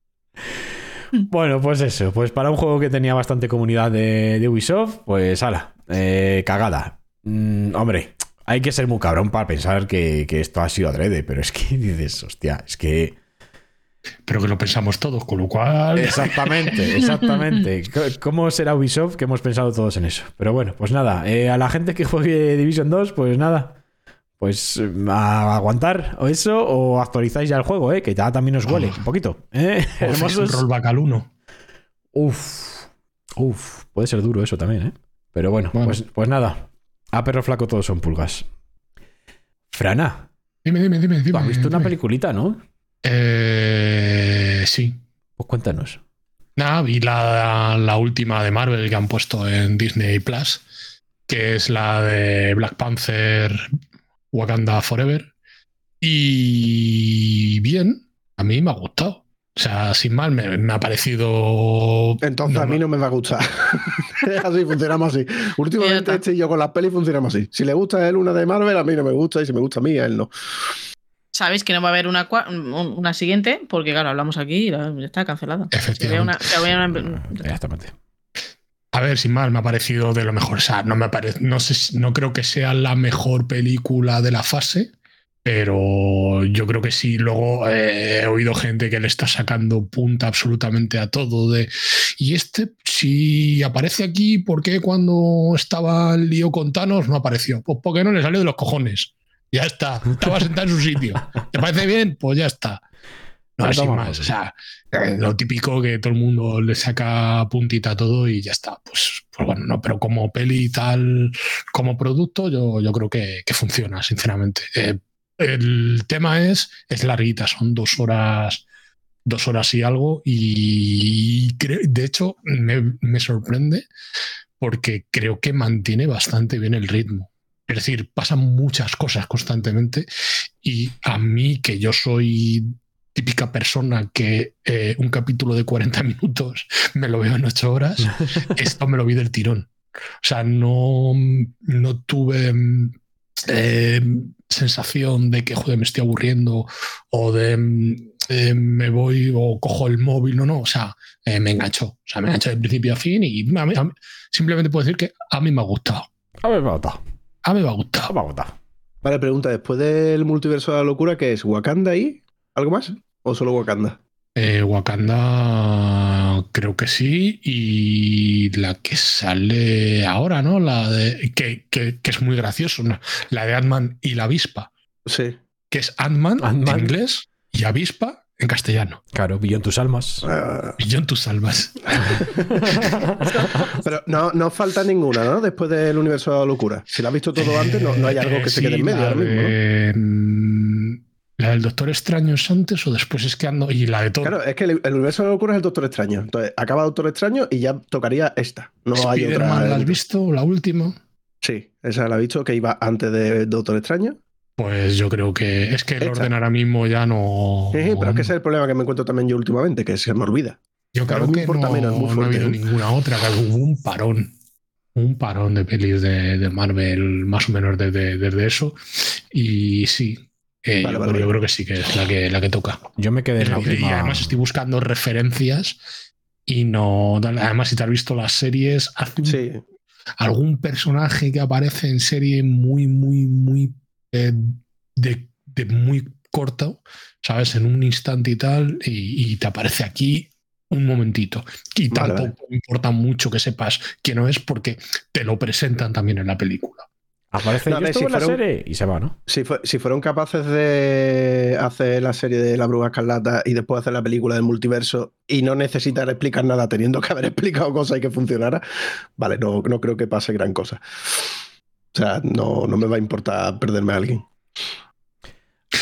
Bueno, pues eso. Pues para un juego que tenía bastante comunidad de, de Ubisoft, pues ala, eh, cagada. Mm, hombre, hay que ser muy cabrón para pensar que, que esto ha sido adrede, pero es que [LAUGHS] dices, hostia, es que. Pero que lo pensamos todos, con lo cual. [LAUGHS] Exactamente, exactamente. ¿Cómo será Ubisoft que hemos pensado todos en eso? Pero bueno, pues nada, eh, a la gente que juegue Division 2, pues nada. Pues eh, a aguantar o eso, o actualizáis ya el juego, ¿eh? que ya también os huele un poquito. ¿eh? [LAUGHS] o haces un Hermosos. rollback al 1. Uf, uf, puede ser duro eso también, ¿eh? Pero bueno, Bueno. Pues, pues nada. A perro flaco todos son pulgas. Frana, Dime, dime, dime. tú dime has visto una peliculita, ¿no? Eh, Eh, sí. Pues cuéntanos. Nada, vi la, la última de Marvel que han puesto en Disney Plus, que es la de Black Panther Wakanda Forever. Y bien, a mí me ha gustado. O sea, sin mal, me, me ha parecido. Entonces a mí no me va a gustar. [LAUGHS] así funcionamos así. Últimamente este y yo con las pelis funcionamos así. Si le gusta a él una de Marvel, a mí no me gusta. Y si me gusta a mí, a él no. Sabéis que no va a haber una, una siguiente, porque claro, hablamos aquí y está cancelada. Si Efectivamente. una- si una- Exactamente. A ver, sin mal, me ha parecido de lo mejor. O sea, no me parece, no sé, no creo que sea la mejor película de la fase, pero yo creo que sí. Luego eh, he oído gente que le está sacando punta absolutamente a todo de. Y este, si aparece aquí, ¿por qué cuando estaba el lío con Thanos no apareció? Pues porque no le salió de los cojones. Ya está. Estaba sentado en su sitio. ¿Te parece bien? Pues ya está. No, Pues sin más. O sea, eh, lo típico que todo el mundo le saca puntita a todo y ya está. Pues, pues bueno, no, pero como peli y tal, como producto, yo, yo creo que, que funciona, sinceramente. Eh, el tema es, es larguita, son dos horas, dos horas y algo, y creo- de hecho me, me sorprende porque creo que mantiene bastante bien el ritmo. Es decir, pasan muchas cosas constantemente y a mí, que yo soy típica persona que eh, un capítulo de 40 minutos me lo veo en 8 horas, [LAUGHS] esto me lo vi del tirón. O sea, no, no tuve mm, eh, sensación de que, joder, me estoy aburriendo o de mm, eh, me voy o cojo el móvil, no, no, o sea, eh, me enganchó. O sea, me enganchó de principio a fin y a mí- a mí- simplemente puedo decir que a mí me ha gustado. A ver, me ha gustado. A mí me ha Me gustado. ha gustado. Vale, pregunta, después del multiverso de la locura, ¿qué es? ¿Wakanda ahí? ¿Algo más? ¿O solo Wakanda? Eh, Wakanda creo que sí y la que sale ahora, ¿no? La de que, que- que es muy gracioso, ¿no? la de Ant-Man y la avispa, Sí. que es Ant-Man en inglés y avispa en castellano. Claro, billón tus almas. Yo en tus salvas. [LAUGHS] pero no, no falta ninguna, ¿no? Después del universo de la locura. Si la has visto todo antes, no, no hay algo que se Eh, quede en medio ahora mismo, ¿no? ¿La del Doctor Extraño es antes o después es que ando? Y la de todo. Claro, es que el, el universo de locura es el Doctor Extraño. Entonces, acaba Doctor Extraño y ya tocaría esta. No hay otra. ¿la has visto? La última. Sí, esa la he visto que iba antes de Doctor Extraño. Pues yo creo que es que el Esta. orden ahora mismo ya no. Sí, sí, pero es que ese es el problema que me encuentro también yo últimamente, que se me olvida. Yo creo me que importa no, menos, muy no ha habido ¿eh? ninguna otra. que Hubo un parón. Un parón de pelis de, de Marvel, más o menos desde, desde eso. Y sí. Eh, Vale, yo, vale, creo- yo vale. creo que sí que es la que, la que toca. Yo me quedé en la y última. además estoy buscando referencias y no. Además, si te has visto las series, Sí, algún personaje que aparece en serie muy, muy, muy. eh, de, de muy corto, ¿sabes? En un instante y tal, y, y te aparece aquí un momentito. Y Vale, tampoco importa mucho que sepas quién no es porque te lo presentan también en la película. Aparece No, yo ver, estuve si en la serie y se va, ¿no? Si, fue- si fueron capaces de hacer la serie de La Bruja Escarlata y después hacer la película del multiverso y no necesitar explicar nada teniendo que haber [LAUGHS] explicado cosas y que funcionara, vale, no, no creo que pase gran cosa. O sea, no, no me va a importar perderme a alguien.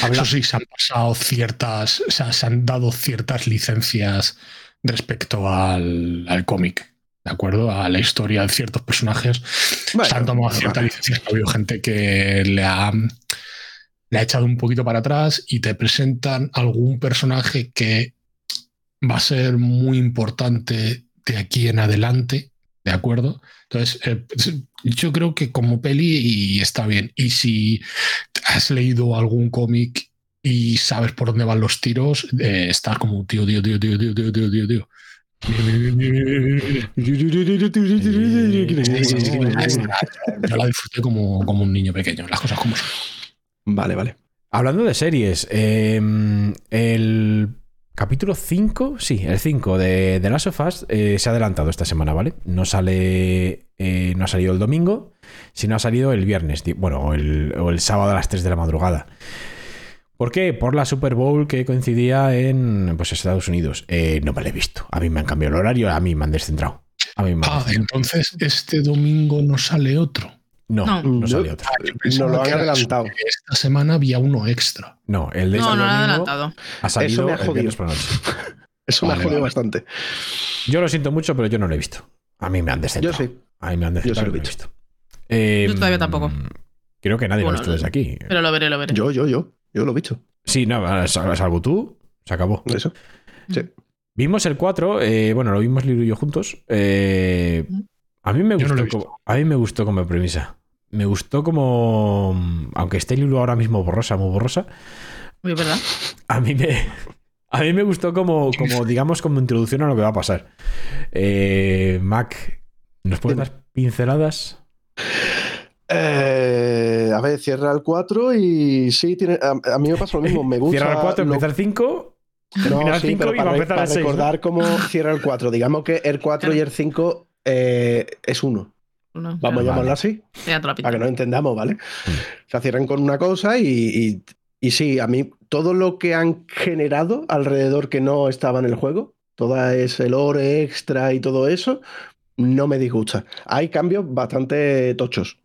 Habla- Eso sí, se han pasado ciertas, o sea, se han dado ciertas licencias respecto al, al cómic, ¿de acuerdo? A la historia de ciertos personajes. Bueno, se han tomado vale. ciertas licencias. Ha habido gente que le ha, le ha echado un poquito para atrás y te presentan algún personaje que va a ser muy importante de aquí en adelante, ¿de acuerdo? Entonces, eh, yo creo que como peli y está bien. Y si has leído algún cómic y sabes por dónde van los tiros, eh, estás como tío, tío, tío, tío, tío, tío, tío, tío, tío. [LAUGHS] Yo la disfruté como, como un niño pequeño, las cosas como son. Vale, vale. Hablando de series, eh, el capítulo 5, sí, el 5 de The Last of Us eh, se ha adelantado esta semana, ¿vale? No sale, eh, no ha salido el domingo, sino ha salido el viernes, bueno, o el, o el sábado a las 3 de la madrugada. ¿Por qué? Por la Super Bowl que coincidía en pues, Estados Unidos. Eh, no me la he visto. A mí me han cambiado el horario, a mí me han descentrado. A mí me han Ah, descentrado. entonces este domingo no sale otro. No, no, No. sale Yo- otro. Ah, yo pensaba lo han adelantado. Esta semana había uno extra. No, el de No, este no lo han adelantado. ha salido Eso me ha jodido. viernes por la noche. [LAUGHS] Eso me Vale, ha jodido vale. bastante. Yo lo siento mucho, pero yo no lo he visto. A mí me han descentrado. Yo sí. A mí me han Yo sí descentrado. lo he no visto. Eh, Yo todavía tampoco. Creo que nadie Bueno, lo ha visto desde aquí. Pero lo veré, lo veré. Yo, yo, yo. Yo lo he visto. Sí, no, sal- salvo tú, se acabó. Eso. Sí. Vimos el 4, eh, bueno, lo vimos Lilu y yo juntos. eh, a, mí me no gustó como, a mí me gustó como premisa. Me gustó como. Aunque esté Lilu ahora mismo borrosa, muy borrosa. Uy, es verdad. A mí me. A mí me gustó como, como digamos, como introducción a lo que va a pasar. Eh, Mac, ¿nos puedes dar pinceladas? Eh, a ver, cierra el 4 y sí, tiene, a, a mí me pasa lo mismo. Me [LAUGHS] gusta. Cierra el 4, lo- empieza el 5. No, el sí, 5 pero y va a para, empezar para el 6. recordar cómo cierra el 4. Digamos que el 4 y el 5 eh, es uno. Uno, Vamos a claro. llamarlo Vale. así, para que nos entendamos, ¿vale? Se cierran con una cosa y, y, y sí, a mí todo lo que han generado alrededor que no estaba en el juego, toda ese lore extra y todo eso, no me disgusta. Hay cambios bastante tochos.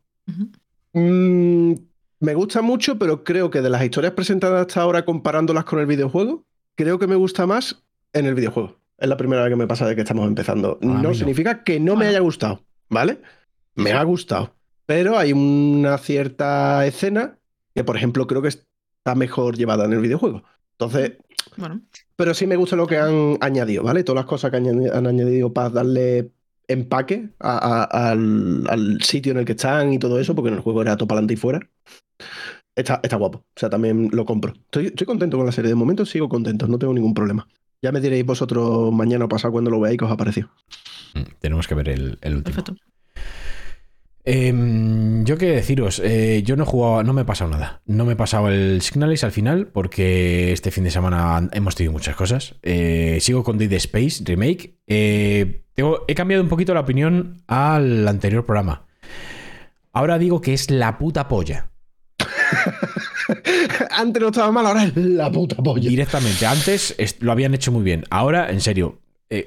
Mm, me gusta mucho, pero creo que de las historias presentadas hasta ahora comparándolas con el videojuego, creo que me gusta más en el videojuego. Es la primera vez que me pasa de que estamos empezando. mí no no. significa que no me haya gustado, ¿vale? Me ha gustado. Pero hay una cierta escena que, por ejemplo, creo que está mejor llevada en el videojuego. Entonces, Bueno, pero sí me gusta lo que han añadido, ¿vale? Todas las cosas que han han añadido para darle empaque a- a- al, al sitio en el que están y todo eso, porque en el juego era todo para adelante y fuera. Está, está guapo. O sea, también lo compro. Estoy, estoy contento con la serie. De momento sigo contento, no tengo ningún problema. Ya me diréis vosotros mañana o pasado cuando lo veáis que os ha parecido. Mm, Tenemos que ver el, el último. perfecto. Em, yo qué deciros, eh, yo no he jugado, no me he pasado nada. No me he pasado el Signalis al final porque este fin de semana hemos tenido muchas cosas. Eh, sigo con Dead Space Remake. Eh, tengo- he cambiado un poquito la opinión al anterior programa. Ahora digo que es la puta polla. [LAUGHS] Antes no estaba mal, ahora es la puta polla. Directamente. Antes es- lo habían hecho muy bien. Ahora, en serio,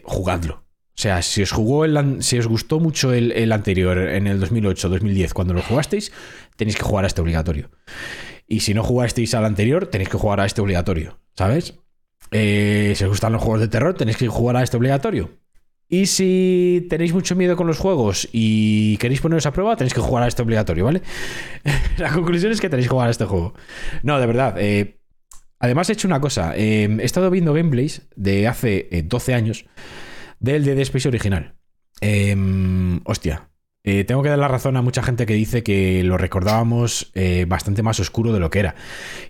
jugadlo. O sea, si os jugó el, si os gustó mucho el, el anterior en el 2008-2010 cuando lo jugasteis, tenéis que jugar a este obligatorio. Y si no jugasteis al anterior, tenéis que jugar a este obligatorio. ¿Sabes? Eh, si os gustan los juegos de terror, tenéis que jugar a este obligatorio. Y si tenéis mucho miedo con los juegos y queréis poneros a prueba, tenéis que jugar a este obligatorio, ¿vale? [LAUGHS] La conclusión es que tenéis que jugar a este juego. No, de verdad. eh, además, he hecho una cosa. eh, he estado viendo gameplays de hace eh, 12 años del Dead Space original. Eh, hostia. eh, tengo que dar la razón a mucha gente que dice que lo recordábamos eh, bastante más oscuro de lo que era.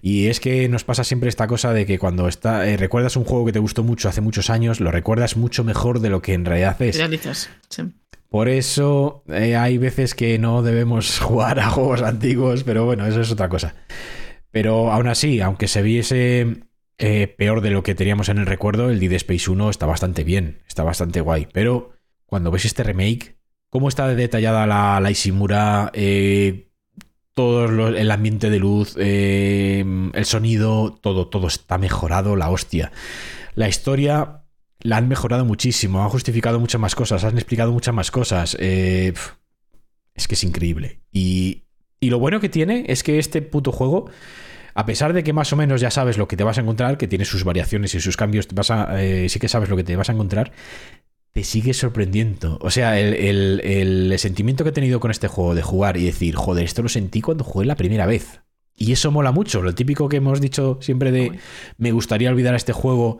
Y es que nos pasa siempre esta cosa de que cuando está, eh, recuerdas un juego que te gustó mucho hace muchos años, lo recuerdas mucho mejor de lo que en realidad es. Idealizas. Sí. Por eso hay veces que no debemos [LAUGHS] jugar a juegos antiguos, pero bueno, eso es otra cosa. Pero aún así, aunque se viese eh, peor de lo que teníamos en el recuerdo, el Dead Space 1 está bastante bien, está bastante guay. Pero cuando ves este remake, cómo está detallada la, la Ishimura, eh, todo el ambiente de luz, eh, el sonido, todo, todo está mejorado, la hostia. La historia la han mejorado muchísimo, han justificado muchas más cosas, han explicado muchas más cosas. es que es increíble. Y, y lo bueno que tiene es que este puto juego, a pesar de que más o menos ya sabes lo que te vas a encontrar, que tiene sus variaciones y sus cambios, vas a, eh, sí que sabes lo que te vas a encontrar, te sigue sorprendiendo. O sea, el, el- el sentimiento que he tenido con este juego de jugar y decir, joder, esto lo sentí cuando jugué la primera vez. Y eso mola mucho. Lo típico que hemos dicho siempre de me gustaría olvidar este juego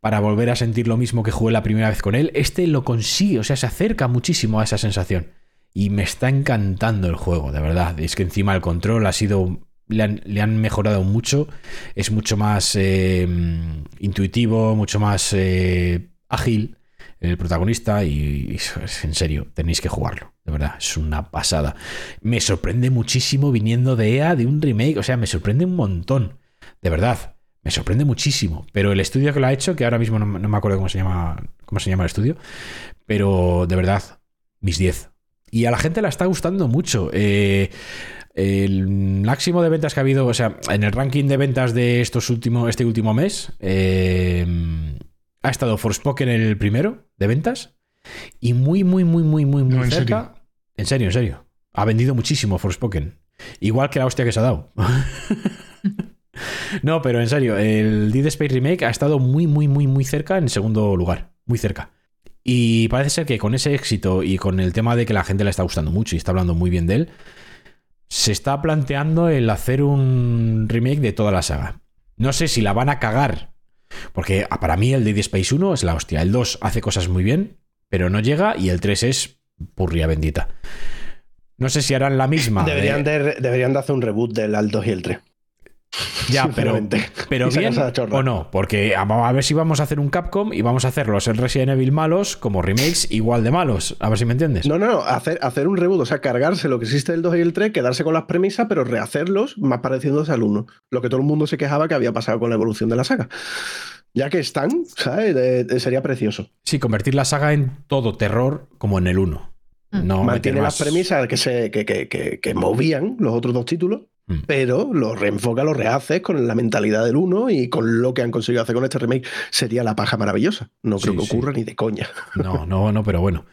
para volver a sentir lo mismo que jugué la primera vez con él. Este lo consigue, o sea, se acerca muchísimo a esa sensación. Y me está encantando el juego, de verdad. Es que encima el control ha sido. Le han, mejorado mucho. Es mucho más eh, intuitivo, mucho más eh, ágil el protagonista. Y, en serio, tenéis que jugarlo. De verdad, es una pasada. Me sorprende muchísimo viniendo de EA, de un remake. O sea, me sorprende un montón. De verdad. Me sorprende muchísimo. Pero el estudio que lo ha hecho, que ahora mismo no, no me acuerdo cómo se llama. cómo se llama el estudio. Pero de verdad, mis 10. Y a la gente la está gustando mucho. Eh, el máximo de ventas que ha habido, o sea, en el ranking de ventas de estos últimos, este último mes, eh, ha estado Forspoken el primero de ventas. Y muy, muy, muy, muy, muy, muy No, en cerca. En serio, en serio. Ha vendido muchísimo Forspoken. Igual que la hostia que se ha dado. [LAUGHS] No, pero en serio, el Dead Space Remake ha estado muy, muy, muy, muy cerca en segundo lugar. Muy cerca. Y parece ser que con ese éxito y con el tema de que la gente le está gustando mucho y está hablando muy bien de él, se está planteando el hacer un remake de toda la saga. No sé si la van a cagar, porque ah, para mí el Dead Space 1 es la hostia. El 2 hace cosas muy bien, pero no llega, y el 3 es purria bendita. No sé si harán la misma. de- Deberían de, deberían de hacer un reboot del al 2 y el 3. [LAUGHS] Ya, pero, pero bien o no, porque a, a ver si vamos a hacer un Capcom y vamos a hacer los Resident Evil malos como remakes igual de malos. A ver si me entiendes. No, no, no, hacer, hacer un reboot, o sea, cargarse lo que existe del 2 y el 3, quedarse con las premisas, pero rehacerlos más pareciéndose al 1. Lo que todo el mundo se quejaba que había pasado con la evolución de la saga. Ya que están, ¿sabes? De- de- sería precioso. Sí, convertir la saga en todo terror como en el 1. Mm. No Mantiene las más- premisas que, se, que, que- que- que movían los otros dos títulos. Pero lo reenfoca, lo rehaces con la mentalidad del 1 y con lo que han conseguido hacer con este remake. Sería la paja maravillosa. No creo Sí, que sí. ocurra ni de coña. No, no, no, pero bueno.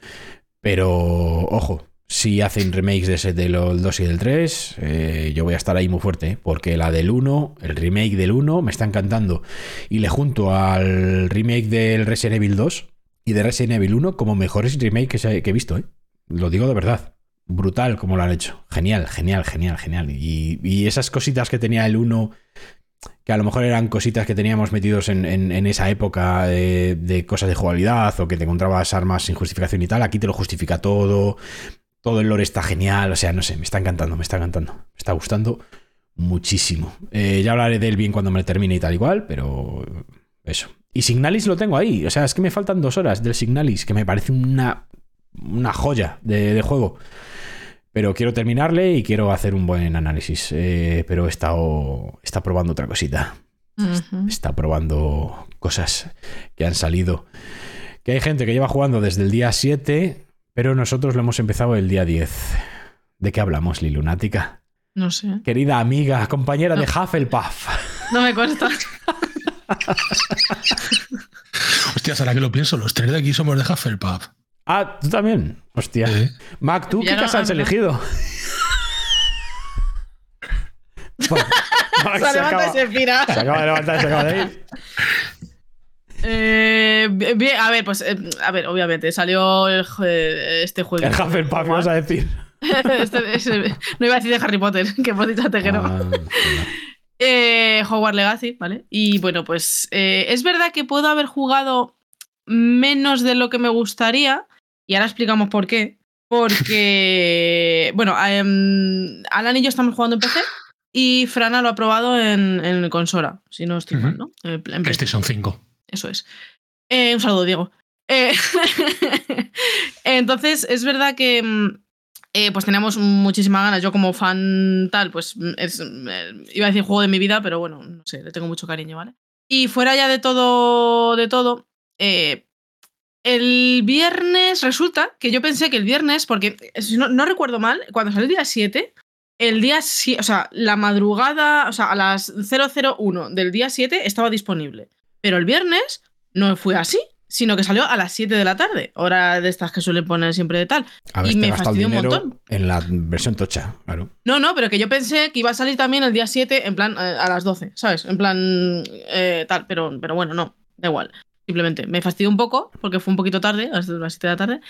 Pero, ojo, si hacen remakes de, ese, de los 2 y del 3, eh, yo voy a estar ahí muy fuerte, ¿eh? porque la del 1, el remake del 1, me está encantando. Y le junto al remake del Resident Evil 2 y de Resident Evil 1 como mejores remakes que he visto, ¿eh? Lo digo de verdad. Brutal como lo han hecho. Genial, genial, genial, genial. Y, y esas cositas que tenía el 1, que a lo mejor eran cositas que teníamos metidos en, en- esa época de, cosas de jugabilidad o que te encontrabas armas sin justificación y tal, aquí te lo justifica todo. Todo el lore está genial. O sea, no sé, me está encantando, me está encantando. Me está gustando muchísimo. Eh, ya hablaré de él bien cuando me termine y tal igual, pero eso. Y Signalis lo tengo ahí. O sea, es que me faltan dos horas del Signalis, que me parece una, una joya de, de juego. Pero quiero terminarle y quiero hacer un buen análisis. Eh, pero he estado, está probando otra cosita. Está probando cosas que han salido. Que hay gente que lleva jugando desde el día 7, pero nosotros lo hemos empezado el día 10. ¿De qué hablamos, Lilunática? No sé. Querida amiga, compañera de Hufflepuff. No me cuesta. Hostias, ahora que lo pienso, los tres de aquí somos de Hufflepuff. Ah, tú también. Hostia. ¿eh? Mac, ¿tú qué no, casa has ah, ¿verdad? elegido? [LAUGHS] Mac Se se levanta y acaba, se pira. se acaba de levantar, se acaba de ir. Eh, bien, a ver, pues, eh, a ver, obviamente, salió el este juego. El Hufflepuff, vas a decir. [LAUGHS] Este- ese- no iba a decir de Harry Potter, [LAUGHS] que hemos dicho antes que no. Ah. Eh, Hogwarts Legacy, ¿vale? Y bueno, pues eh, es verdad que puedo haber jugado menos de lo que me gustaría, y ahora explicamos por qué. Porque, [LAUGHS] bueno, em, Alan y yo estamos jugando en PC y Frana lo ha probado en, en consola, si no estoy mal, ¿no? En, en Play- PlayStation 5. eso es. Eh, un saludo, Diego. Eh, [LAUGHS] entonces, es verdad que mm, eh, pues teníamos muchísimas ganas. Yo como fan tal, pues mm, es, eh, iba a decir juego de mi vida, pero bueno, no sé, le tengo mucho cariño, ¿vale? Y fuera ya de todo, de todo, eh, el viernes resulta que yo pensé que el viernes, porque eh, no, no recuerdo mal, cuando salió el día 7, el día 7, o sea, la madrugada, o sea, a las 001 del día 7 estaba disponible. Pero el viernes no fue así, sino que salió a las 7 de la tarde, hora de estas que suelen poner siempre de tal. Haberte Y me fastidió un montón. en la versión tocha, claro. No, no, pero que yo pensé que iba a salir también el día 7, en plan, eh, a las 12, ¿sabes? En plan, eh, tal, pero, pero bueno, no, da igual. Simplemente me fastidió un poco, porque fue un poquito tarde, a las 7 de la tarde.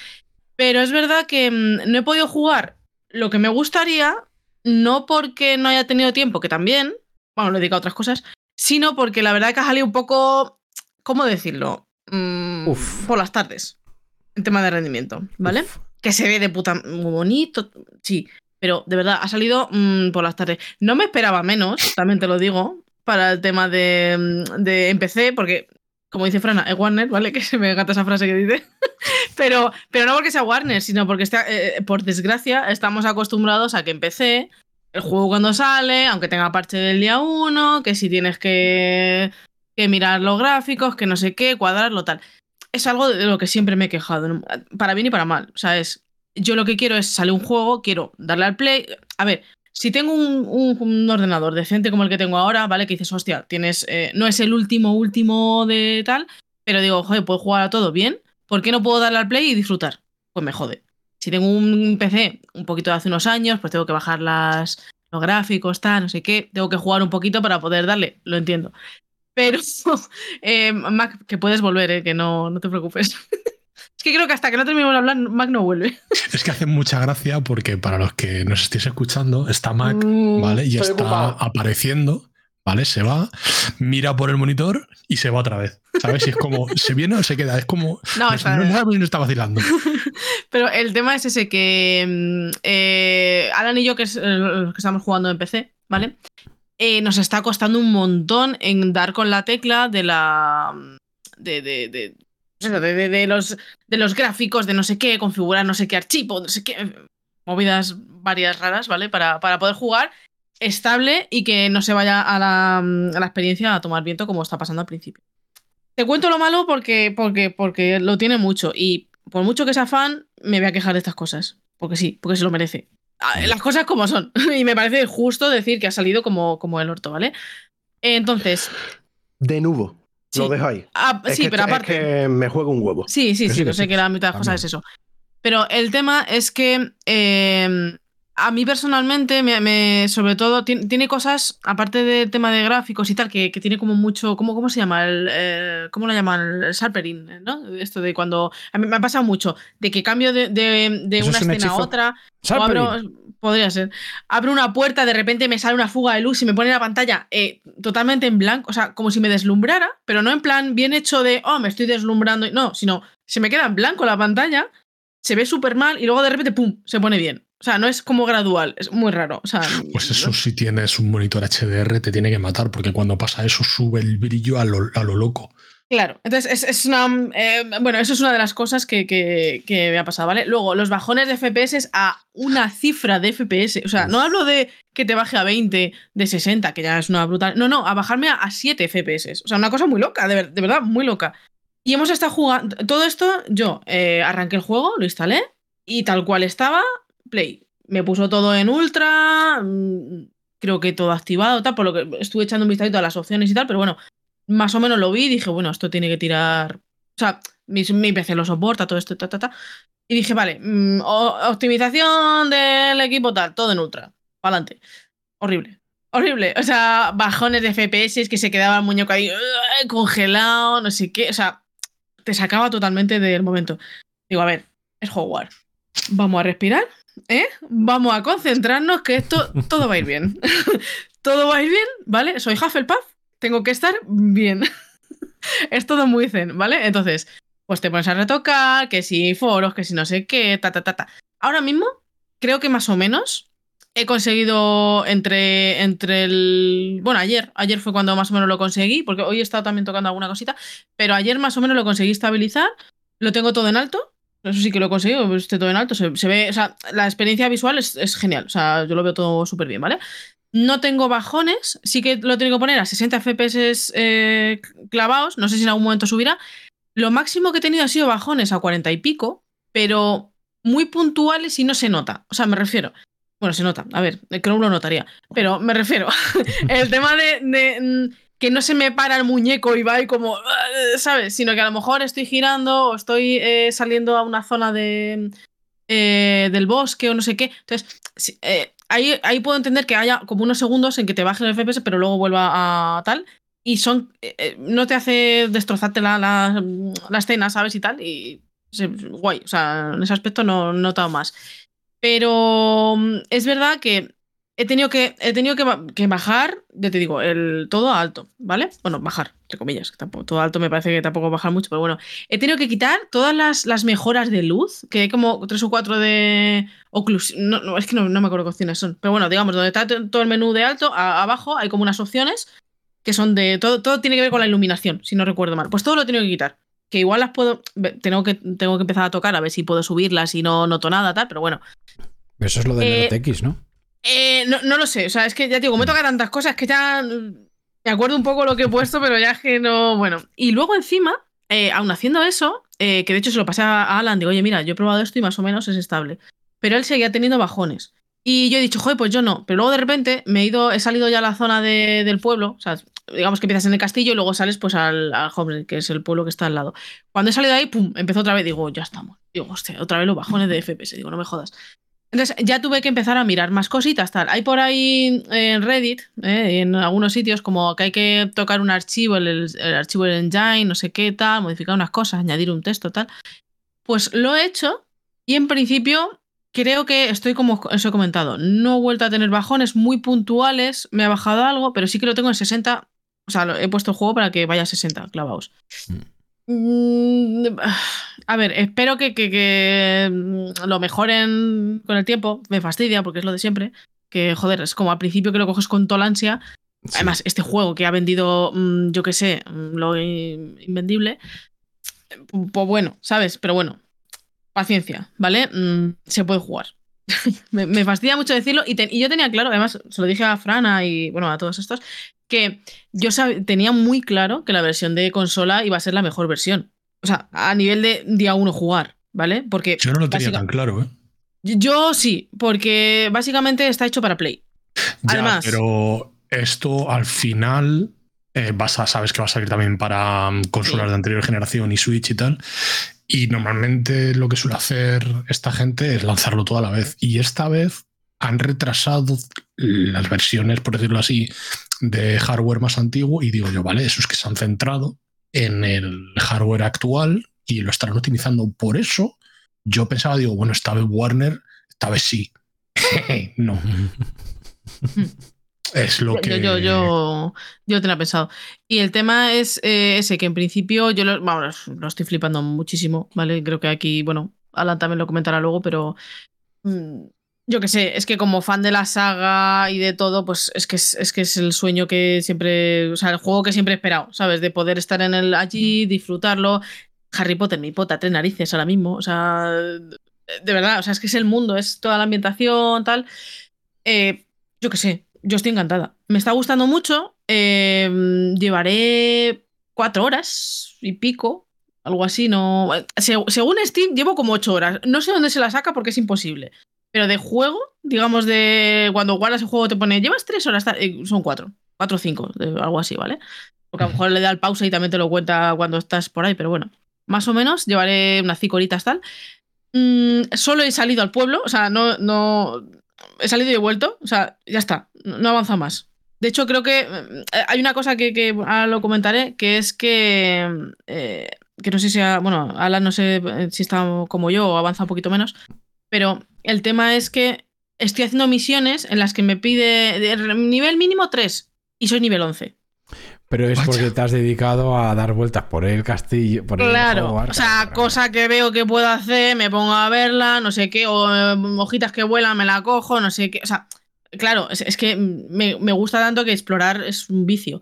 Pero es verdad que mm, no he podido jugar lo que me gustaría, no porque no haya tenido tiempo, que también, bueno, lo he dedicado a otras cosas, sino porque la verdad que ha salido un poco, ¿cómo decirlo? Mm, Uf. Por las tardes, en tema de rendimiento, ¿vale? Uf. que se ve de puta muy bonito, sí, pero de verdad ha salido mm, por las tardes. No me esperaba menos, también te lo digo, para el tema de, mm, de en PC, porque como dice Frana, es Warner, ¿vale? [LAUGHS] Que se me encanta esa frase que dice. pero, pero no porque sea Warner, sino porque está, eh, por desgracia estamos acostumbrados a que en PC el juego cuando sale, aunque tenga parche del día 1, que si tienes que, que mirar los gráficos, que no sé qué, cuadrarlo, tal es algo de lo que siempre me he quejado, para bien y para mal. O sea, es, yo lo que quiero es salir un juego, quiero darle al play. A ver, si tengo un, ordenador decente como el que tengo ahora, ¿vale? Que dices, hostia, tienes, eh, no es el último, último de tal, pero digo, joder, puedo jugar a todo bien, ¿por qué no puedo darle al play y disfrutar? Pues me jode. Si tengo un PC un poquito de hace unos años, pues tengo que bajar las, los los gráficos, tal, no sé qué. Tengo que jugar un poquito para poder darle, lo entiendo. Pero, [LAUGHS] eh, Mac, que puedes volver, eh, que no, no te preocupes. [LAUGHS] es que creo que hasta que no terminemos de hablar, Mac no vuelve. [LAUGHS] Es que hace mucha gracia porque para los que nos estéis escuchando, está Mac, Mm, ¿vale? Y está ocupado. apareciendo, ¿vale? Se va, mira por el monitor y se va otra vez. ¿Sabes? Y es como, [LAUGHS] ¿se viene o se queda? Es como. No, no, está- no, no, no está vacilando. [LAUGHS] Pero el tema es ese que mm, eh, Alan y yo, que es eh, los que estamos jugando en PC, ¿vale? Eh, nos está costando un montón en dar con la tecla de la. de, de, de, de- de- de los, de los gráficos, de no sé qué, configurar no sé qué archivo, no sé qué. Movidas varias raras, ¿vale? Para, para poder jugar estable y que no se vaya a la, mm, a la experiencia a tomar viento como está pasando al principio. Te cuento lo malo porque, porque, porque lo tiene mucho y por mucho que sea fan, me voy a quejar de estas cosas. Porque sí, porque se lo merece. Ah, Las cosas como son. [LAUGHS] Y me parece justo decir que ha salido como, como el orto, ¿vale? Entonces, De nuevo. Sí. Lo dejo ahí. ah, Es sí, que pero aparte. Es que me juego un huevo. Sí, sí, sí, yo sé que la mitad de las cosas es eso. Pero el tema es que eh, a mí personalmente, me, me- sobre todo, tiene, tiene cosas, aparte del tema de gráficos y tal, que, que tiene como mucho, ¿cómo, cómo se llama? El, eh, ¿Cómo lo llaman? El sharpering, ¿no? Esto de cuando... A mí me ha pasado mucho, de que cambio de, de- de ¿Eso una es un escena a otra, o Salperin. abro, podría ser. Abro una puerta, de repente me sale una fuga de luz y me pone la pantalla eh, totalmente en blanco, o sea, como si me deslumbrara, pero no en plan bien hecho de, oh, me estoy deslumbrando. No, sino se me queda en blanco la pantalla, se ve súper mal y luego de repente, ¡pum!, se pone bien. O sea, no es como gradual, es muy raro. O sea, Pues eso, si tienes un monitor HDR, te tiene que matar, porque cuando pasa eso, sube el brillo a lo, a lo loco. Claro, entonces es, es una. eh, bueno, eso es una de las cosas que, que- que me ha pasado, ¿vale? Luego, los bajones de FPS a una cifra de FPS. O sea, no hablo de que te baje a 20, de 60, que ya es una brutal. No, no, a bajarme a, a 7 FPS. O sea, una cosa muy loca, de, ver- de verdad, muy loca. Y hemos estado jugando. Todo esto, yo eh, arranqué el juego, lo instalé y tal cual estaba, play. Me puso todo en ultra, mm, creo que todo activado, tal, por lo que estuve echando un vistacito a las opciones y tal, pero bueno, más o menos lo vi dije, bueno, esto tiene que tirar. O sea, mi, mi PC lo soporta, todo esto, ta, ta, ta. Y dije, vale, mm, optimización del equipo tal, todo en ultra. Para adelante. Horrible. Horrible. O sea, bajones de FPS que se quedaba el muñeco ahí ¡ugh! congelado, no sé qué. O sea, te sacaba totalmente del momento. Digo, a ver, es Hogwarts. Vamos a respirar, ¿eh? Vamos a concentrarnos que esto todo va a ir bien. [LAUGHS] todo va a ir bien, ¿vale? Soy Hufflepuff, tengo que estar bien. [LAUGHS] es todo muy zen, ¿vale? Entonces, pues te pones a retocar, que si foros, que si no sé qué, ta, ta, ta, ta. Ahora mismo, creo que más o menos he conseguido entre, entre el... Bueno, ayer, ayer fue cuando más o menos lo conseguí, porque hoy he estado también tocando alguna cosita, pero ayer más o menos lo conseguí estabilizar, lo tengo todo en alto, eso sí que lo he conseguido, esté todo en alto, se, se ve, o sea, la experiencia visual es, es genial, o sea, yo lo veo todo súper bien, ¿vale? No tengo bajones, sí que lo tengo que poner a 60 FPS eh, clavados, no sé si en algún momento subirá. Lo máximo que he tenido ha sido bajones a 40 y pico, pero muy puntuales y no se nota. O sea, me refiero. Bueno, se nota, a ver, el Chrome lo notaría, pero me refiero. [LAUGHS] el tema de, mm, que no se me para el muñeco y va ahí como, [LAUGHS] ¿sabes? Sino que a lo mejor estoy girando o estoy eh, saliendo a una zona de, eh, del bosque o no sé qué. Entonces, ahí, ahí puedo entender que haya como unos segundos en que te baje el FPS, pero luego vuelva a tal. Y son. eh, eh, no te hace destrozarte la, la, la escena, ¿sabes? Y tal. Y. guay. O sea, en ese aspecto no no he notado más. Pero mm, es verdad que he tenido que, he tenido que, que bajar, ya te digo, el todo a alto, ¿vale? Bueno, bajar, entre comillas, que tampoco, todo alto me parece que tampoco bajar mucho, pero bueno. He tenido que quitar todas las, las mejoras de luz, que hay como tres o cuatro de oclusión. No, no, es que no, no me acuerdo qué opciones son. Pero bueno, digamos, donde está todo el menú de alto, a- abajo hay como unas opciones que son de. Todo, todo tiene que ver con la iluminación, si no recuerdo mal. Pues todo lo he tenido que quitar. Que igual las puedo. Tengo que, tengo que empezar a tocar a ver si puedo subirlas y no noto nada, tal, pero bueno. Eso es lo del Eh, ¿no? Eh, no, no lo sé, o sea, es que ya digo, me toca tantas cosas que ya mm, me acuerdo un poco lo que he puesto, pero ya es que no. Bueno. Y luego encima, eh, aún haciendo eso, eh, que de hecho se lo pasé a Alan, digo, oye, mira, yo he probado esto y más o menos es estable. Pero él seguía teniendo bajones. Y yo he dicho, joder, pues yo no. Pero luego de repente me he ido, he salido ya a la zona de- del pueblo, o sea, digamos que empiezas en el castillo y luego sales pues al, al que es el pueblo que está al lado. Cuando he salido ahí, pum, empezó otra vez, digo, ya estamos. Digo, hostia, otra vez los bajones de FPS, digo, no me jodas. Entonces ya tuve que empezar a mirar más cositas, tal. Hay por ahí en Reddit, eh, en algunos sitios, como que hay que tocar un archivo, el, el archivo del engine, no sé qué, tal, modificar unas cosas, añadir un texto, tal. Pues lo he hecho y en principio creo que estoy como os he comentado. No he vuelto a tener bajones muy puntuales, me ha bajado algo, pero sí que lo tengo en 60. O sea, lo- he puesto el juego para que vaya a 60 clavados. Mm, A ver, espero que, que- que, mm, lo mejoren con el tiempo. Me fastidia porque es lo de siempre. Que, joder, es como al principio que lo coges con toda la ansia. Sí. Además, este juego que ha vendido, mm, yo qué sé, mm, lo in- invendible. Pues bueno, ¿sabes? Pero bueno, paciencia, ¿vale? Se puede jugar. [LAUGHS] me, me fastidia mucho decirlo y, te- y yo tenía claro, además se lo dije a Frana y bueno, a todos estos, que yo tenía muy claro que la versión de consola iba a ser la mejor versión. O sea, a nivel de día uno jugar, ¿vale? Porque Yo no lo tenía tan claro, ¿eh? yo sí, porque básicamente está hecho para Play. Ya, Además- pero esto al final eh, vas a, sabes que va a salir también para mm, consolas Sí. de anterior generación y Switch y tal. Y normalmente lo que suele hacer esta gente es lanzarlo todo a la vez. Y esta vez han retrasado las versiones, por decirlo así, de hardware más antiguo. Y digo yo, vale, eso es que se han centrado en el hardware actual y lo estarán utilizando por eso. Yo pensaba, digo, bueno, esta vez Warner, esta vez sí. [LAUGHS] no. [LAUGHS] Es lo que. Yo, yo, yo, yo tenía pensado. Y el tema es eh, ese, que en principio yo lo, vamos, lo estoy flipando muchísimo, ¿vale? Creo que aquí, bueno, Alan también lo comentará luego, pero mm, yo qué sé, es que como fan de la saga y de todo, pues es que es, que es el sueño que siempre, o sea, el juego que siempre he esperado, ¿sabes? De poder estar en el allí, disfrutarlo. Harry Potter me pota tres narices ahora mismo, o sea, de verdad, o sea, es que es el mundo, es toda la ambientación, tal. Eh, yo qué sé, yo estoy encantada. Me está gustando mucho. eh, llevaré cuatro horas y pico, algo así. No, Se- según Steam, llevo como ocho horas. No sé dónde se la saca porque es imposible. Pero de juego, digamos, de cuando guardas el juego te pone, llevas tres horas, tal", eh, son cuatro, cuatro o cinco, algo así, ¿vale? Porque a lo mejor le da el pausa y también te lo cuenta cuando estás por ahí, pero bueno, más o menos llevaré unas cinco horitas tal. Mm, solo he salido al pueblo, o sea, no, no, he salido y he vuelto, o sea, ya está, no avanza más. De hecho, creo que eh, hay una cosa que, que ahora lo comentaré, que es que, eh, que no sé si, ha- bueno, Alan no sé si está como yo o avanza un poquito menos, pero el tema es que estoy haciendo misiones en las que me pide de nivel mínimo 3 y soy nivel 11. Pero es porque te has dedicado a dar vueltas por el castillo. Por el Claro, o sea, cosa que veo que puedo hacer, me pongo a verla, no sé qué, o eh, hojitas que vuelan, me la cojo, no sé qué. O sea, claro, es, es que me, me gusta tanto que explorar es un vicio.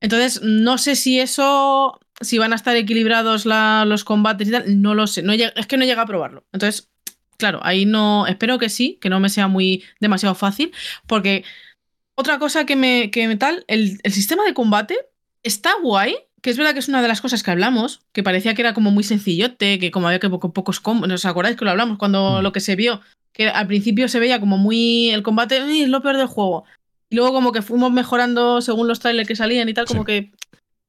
Entonces, no sé si eso, si van a estar equilibrados la- los combates y tal, no lo sé. No es que no llega a probarlo. Entonces, claro, ahí no, espero que sí, que no me sea muy demasiado fácil, porque otra cosa que me, que me tal, el, el sistema de combate está guay, que es verdad que es una de las cosas que hablamos, que parecía que era como muy sencillote, que como había que poco, pocos combos, ¿os acordáis que lo hablamos cuando Mm. lo que se vio? Que al principio se veía como muy el combate, "Ay, es lo peor del juego. Y luego como que fuimos mejorando según los trailers que salían y tal, como Sí. que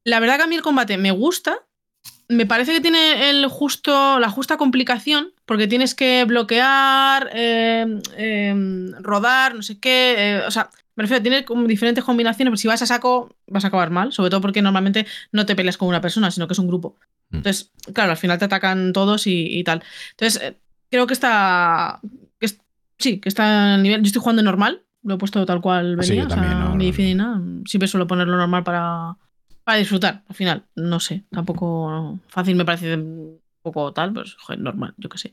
la verdad que a mí el combate me gusta. Me parece que tiene el justo, la justa complicación, porque tienes que bloquear, eh, eh, rodar, no sé qué. eh, o sea, me refiero, tiene diferentes combinaciones, pero si vas a saco, vas a acabar mal. Sobre todo porque normalmente no te peleas con una persona, sino que es un grupo. Mm. Entonces, claro, al final te atacan todos y, y tal. Entonces, eh, creo que está. que es- sí, que está al nivel. Yo estoy jugando normal, lo he puesto tal cual Sí, venía, yo o sea, no, ni no. difícil ni nada. Siempre suelo ponerlo normal para, para disfrutar, al final. No sé, tampoco fácil me parece poco tal, pues joder, normal, yo qué sé.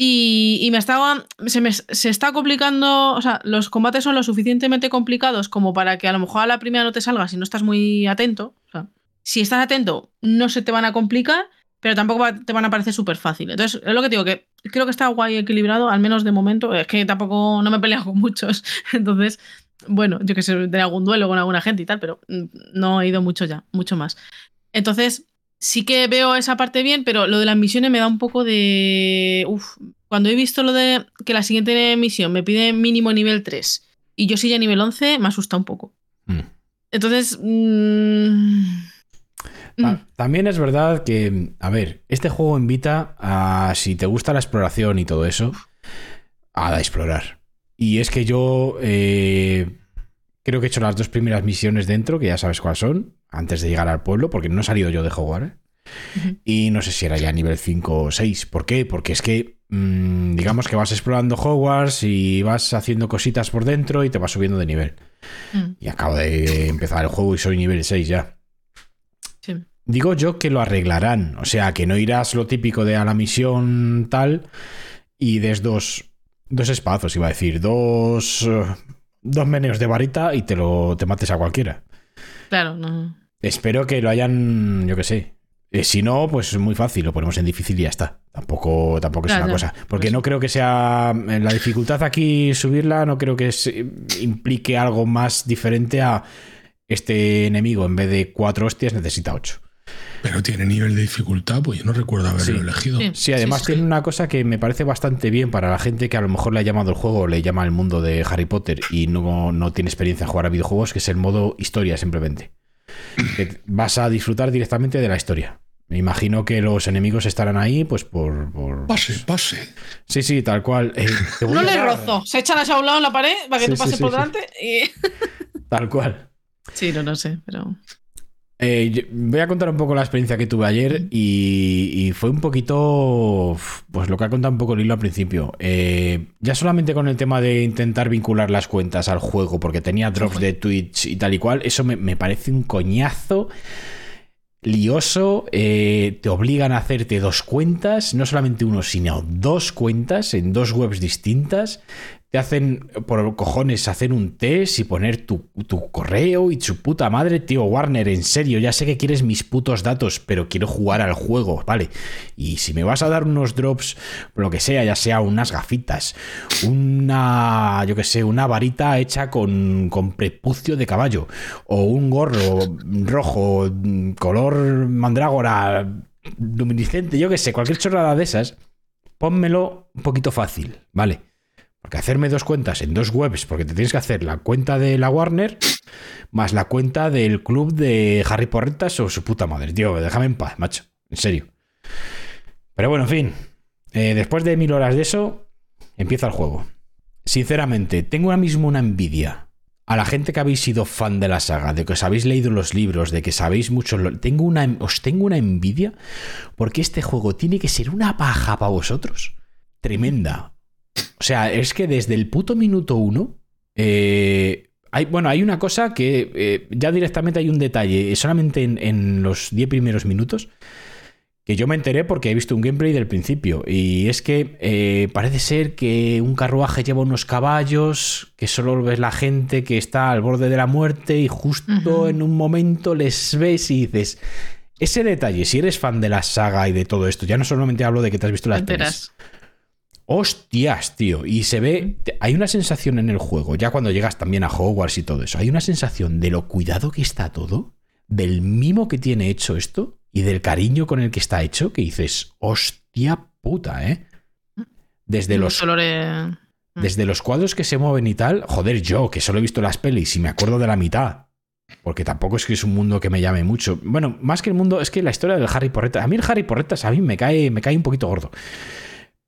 Y, y me estaba. Se me se está complicando. O sea, los combates son lo suficientemente complicados como para que a lo mejor a la primera no te salga si no estás muy atento. O sea, si estás atento, no se te van a complicar, pero tampoco te van a parecer súper fácil. Entonces, es lo que digo, que creo que está guay equilibrado, al menos de momento. Es que tampoco no me he peleado con muchos. [LAUGHS] Entonces, bueno, yo que sé, de algún duelo con alguna gente y tal, pero mm, no he ido mucho ya, mucho más. Entonces, sí que veo esa parte bien, pero lo de las misiones me da un poco de. Uf, cuando he visto lo de que la siguiente misión me pide mínimo nivel 3 y yo soy ya nivel 11, me asusta un poco. Mm. Entonces. mm, mm, También es verdad que, a ver, este juego invita a, si te gusta la exploración y todo eso, a explorar. Y es que yo eh, creo que he hecho las dos primeras misiones dentro, que ya sabes cuáles son, antes de llegar al pueblo, porque no he salido yo de Hogwarts. ¿eh? Y no sé si era ya nivel 5 o 6. ¿Por qué? Porque es que, mm, digamos que vas explorando Hogwarts y vas haciendo cositas por dentro y te vas subiendo de nivel. Mm, Y acabo de empezar el juego y soy nivel 6 ya. sí. Digo yo que lo arreglarán. O sea, que no irás lo típico de a la misión tal y des dos, dos espadazos, iba a decir. Dos, eh, dos meneos de varita y te, lo, te mates a cualquiera. Claro, no. Espero que lo hayan, yo qué sé. Eh, si no, pues es muy fácil, lo ponemos en difícil y ya está. Tampoco, tampoco es una cosa. Porque Pues- no creo que sea. eh, La dificultad aquí, subirla, no creo que es- implique algo más diferente a este enemigo. En vez de cuatro hostias, necesita ocho. Pero tiene nivel de dificultad, pues yo no recuerdo haberlo Sí. elegido. Sí. Sí, además sí. tiene una cosa que me parece bastante bien para la gente que a lo mejor le ha llamado el juego, o le llama el mundo de Harry Potter y no, no tiene experiencia en jugar a videojuegos, que es el modo historia simplemente. Que vas a disfrutar directamente de la historia. Me imagino que los enemigos estarán ahí, pues por. por- Pase, pase. Sí, sí, tal cual. Eh, No le rozo. Se echan a un lado en la pared para que Sí, tú pases sí, por sí. delante y. Tal cual. Sí, no, no sé, pero. Eh, voy a contar un poco la experiencia que tuve ayer y, y fue un poquito, pues lo que ha contado un poco Lilo al principio. Eh, ya solamente con el tema de intentar vincular las cuentas al juego, porque tenía drops de Twitch y tal y cual, eso me, me parece un coñazo lioso. eh, te obligan a hacerte dos cuentas, no solamente uno, sino dos cuentas en dos webs distintas. Te hacen por cojones hacer un test y poner tu, tu correo y su puta madre, tío Warner, en serio, ya sé que quieres mis putos datos, pero quiero jugar al juego, ¿vale? Y si me vas a dar unos drops, lo que sea, ya sea unas gafitas, una, yo que sé, una varita hecha con, con prepucio de caballo, o un gorro rojo, color mandrágora, luminiscente, yo que sé, cualquier chorrada de esas, pónmelo un poquito fácil, ¿vale? Porque hacerme dos cuentas en dos webs, porque te tienes que hacer la cuenta de la Warner más la cuenta del club de Harry Porretas o su puta madre. Tío, déjame en paz, macho. En serio. Pero bueno, en fin. Eh, después de mil horas de eso, empieza el juego. Sinceramente, tengo ahora mismo una envidia a la gente que habéis sido fan de la saga, de que os habéis leído los libros, de que sabéis mucho. Tengo una, os tengo una envidia porque este juego tiene que ser una paja para vosotros. Tremenda. O sea, es que desde el puto minuto uno. eh, hay, bueno, hay una cosa que eh, ya directamente hay un detalle, eh, solamente en, en los 10 primeros minutos, que yo me enteré porque he visto un gameplay del principio. Y es que eh, parece ser que un carruaje lleva unos caballos, que solo ves la gente que está al borde de la muerte y justo en un momento les ves y dices... Ese detalle, si eres fan de la saga y de todo esto, ya no solamente hablo de que te has visto las pelis. Hostias, tío. Y se ve. Hay una sensación en el juego, ya cuando llegas también a Hogwarts y todo eso. Hay una sensación de lo cuidado que está todo, del mimo que tiene hecho esto y del cariño con el que está hecho, que dices, hostia puta, ¿eh? Desde los, lore- desde los cuadros que se mueven y tal, joder, yo que solo he visto las pelis y me acuerdo de la mitad. Porque tampoco es que es un mundo que me llame mucho. Bueno, más que el mundo, es que la historia del Harry Porretas. A mí el Harry Porretas a mí me cae, me cae un poquito gordo.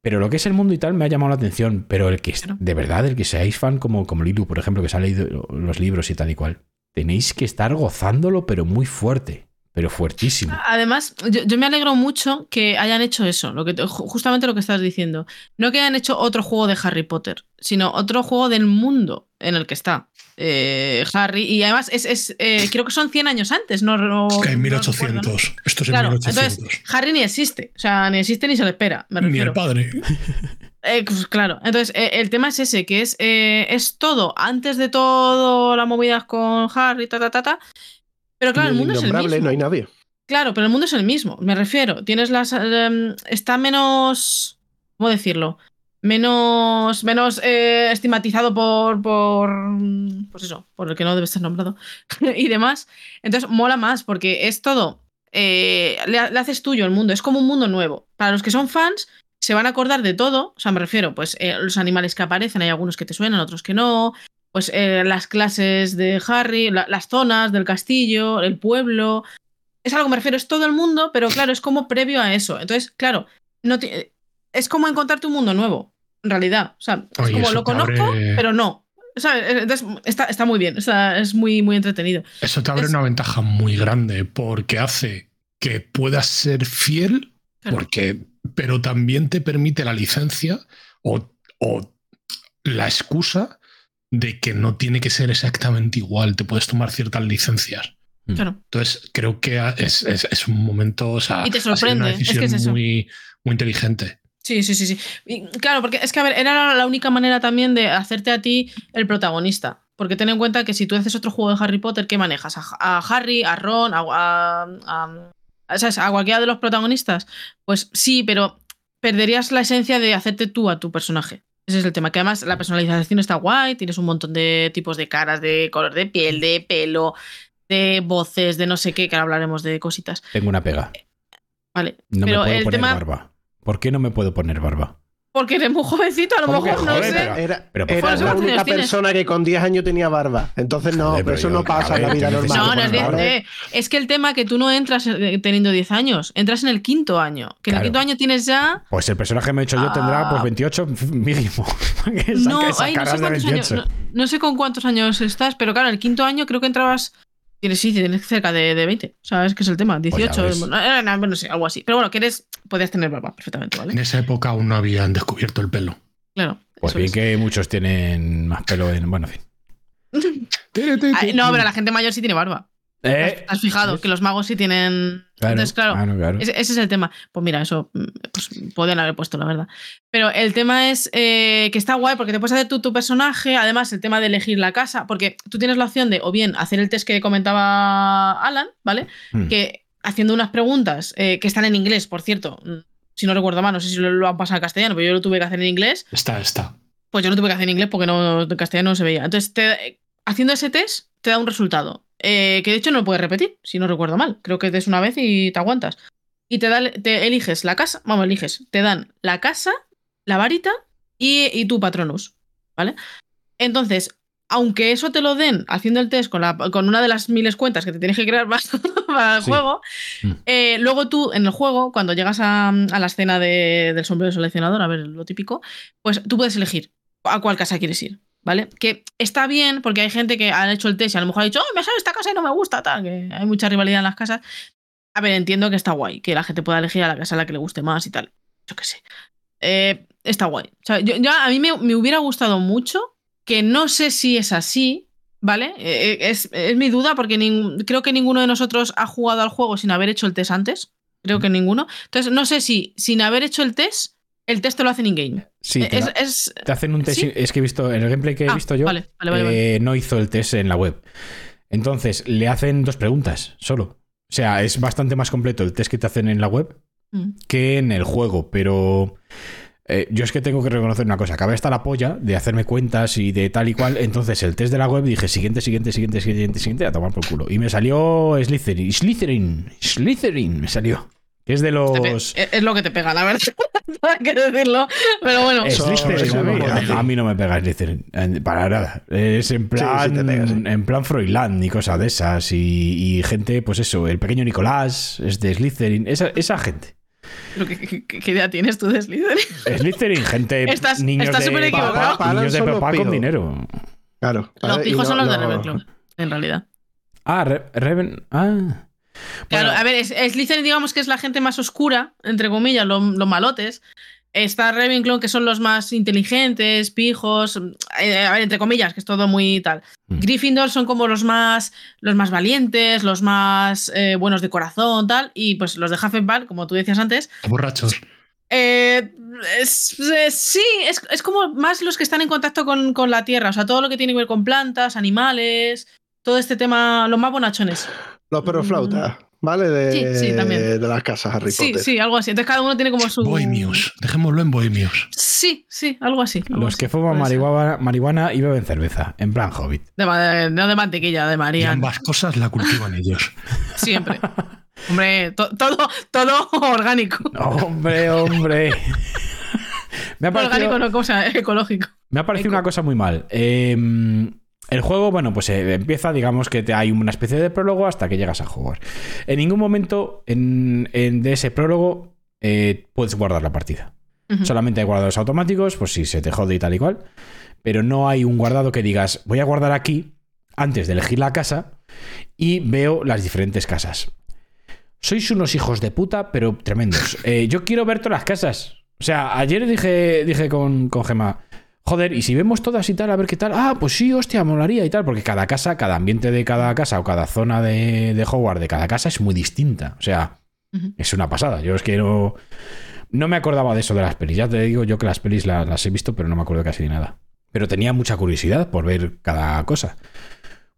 Pero lo que es el mundo y tal me ha llamado la atención. Pero el que, de verdad, el que seáis fan como, como Lilu, por ejemplo, que se ha leído los libros y tal y cual, tenéis que estar gozándolo, pero muy fuerte. Pero fuertísimo. Además, yo, yo me alegro mucho que hayan hecho eso, lo que te- ju- justamente lo que estás diciendo. No que hayan hecho otro juego de Harry Potter, sino otro juego del mundo en el que está eh, Harry. Y además, es, es, eh, creo que son 100 años antes, no, no- Que en no recuerdo, ¿no? 1800. Esto es en Claro, 1800. entonces Harry ni existe, o sea, ni existe ni se le espera, me Ni el padre. Eh, pues claro, entonces eh, el tema es ese, que es, eh, es todo antes de todo la movida con Harry, ta, ta, ta, ta. Pero claro, el mundo es el mismo. no hay nadie. Claro, pero el mundo es el mismo, me refiero. Tienes las. está menos. ¿Cómo decirlo? Menos. Menos eh, estigmatizado por. por. Pues eso, por el que no debe ser nombrado. [LAUGHS] y demás. Entonces mola más, porque es todo. eh, le, ha- le haces tuyo el mundo. Es como un mundo nuevo. Para los que son fans, se van a acordar de todo. O sea, me refiero, pues eh, los animales que aparecen, hay algunos que te suenan, otros que no. Pues las clases de Harry, la- las zonas del castillo, el pueblo es algo, me refiero, es todo el mundo, pero claro, es como previo a eso. Entonces, claro, no ti- es como encontrarte un mundo nuevo. en realidad. O sea, es Oye, como lo conozco, abre- pero no. ¿Sabes? Entonces, está, está muy bien, está- es muy, muy entretenido. Eso te abre Es- una ventaja muy grande porque hace que puedas ser fiel, Claro. porque, pero también te permite la licencia o, o la excusa de que no tiene que ser exactamente igual. Te puedes tomar ciertas licencias. Claro. Entonces, creo que es, es- es un momento. O sea, Y te sorprende, una es que es eso. muy, muy inteligente. Sí, sí, sí, sí. Y, claro, porque es que, a ver, era la única manera también de hacerte a ti el protagonista. Porque ten en cuenta que si tú haces otro juego de Harry Potter, ¿qué manejas? ¿A, a Harry, a Ron, a, a- a- a cualquiera de los protagonistas? Pues sí, pero perderías la esencia de hacerte tú a tu personaje. Ese es el tema. Que además la personalización está guay, tienes un montón de tipos de caras, de color de piel, de pelo, de voces, de no sé qué, que ahora hablaremos de cositas. Tengo una pega. Vale. No pero me puedo el poner tema. barba. ¿Por qué no me puedo poner barba? Porque eres muy jovencito, a lo ¿Cómo que mejor, no sé. pero- Era, pero era la ¿cuántos única persona que con 10 años tenía barba. Entonces no, Joder, pero eso yo- no pasa a en la vida normal. No, no es, de- es que el tema que tú no entras eh, teniendo 10 años, entras en el quinto año. Que en el quinto año tienes ya. Pues el personaje que me he hecho yo tendrá pues Ah. 28 mínimo. [LAUGHS] No, ay, no sé caras de cuántos años. 28. No, no sé con cuántos años estás, pero claro, en el quinto año creo que entrabas. Tienes, sí, tienes cerca de, de 20. ¿Sabes qué es el tema? Pues ya 18, ves. bueno, eh, no, no sé, algo así. Pero bueno, que eres. Podías tener barba perfectamente, En ¿vale? esa época aún no habían descubierto el pelo. Claro. Pues bien es. que muchos tienen más pelo en. Bueno, en fin. [LAUGHS] Ay, no, pero la gente mayor sí tiene barba. Eh, ¿Has fijado? Que los magos sí tienen. claro, Entonces, claro. claro, claro. Ese, ese es el tema. Pues mira, eso mm, pues, podían haber puesto, la verdad. Pero el tema es eh, que está guay porque te puedes hacer tú tu personaje. Además, el tema de elegir la casa, porque tú tienes la opción de o bien hacer el test que comentaba Alan, ¿vale? Hmm. Que haciendo unas preguntas eh, que están en inglés, por cierto. mm, Si no recuerdo mal, no sé si lo, lo han pasado a castellano, pero yo lo tuve que hacer en inglés. Está, está. Pues yo lo tuve que hacer en inglés porque no, en castellano no se veía. Entonces, te- haciendo ese test, te da un resultado. eh, que de hecho no lo puedes repetir, si no recuerdo mal. Creo que es una vez y te aguantas. Y te, da, te eliges la casa, vamos, eliges, te dan la casa, la varita y, y tu patronus. ¿Vale? Entonces, aunque eso te lo den haciendo el test con, la- con una de las miles cuentas que te tienes que crear [LAUGHS] para, para el Sí. juego, Mm. eh, luego tú en el juego, cuando llegas a, a la escena de- del sombrero seleccionador, a ver lo típico, pues tú puedes elegir a cuál casa quieres ir, ¿vale? Que está bien porque hay gente que ha hecho el test y a lo mejor ha dicho, oh, me sale esta casa y no me gusta, tal, que hay mucha rivalidad en las casas. A ver, entiendo que está guay, que la gente pueda elegir a la casa a la que le guste más y tal. Yo qué sé. Eh, está guay. O sea, yo, yo- a mí me, me hubiera gustado mucho, que no sé si es así, ¿vale? Eh, es, es mi duda porque creo que ninguno de nosotros ha jugado al juego sin haber hecho el test antes. Creo que ninguno. Entonces, no sé si sin haber hecho el test, el test te lo hacen in-game. Sí, te, es, te hacen un test. ¿sí? Es que he visto, en el gameplay que he Ah, visto yo, vale, vale, vale, eh, no hizo el test en la web. Entonces, le hacen dos preguntas solo. O sea, es bastante más completo el test que te hacen en la web Mm. que en el juego, pero eh, yo es que tengo que reconocer una cosa, acabé hasta la polla de hacerme cuentas y de tal y cual, entonces el test de la web dije siguiente, siguiente, siguiente, siguiente, siguiente, a tomar por culo. Y me salió Slytherin, Slytherin, Slytherin, me salió. Es de los... es, es lo que te pega, la verdad. [LAUGHS] hay que decirlo. Pero bueno. Es Slytherin, a a mí no me pega Slytherin, eh, para nada. Es en plan, sí te pega, sí. en plan Froilán y cosas de esas. Y, y gente, pues eso, el pequeño Nicolás es de Slytherin, esa, esa gente. Pero ¿qué, qué- qué- qué idea tienes tú de Slytherin? Slytherin, gente, [LAUGHS] Estás- niños estás de súper equivocado. papá, niños de papá con dinero. Claro. Los ¿vale? Y pijos son no- los de no- Ravenclaw, en realidad. Ah, Re- Reven. Ah. Claro, Bueno, a ver, Slytherin digamos que es la gente más oscura, entre comillas, lo- los, malotes. Está Ravenclaw, que son los más inteligentes, pijos, eh, a ver, entre comillas, que es todo muy tal. Mm. Gryffindor son como los más, los más valientes, los más eh, buenos de corazón, tal. Y pues los de Hufflepuff, como tú decías antes, Borrachos. Eh, es- es- sí, es, es como más los que están en contacto con, con la tierra, o sea, todo lo que tiene que ver con plantas, animales, todo este tema, los más bonachones. Los perroflautas, ¿vale? De, Sí, sí, también. de las casas Harry Sí, Potter. sí, algo así. Entonces cada uno tiene como su... Bohemios. Dejémoslo en Bohemios. Sí, sí, algo así. algo Los así, que fuman marihuana, marihuana y beben cerveza, en plan hobbit. De no de mantequilla, de Y María. ambas cosas la cultivan ellos. [LAUGHS] Siempre. Hombre, to- todo, todo orgánico. [LAUGHS] Hombre, hombre. [LAUGHS] me ha parecido, Orgánico, no cosa ecológico. me ha parecido Eco. una cosa muy mal. Eh, el juego, bueno, pues eh, empieza, digamos que te, hay una especie de prólogo hasta que llegas a jugar. En ningún momento en, en- de ese prólogo eh, puedes guardar la partida. Solamente hay guardados automáticos, pues si se te jode y tal y cual. Pero no hay un guardado que digas, voy a guardar aquí antes de elegir la casa y veo las diferentes casas. Sois unos hijos de puta, pero tremendos. [LAUGHS] Eh, yo quiero ver todas las casas. O sea, ayer dije, dije con, con Gemma, joder, y si vemos todas y tal, a ver qué tal. Ah, pues sí, hostia, molaría y tal, porque cada casa, cada ambiente de cada casa o cada zona de, de Hogwarts de cada casa es muy distinta. O sea, es una pasada. Yo es que no, no me acordaba de eso de las pelis. Ya te digo yo que las pelis la- las he visto, pero no me acuerdo casi de nada. Pero tenía mucha curiosidad por ver cada cosa.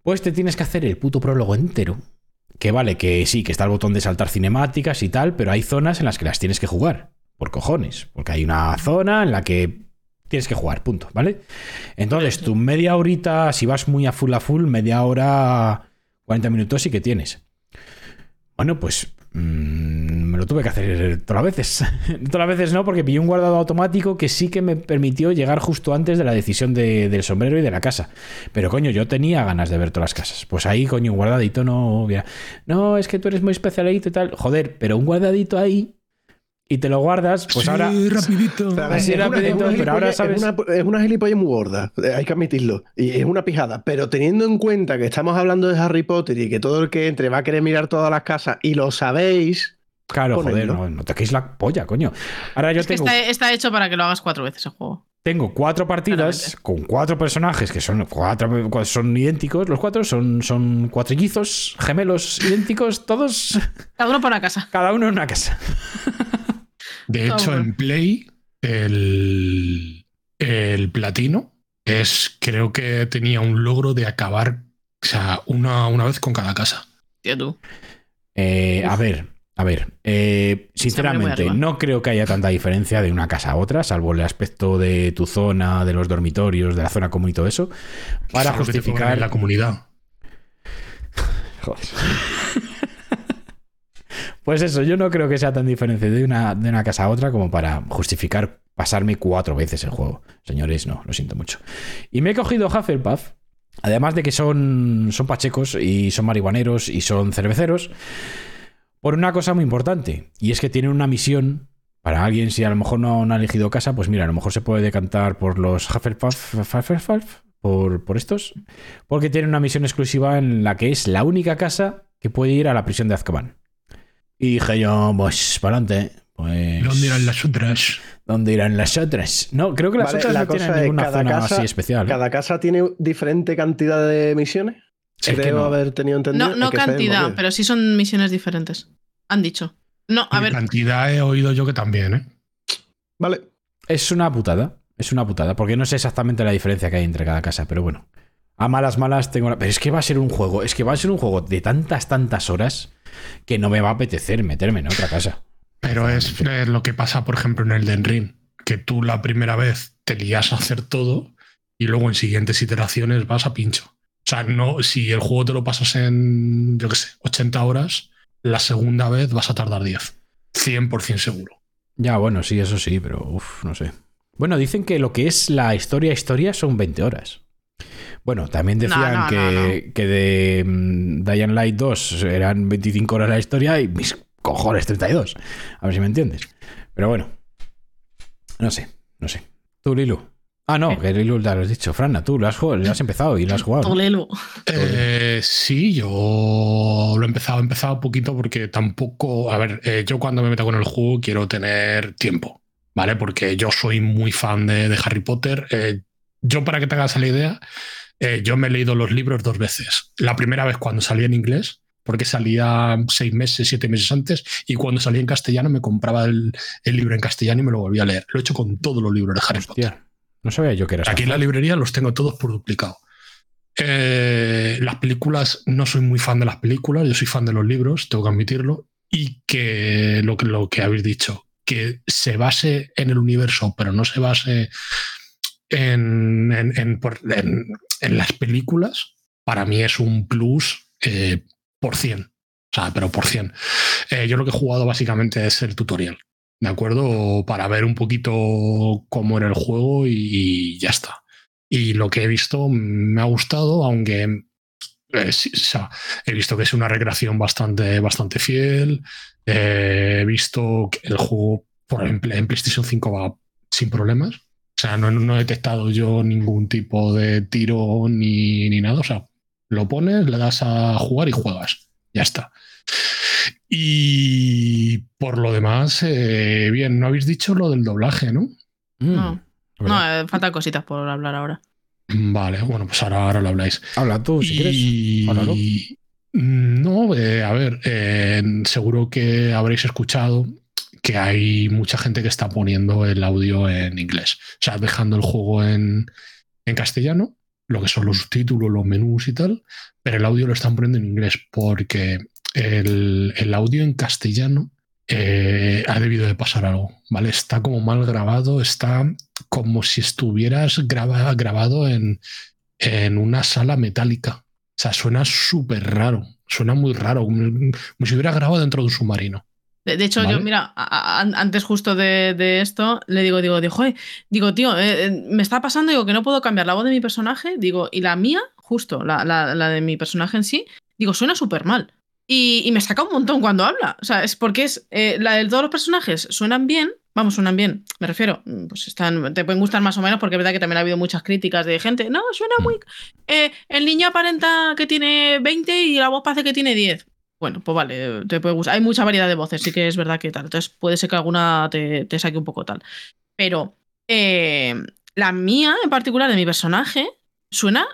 Pues te tienes que hacer el puto prólogo entero. Que vale, que sí, que está el botón de saltar cinemáticas y tal, pero hay zonas en las que las tienes que jugar. Por cojones. Porque hay una zona en la que tienes que jugar, punto, ¿vale? Entonces, tu media horita, si vas muy a full a full, media hora, 40 minutos sí que tienes. Bueno, pues mm, me lo tuve que hacer todas las veces. [LAUGHS] todas las veces no, porque pillé un guardado automático que sí que me permitió llegar justo antes de la decisión de- del sombrero y de la casa. Pero coño, yo tenía ganas de ver todas las casas. Pues ahí, coño, un guardadito no. No, es que tú eres muy especialito y tal. Joder, pero un guardadito ahí y te lo guardas, pues Sí, ahora. rapidito. Así Es una- rapidito, es una pero ahora gilipollez- sabes- Es una, es una gilipollez muy gorda, eh, hay que admitirlo. Y es una pijada. Pero teniendo en cuenta que estamos hablando de Harry Potter y que todo el que entre va a querer mirar todas las casas y lo sabéis, Claro, joder, no, no toquéis la polla, coño. Ahora yo Es que tengo, está, está hecho para que lo hagas cuatro veces el juego. tengo cuatro partidas Claramente. con cuatro personajes que son, cuatro, son idénticos. Los cuatro son, son cuatrillizos, gemelos idénticos, todos, Cada uno para una casa. cada uno en una casa. [LAUGHS] De hecho, bueno. en Play, el, el platino es, creo que tenía un logro de acabar, o sea, una, una vez con cada casa. Tú. Eh, a ver, a ver. eh, sinceramente, no creo que haya tanta diferencia de una casa a otra, salvo el aspecto de tu zona, de los dormitorios, de la zona común y todo eso, para justificar la comunidad. [LAUGHS] Joder. Pues eso, yo no creo que sea tan diferente de una, de una casa a otra como para justificar pasarme cuatro veces el juego. Señores, no, lo siento mucho. Y me he cogido Hufflepuff, además de que son, son pachecos y son marihuaneros y son cerveceros, por una cosa muy importante. Y es que tienen una misión para alguien, si a lo mejor no, ha elegido casa, pues mira, a lo mejor se puede decantar por los Hufflepuff, Hufflepuff, por, por estos, porque tienen una misión exclusiva en la que es la única casa que puede ir a la prisión de Azkaban. Y dije yo, pues, para adelante. Pues, ¿Dónde irán las otras? ¿Dónde irán las otras? No, creo que las Vale, otras la no cosa tienen es, ninguna zona casa- así especial. ¿eh? cada casa tiene diferente cantidad de misiones. Es que Creo no. haber tenido entendido. No, no que cantidad, pero sí son misiones diferentes. Han dicho. No, a ver, cantidad he oído yo que también, ¿eh? Vale. Es una putada. Es una putada. Porque no sé exactamente la diferencia que hay entre cada casa, pero bueno. A malas, malas tengo la... Pero es que va a ser un juego. Es que va a ser un juego de tantas, tantas horas que no me va a apetecer meterme en otra casa. Pero es eh, lo que pasa, por ejemplo, en el Den Ring, que tú la primera vez te lías a hacer todo y luego en siguientes iteraciones vas a pincho. O sea, no, si el juego te lo pasas en, yo qué sé, 80 horas, la segunda vez vas a tardar 10. 100% seguro. Ya, bueno, sí, eso sí, pero uff, no sé. Bueno, dicen que lo que es la historia, historia son 20 horas. Bueno, también No, decían no, que, que de mm, Dying Light 2 eran 25 horas la historia y mis cojones 32. A ver si me entiendes. Pero bueno, no sé, no sé. Tú, Lilu. Ah, no, que Lilu ya lo has dicho. Franna, tú lo has, jugado, lo has empezado y lo has jugado. Tolelo. Eh, sí, yo lo he empezado, he empezado un poquito porque tampoco, a ver, eh, yo cuando me meto con el juego quiero tener tiempo, ¿vale? Porque yo soy muy fan de, de Harry Potter. Eh, yo, para que te hagas la idea, eh, yo me he leído los libros dos veces. La primera vez cuando salía en inglés, porque salía seis meses, siete meses antes, y cuando salía en castellano me compraba el, el libro en castellano y me lo volvía a leer. Lo he hecho con todos los libros de Harry Potter. Hostia, no sabía yo que eras Aquí en la librería los tengo todos por duplicado. Eh, las películas, no soy muy fan de las películas, yo soy fan de los libros, tengo que admitirlo. Y que lo que, lo que habéis dicho, que se base en el universo, pero no se base en, en- en- por- en- en las películas, para mí es un plus eh, por 100. O sea, pero por 100. Eh, yo lo que he jugado básicamente es el tutorial. ¿De acuerdo? Para ver un poquito cómo era el juego y, y ya está. Y lo que he visto me ha gustado, aunque eh, sí, o sea, he visto que es una recreación bastante, bastante fiel. Eh, he visto que el juego por ejemplo, en PlayStation 5 va sin problemas. O sea, no, no he detectado yo ningún tipo de tiro ni, ni nada. O sea, lo pones, le das a jugar y juegas. Ya está. Y por lo demás, eh, bien, no habéis dicho lo del doblaje, ¿no? Mm, No. No, eh, faltan cositas por hablar ahora. Vale, bueno, pues ahora, ahora lo habláis. Habla tú, si quieres. y... Háblalo. No, eh, a ver, eh, seguro que habréis escuchado que hay mucha gente que está poniendo el audio en inglés. O sea, dejando el juego en, en castellano, lo que son los subtítulos, los menús y tal, pero el audio lo están poniendo en inglés porque el, el audio en castellano eh, ha debido de pasar algo, ¿vale? Está como mal grabado, está como si estuvieras graba- grabado en, en una sala metálica. O sea, suena súper raro, suena muy raro, como si hubiera grabado dentro de un submarino. De, de hecho, Vale. yo, mira, a- a- antes justo de, de esto, le digo, digo, digo, "Joder", digo, tío, eh, eh, me está pasando, digo, que no puedo cambiar la voz de mi personaje, digo, y la mía, justo, la, la- la de mi personaje en sí, digo, suena súper mal. Y, y me saca un montón cuando habla. O sea, es porque es eh, la de todos los personajes suenan bien. Vamos, suenan bien. Me refiero, mm, pues están, te pueden gustar más o menos, porque es verdad que también ha habido muchas críticas de gente. No, suena muy. eh, el niño aparenta que tiene 20 y la voz parece que tiene 10. Bueno, pues vale, te puede gustar. Hay mucha variedad de voces, sí que es verdad que tal. Entonces puede ser que alguna te, te saque un poco tal. Pero eh, la mía, en particular, de mi personaje, suena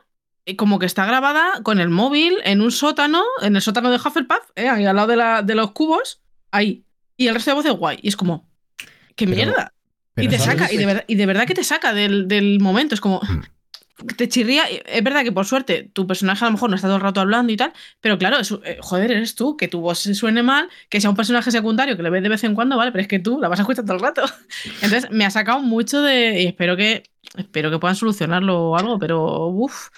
eh, como que está grabada con el móvil en un sótano, en el sótano de Hufflepuff, eh, ahí al lado de, la- de los cubos, ahí. Y el resto de voces guay. Y es como, ¡qué Pero- mierda! Pero y te saca, y de, verdad, y de verdad que te saca del, del momento. Es como. Mm. Te chirría. Es verdad que por suerte tu personaje a lo mejor no está todo el rato hablando y tal, pero claro, es- eh, joder, eres tú, que tu voz se suene mal, que sea un personaje secundario que le ves de vez en cuando, ¿vale? Pero es que tú la vas a escuchar todo el rato. [LAUGHS] Entonces me ha sacado mucho de. Y espero que. Espero que puedan solucionarlo o algo, pero. Uff.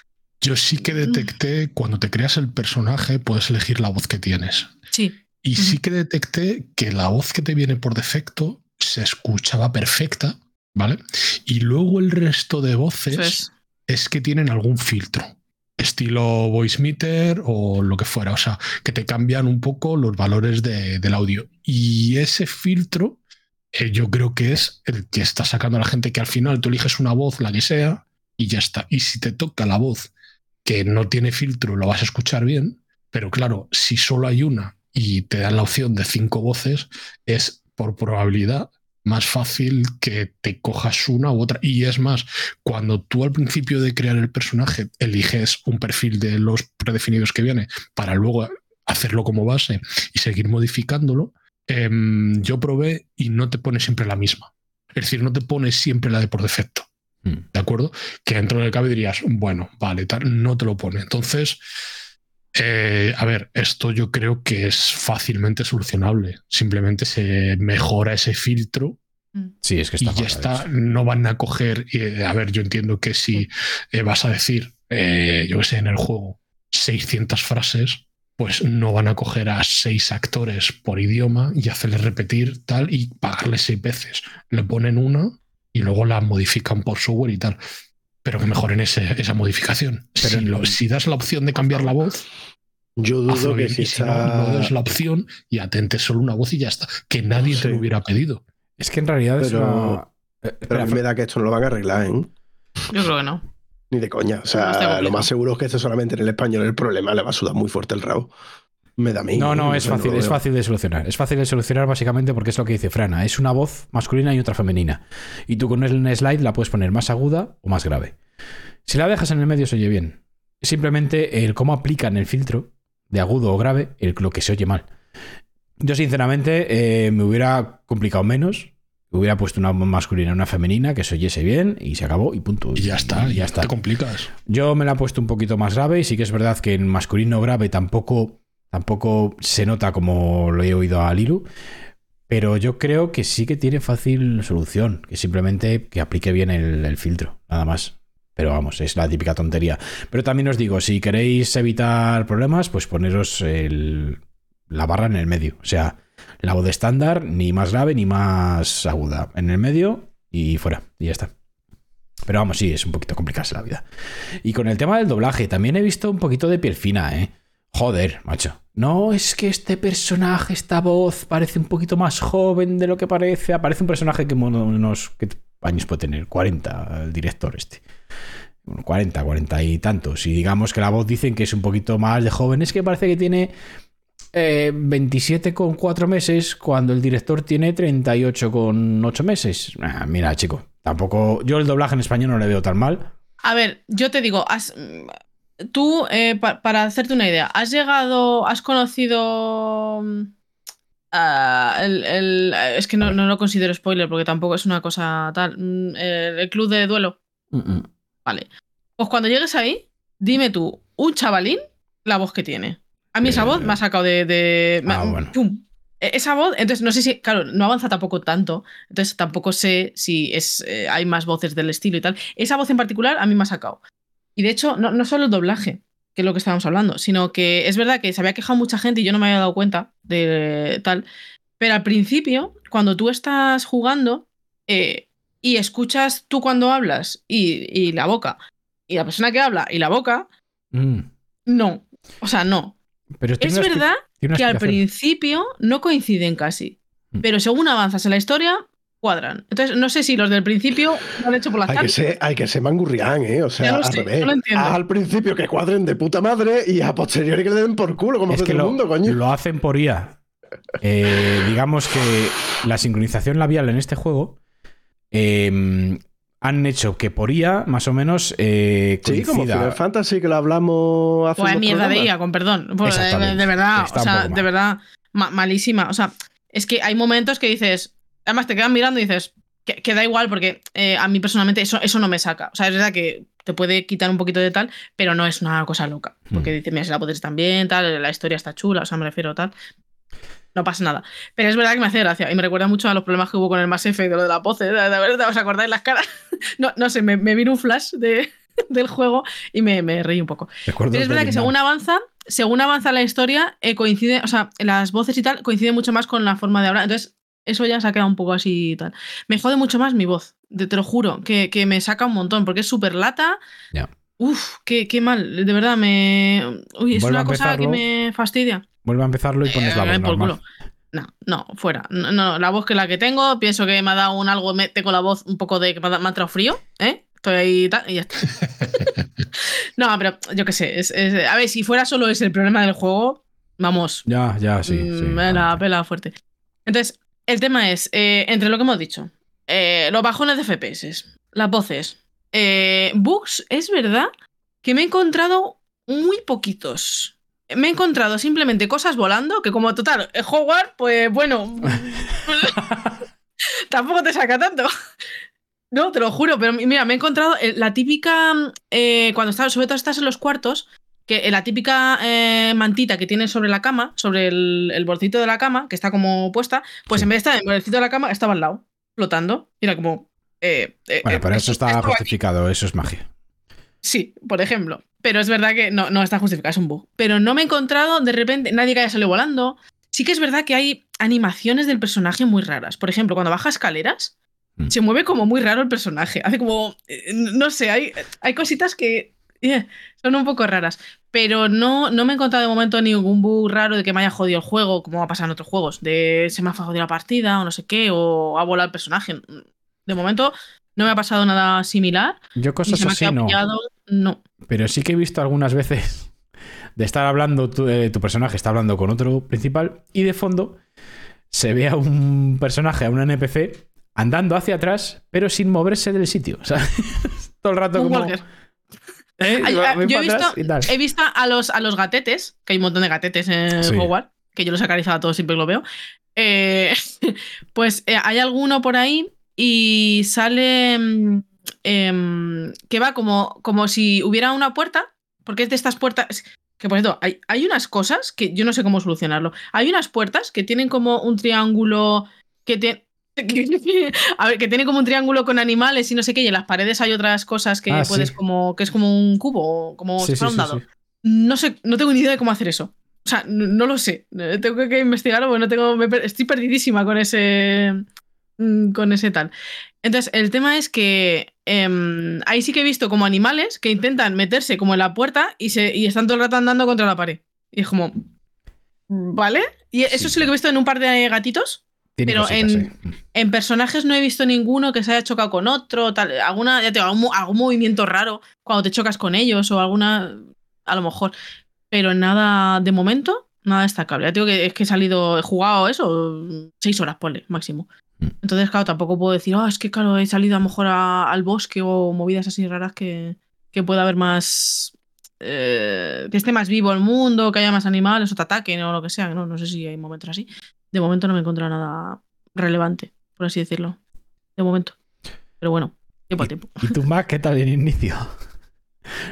Yo sí que detecté, cuando te creas el personaje, puedes elegir la voz que tienes. Sí. Y sí que detecté que la voz que te viene por defecto se escuchaba perfecta, ¿vale? Y luego el resto de voces es. que tienen algún filtro, estilo voice meter o lo que fuera, o sea, que te cambian un poco los valores de- del audio. Y ese filtro eh, yo creo que es el que está sacando a la gente que al final tú eliges una voz, la que sea, y ya está. Y si te toca la voz que no tiene filtro, lo vas a escuchar bien, pero claro, si solo hay una y te dan la opción de cinco voces, es por probabilidad más fácil que te cojas una u otra. Y es más, cuando tú al principio de crear el personaje eliges un perfil de los predefinidos que viene para luego hacerlo como base y seguir modificándolo, em, yo probé y no te pone siempre la misma. Es decir, no te pone siempre la de por defecto. Mm. ¿De acuerdo? Que dentro del cabe dirías, bueno, vale, tal, no te lo pone. Entonces, eh, a ver, esto yo creo que es fácilmente solucionable. Simplemente se mejora ese filtro Sí, es que y está ya fatal está. No van a coger. eh, a ver, yo entiendo que si eh, vas a decir, eh, yo que sé, en el juego 600 frases, pues no van a coger a seis actores por idioma y hacerles repetir tal y pagarles seis veces. Le ponen una y luego la modifican por software y tal. Pero que mejoren ese- esa modificación. Pero- si, lo- si das la opción de cambiar la voz, Yo dudo que bien. si no, des la opción y atentes solo una voz y ya está. Que nadie te lo hubiera pedido. Es que en realidad es Pero- una- Eh, Pero espera, me da que esto no lo van a arreglar, ¿eh? Yo creo que no. Ni de coña. O sea, lo más seguro es que esté solamente en el español el problema le va a sudar muy fuerte el rabo. Me da a mí. No, no, es fácil, es fácil de solucionar. Es fácil de solucionar básicamente porque es lo que dice Frana. Es una voz masculina y otra femenina. Y tú con el slide la puedes poner más aguda o más grave. Si la dejas en el medio se oye bien. Simplemente el cómo aplican el filtro de agudo o grave, el, lo que se oye mal. Yo sinceramente eh, me hubiera complicado menos. Hubiera puesto una masculina y una femenina que se oyese bien y se acabó y punto. Y ya está. Y ya ya está. Te complicas. Yo me la he puesto un poquito más grave y sí que es verdad que en masculino grave tampoco, tampoco se nota como lo he oído a Lilu. Pero yo creo que sí que tiene fácil solución, que simplemente que aplique bien el, filtro, nada más. Pero vamos, es la típica tontería. Pero también os digo, si queréis evitar problemas, pues poneros el- la barra en el medio. O sea, la voz estándar, ni más grave ni más aguda. En el medio y fuera. Y ya está. Pero vamos, sí, es un poquito complicarse la vida. Y con el tema del doblaje, también he visto un poquito de piel fina, ¿eh? Joder, macho. No, es que este personaje, esta voz, parece un poquito más joven de lo que parece. Aparece un personaje que, bueno, nos, que años puede tener? 40 el director este. Bueno, 40, 40 y tantos. Y digamos que la voz dicen que es un poquito más de joven. Es que parece que tiene eh, 27 con 4 meses cuando el director tiene 38 con 8 meses. Ah, mira, chico, tampoco... Yo el doblaje en español no le veo tan mal. A ver, yo te digo, tú, eh, pa- para hacerte una idea, has llegado, has conocido... mm, el, el- es que no, no lo considero spoiler porque tampoco es una cosa tal. mm, El, el club de duelo. Vale. Pues cuando llegues ahí, dime tú, un chavalín, la voz que tiene. A mí esa Eh, voz me ha sacado de. de- me- ah, bueno. ¡pum! E- Esa voz, entonces no sé si, claro, no avanza tampoco tanto, entonces tampoco sé si es, eh, hay más voces del estilo y tal. Esa voz en particular a mí me ha sacado. Y de hecho, no, no solo el doblaje, que es lo que estábamos hablando, sino que es verdad que se había quejado mucha gente y yo no me había dado cuenta de tal. Pero al principio, cuando tú estás jugando eh, y escuchas tú cuando hablas y, y la boca, y la persona que habla y la boca, Mm. no. O sea, no. Pero Es verdad que al principio no coinciden casi. Mm. Pero según avanzas en la historia, cuadran. Entonces, no sé si los del principio lo han hecho por las Hay que, ser, hay que ser mangurrián, ¿eh? O sea, al sé, revés. al principio que cuadren de puta madre y a posteriori que le den por culo, como Es hace que todo el lo, mundo, coño. lo hacen por IA. Eh, digamos que la sincronización labial en este juego eh, han hecho que por IA, más o menos, eh, Sí, como coincida. Final Fantasy, que lo hablamos hace Pues mierda de. IA, con perdón. Pues, de, Exactamente. de verdad, Está o sea, de verdad, ma- malísima. O sea, es que hay momentos que dices, además te quedan mirando y dices, que, que da igual porque eh, a mí personalmente eso, eso no me saca. O sea, es verdad que te puede quitar un poquito de tal, pero no es una cosa loca. Porque Mm. dice, mira, si la poder tan bien, tal, la historia está chula, o sea, me refiero tal. No pasa nada. Pero es verdad que me hace gracia y me recuerda mucho a los problemas que hubo con el Mass Effect de lo de la pose. De, verdad, ¿os acordáis las caras? [LAUGHS] No, no sé, me, me vino un flash de, [LAUGHS] del juego y me, me reí un poco. Pero es verdad que según avanza, según avanza la historia, eh, coincide, o sea, las voces y tal coinciden mucho más con la forma de hablar. Entonces, eso ya se ha quedado un poco así y tal. Me jode mucho más mi voz, de- te lo juro, que, que me saca un montón, porque es súper lata. Ya. Uf, qué, qué mal, de verdad, me. Uy, es Vuelve una cosa que me fastidia. Vuelve a empezarlo y pones la Eh, voz por normal. culo. No, no, fuera. No, no, la voz que la que tengo, pienso que me ha dado un algo, me, tengo la voz un poco de que me ha, me ha entrado frío, ¿eh? Estoy ahí y ya está. [LAUGHS] no, pero yo qué sé. es- es- a ver, si fuera solo ese el problema del juego, vamos, Ya, ya, sí. mm, sí, me la pela fuerte. Entonces, el tema es, eh, entre lo que hemos dicho, eh, los bajones de FPS, las voces, eh, bugs, es verdad que me he encontrado muy poquitos. Me he encontrado simplemente cosas volando, que como total, el Hogwarts, pues bueno, [LAUGHS] tampoco te saca tanto. No, te lo juro, pero mira, me he encontrado eh, la típica, eh, cuando estás, sobre todo estás en los cuartos, que la típica eh, mantita que tienes sobre la cama, sobre el, el bordito de la cama, que está como puesta, pues Sí. en vez de estar en el bordito de la cama, estaba al lado, flotando. Y era como... eh, eh, Bueno, eh, pero eso está aquí. justificado, eso es magia. Sí, por ejemplo. Pero es verdad que no, no está justificado, es un bug. Pero no me he encontrado de repente nadie que haya salido volando. Sí que es verdad que hay animaciones del personaje muy raras. Por ejemplo, cuando baja escaleras, Mm. se mueve como muy raro el personaje. Hace como. No sé, hay, hay cositas que [LAUGHS] son un poco raras. Pero no, no me he encontrado de momento ningún bug raro de que me haya jodido el juego, como ha pasado en otros juegos. De se me ha jodido la partida o no sé qué, o ha volado el personaje. De momento no me ha pasado nada similar. Yo cosas así no. No. Pero sí que he visto algunas veces [LAUGHS] de estar hablando, tu, eh, tu personaje está hablando con otro principal y de fondo se ve a un personaje, a un NPC, andando hacia atrás, pero sin moverse del sitio. [LAUGHS] Sea, todo el rato Un como... walker. ¿Eh? Ay, ah, yo he visto, he visto a los, a los gatetes, que hay un montón de gatetes en Sí. Hogwarts, que yo los acariciado a todos siempre que lo veo. Eh, [LAUGHS] pues eh, hay alguno por ahí y sale mm, em, que va como, como si hubiera una puerta, porque es de estas puertas. Que por cierto, hay, hay unas cosas que yo no sé cómo solucionarlo. Hay unas puertas que tienen como un triángulo que tiene. [LAUGHS] A ver, que tiene como un triángulo con animales y no sé qué, y en las paredes hay otras cosas que Ah, puedes sí. como. que es como un cubo, como Sí, si fuera sí, un sí, dado. sí. No sé, no tengo ni idea de cómo hacer eso. O sea, no, no lo sé. Eh, Tengo que, investigarlo porque no tengo. me estoy perdidísima con ese. mm, con ese tal. Entonces, el tema es que em, ahí sí que he visto como animales que intentan meterse como en la puerta y, se, y están todo el rato andando contra la pared. Y es como. ¿Vale? Y eso Sí. sí lo que he visto en un par de gatitos Tiene Pero cositas, en- eh. En personajes no he visto ninguno que se haya chocado con otro, tal, alguna, ya te digo, algún, algún movimiento raro cuando te chocas con ellos o alguna, a lo mejor. Pero nada, de momento, nada destacable. Ya te digo que es que he salido, he jugado eso, seis horas, ponle, máximo. Mm. Entonces, claro, tampoco puedo decir, ah, es que claro, he salido a lo mejor a- al bosque o movidas así raras que, que pueda haber más. eh, que esté más vivo el mundo, que haya más animales o te ataquen o lo que sea. No, no sé si hay momentos así. De momento no me encuentro nada relevante, por así decirlo. De momento. Pero bueno, tiempo al tiempo. ¿Y tú, Mac, qué tal el inicio? [LAUGHS]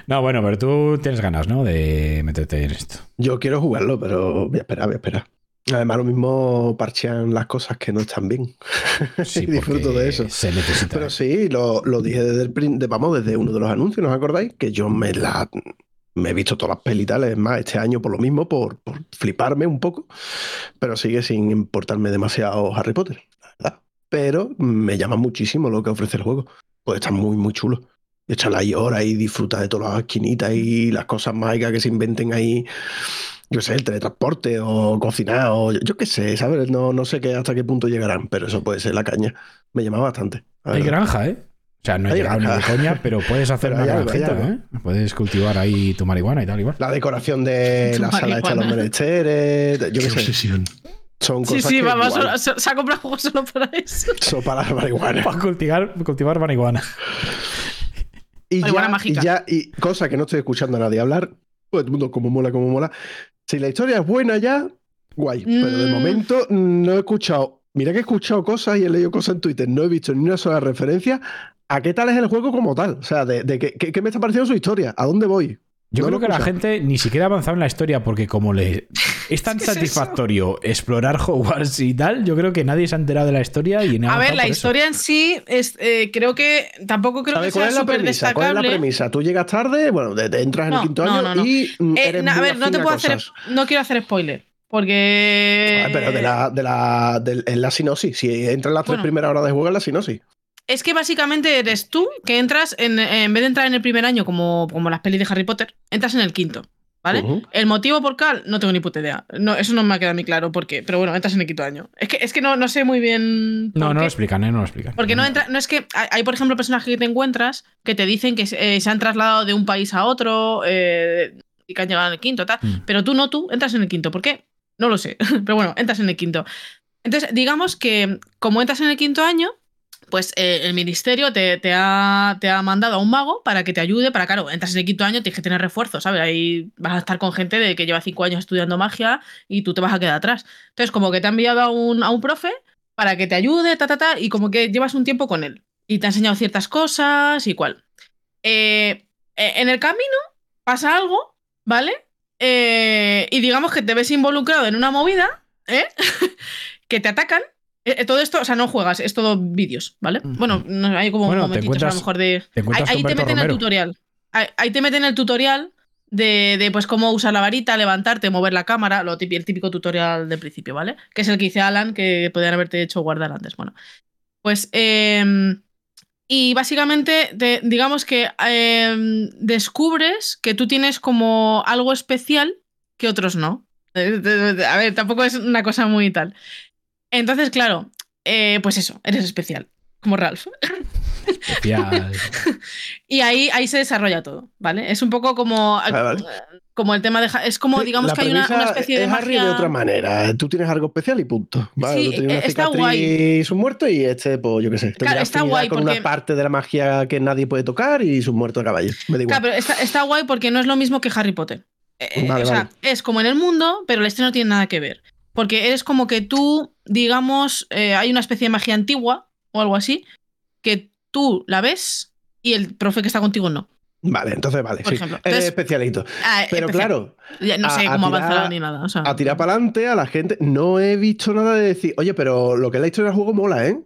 No, bueno, pero tú tienes ganas, ¿no? De meterte en esto. Yo quiero jugarlo, pero voy a esperar, voy a esperar. Además, lo mismo parchean las cosas que no están bien. [LAUGHS] Sí, y disfruto de eso. Se necesita. Pero sí, lo, lo dije desde el de, vamos, desde uno de los anuncios, ¿no os acordáis? Que yo me la me he visto todas las pelis es más, este año por lo mismo, por, por fliparme un poco, pero sigue sin importarme demasiado Harry Potter, la verdad. Pero me llama muchísimo lo que ofrece el juego. Pues está muy, muy chulo. Échale ahí horas y disfruta de todas las esquinitas y las cosas mágicas que se inventen ahí. Yo sé, el teletransporte o cocinar o yo, yo qué sé, ¿sabes? No, no sé qué, hasta qué punto llegarán, pero eso puede ser la caña. Me llama bastante. Hay granja, ¿eh? O sea, no he llegado ni de coña, pero puedes hacer Pero una granjita. ¿eh? Puedes cultivar ahí tu marihuana y tal, igual. La decoración de [LAUGHS] la sala esta de los marihuana. menesteres, yo Qué qué sé, obsesión. son Sí, cosas sí, que va, va guay. solo- se, ha comprado juegos solo para eso. [LAUGHS] Son para la marihuana. Para cultivar, cultivar marihuana. Y Marihuana ya, mágica. y ya, y cosa que no estoy escuchando a nadie hablar, todo el mundo como mola, como mola. Si la historia es buena ya, guay. Pero de Mm. momento no he escuchado, mira que he escuchado cosas y he leído cosas en Twitter, no he visto ni una sola referencia a qué tal es el juego como tal. O sea, de, de qué, qué- qué me está pareciendo su historia, a dónde voy. Yo No creo que la gente ni siquiera ha avanzado en la historia porque como le [LAUGHS] es tan es satisfactorio explorar [LAUGHS] Hogwarts y tal, yo creo que nadie se ha enterado de la historia y A ver, la historia en sí, es, eh, creo que tampoco creo que ¿Sabes cuál sea es la súper premisa? ¿Cuál es la destacable. premisa? Tú llegas tarde, bueno, de- de- entras en el quinto no, año no, no. y mm, Eh, a ver, no te puedo hacer, no quiero hacer spoiler, porque Ah, pero de la, de la, en la sinopsis, si entras en las tres primeras horas de juego, en la sinopsis. Es que básicamente eres tú que entras en, en vez de entrar en el primer año como, como las pelis de Harry Potter, entras en el quinto, ¿vale? El motivo por cual, no tengo ni puta idea. No, eso no me ha quedado muy claro por qué, pero bueno, entras en el quinto año. Es que, es que no, no sé muy bien. No, no lo explican, ¿eh? No lo explican. Porque no entra, no es que hay, hay, por ejemplo, personajes que te encuentras que te dicen que eh, se han trasladado de un país a otro eh, y que han llegado en el quinto, tal. Mm. Pero tú no, tú entras en el quinto. ¿Por qué? No lo sé. [LAUGHS] Pero bueno, entras en el quinto. Entonces, digamos que como entras en el quinto año, pues eh, el ministerio te, ha, te ha mandado a un mago para que te ayude, para, claro, entras en el quinto año, tienes que tener refuerzo, ¿sabes? Ahí vas a estar con gente de que lleva cinco años estudiando magia y tú te vas a quedar atrás. Entonces, como que te ha enviado a un, a un profe para que te ayude, ta, ta, ta, y como que llevas un tiempo con él. Y te ha enseñado ciertas cosas y cual. Eh, eh, en el camino pasa algo, ¿vale? Eh, y digamos que te ves involucrado en una movida, ¿eh? [LAUGHS] que te atacan. Eh, eh, todo esto, o sea, no juegas, es todo vídeos, ¿vale? Bueno, no, hay como Bueno, momentitos a lo mejor de. Te Ahí, ahí te meten el Romero. tutorial. Ahí, ahí te meten el tutorial de, de, pues cómo usar la varita, levantarte, mover la cámara, lo típico, el típico tutorial de principio, ¿vale? Que es el que dice Alan, que podrían haberte hecho guardar antes. Bueno, pues. eh, y básicamente, te- digamos que eh, descubres que tú tienes como algo especial que otros no. Eh, de- A ver, tampoco es una cosa muy tal. Entonces, claro, eh, pues eso, eres especial, como Ralph. Especial. [LAUGHS] Y ahí, ahí se desarrolla todo, ¿vale? Es un poco como, Vale, vale. como el tema de... Es como, digamos La que hay una, especie de es Harry magia... de otra manera. Tú tienes algo especial y punto. Vale, Sí, tú tienes una eh, está cicatriz guay. y sus muertos y este, pues yo qué sé. tendrá está guay con porque- una parte de la magia que nadie puede tocar y sus muertos de caballo. Me da igual. Claro, pero está, está guay porque no es lo mismo que Harry Potter. Eh, eh, Vale, o sea, vale. es como en el mundo, pero la historia no tiene nada que ver. Porque eres como que tú, digamos, eh, hay una especie de magia antigua o algo así, que tú la ves y el profe que está contigo no. Vale, entonces vale. Por sí. ejemplo. Eres especialito. Ah, Pero especial. claro, Ya no sé a cómo avanzará ni nada. o sea, a tirar para adelante a la gente no he visto nada de decir, oye, pero lo que es la historia del juego mola, ¿eh?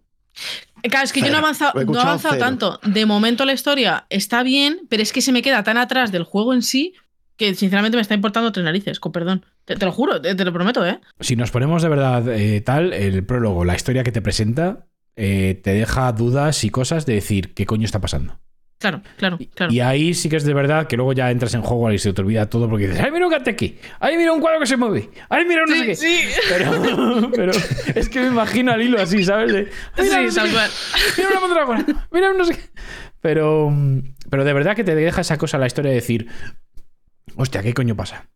Claro, es que yo no he avanzado, no he avanzado tanto. De momento la historia está bien, pero es que se me queda tan atrás del juego en sí que sinceramente me está importando tres narices, con perdón. Te, te lo juro, te, te lo prometo, ¿eh? si nos ponemos de verdad eh, tal, el prólogo, la historia que te presenta, eh, te deja dudas y cosas de decir qué coño está pasando. Claro, claro, claro. Y ahí sí que es de verdad que luego ya entras en juego y se te olvida todo porque dices, ¡ay, mira un aquí! ¡ay, mira un cuadro que se mueve! ¡ay, mira un no sé qué! sí, Pero, [LAUGHS] pero es que me imagino al hilo así, ¿sabes? De, "Ay, mira, no sí, tal cual. mira una mandrágora, mira un no sé qué. Pero, pero de verdad que te deja esa cosa la historia de decir, hostia, ¿qué coño pasa?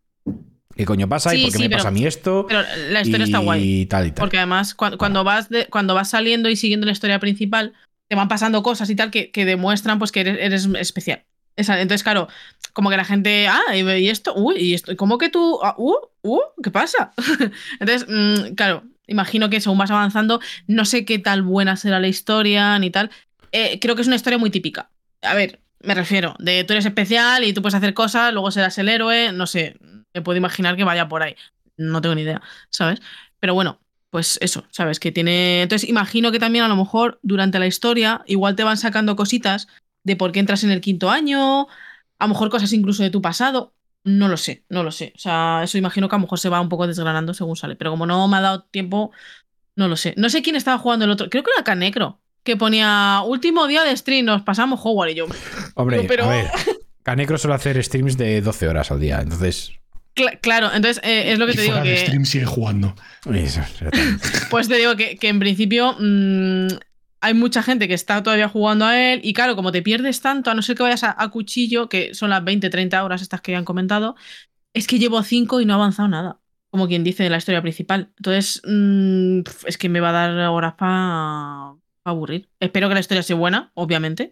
¿Qué coño pasa? ¿Y por qué sí, me pero- pasa a mí esto? Pero la historia está y guay. tal y tal. Porque además, cua- cuando, vas de- cuando vas saliendo y siguiendo la historia principal, te van pasando cosas y tal que, que demuestran pues que eres, eres especial. Esa- entonces, claro, como que la gente, ah, y, y esto, uy, y esto, ¿cómo que tú, ah, uh, uh, qué pasa? [LAUGHS] entonces, mm, claro, imagino que según vas avanzando, no sé qué tal buena será la historia ni tal. Eh, creo que es una historia muy típica. A ver, me refiero, de tú eres especial y tú puedes hacer cosas, luego serás el héroe, no sé, me puedo imaginar que vaya por ahí. No tengo ni idea, ¿sabes? Pero bueno, pues eso, ¿sabes? Que tiene. Entonces, imagino que también a lo mejor durante la historia, igual te van sacando cositas de por qué entras en el quinto año, a lo mejor cosas incluso de tu pasado. No lo sé, no lo sé. O sea, eso imagino que a lo mejor se va un poco desgranando según sale. Pero como no me ha dado tiempo, no lo sé. No sé quién estaba jugando el otro. Creo que era Canecro, que ponía último día de stream, nos pasamos Hogwarts y yo. Hombre, [LAUGHS] pero- a ver, Canecro suele hacer streams de 12 horas al día, entonces... Cla- claro, entonces eh, es lo que y te digo fuera de que. stream sigue jugando. [LAUGHS] Pues te digo que, que en principio mm, hay mucha gente que está todavía jugando a él y claro, como te pierdes tanto, a no ser que vayas a, a cuchillo, que son las 20, 30 horas estas que han comentado, es que llevo 5 y no he avanzado nada, como quien dice de la historia principal. Entonces, mm, es que me va a dar horas para aburrir. Espero que la historia sea buena, obviamente,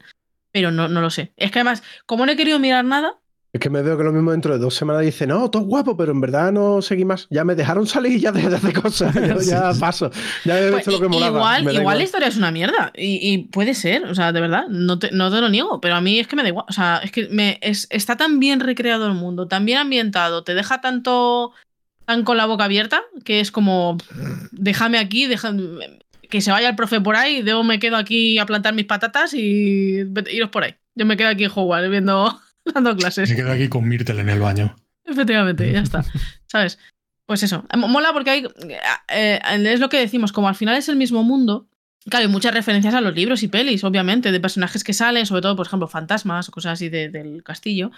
pero no, no lo sé. Es que además, como no he querido mirar nada, Es que me veo que lo mismo dentro de dos semanas dice, no, todo guapo, pero en verdad no seguí más. Ya me dejaron salir y ya dejé de [LAUGHS] hacer cosas. [LAUGHS] Yo ya paso. Ya he Pues, lo que molaba. igual, Me igual la historia es una mierda. Y, y puede ser, o sea, de verdad, no te, no te lo niego, pero a mí es que me da igual. O sea, es que me, es- está tan bien recreado el mundo, tan bien ambientado, te deja tanto tan con la boca abierta, que es como, déjame aquí, deja- que se vaya el profe por ahí, yo me quedo aquí a plantar mis patatas y iros por ahí. Yo me quedo aquí en Hogwarts viendo, [LAUGHS] dando clases. Me quedo aquí con Myrtle en el baño. Efectivamente, ya está. [LAUGHS] ¿Sabes? Pues eso. Mo- Mola porque hay. eh, es lo que decimos, como al final es el mismo mundo. Claro, hay muchas referencias a los libros y pelis, obviamente, de personajes que salen, sobre todo, por ejemplo, fantasmas o cosas así de- del castillo.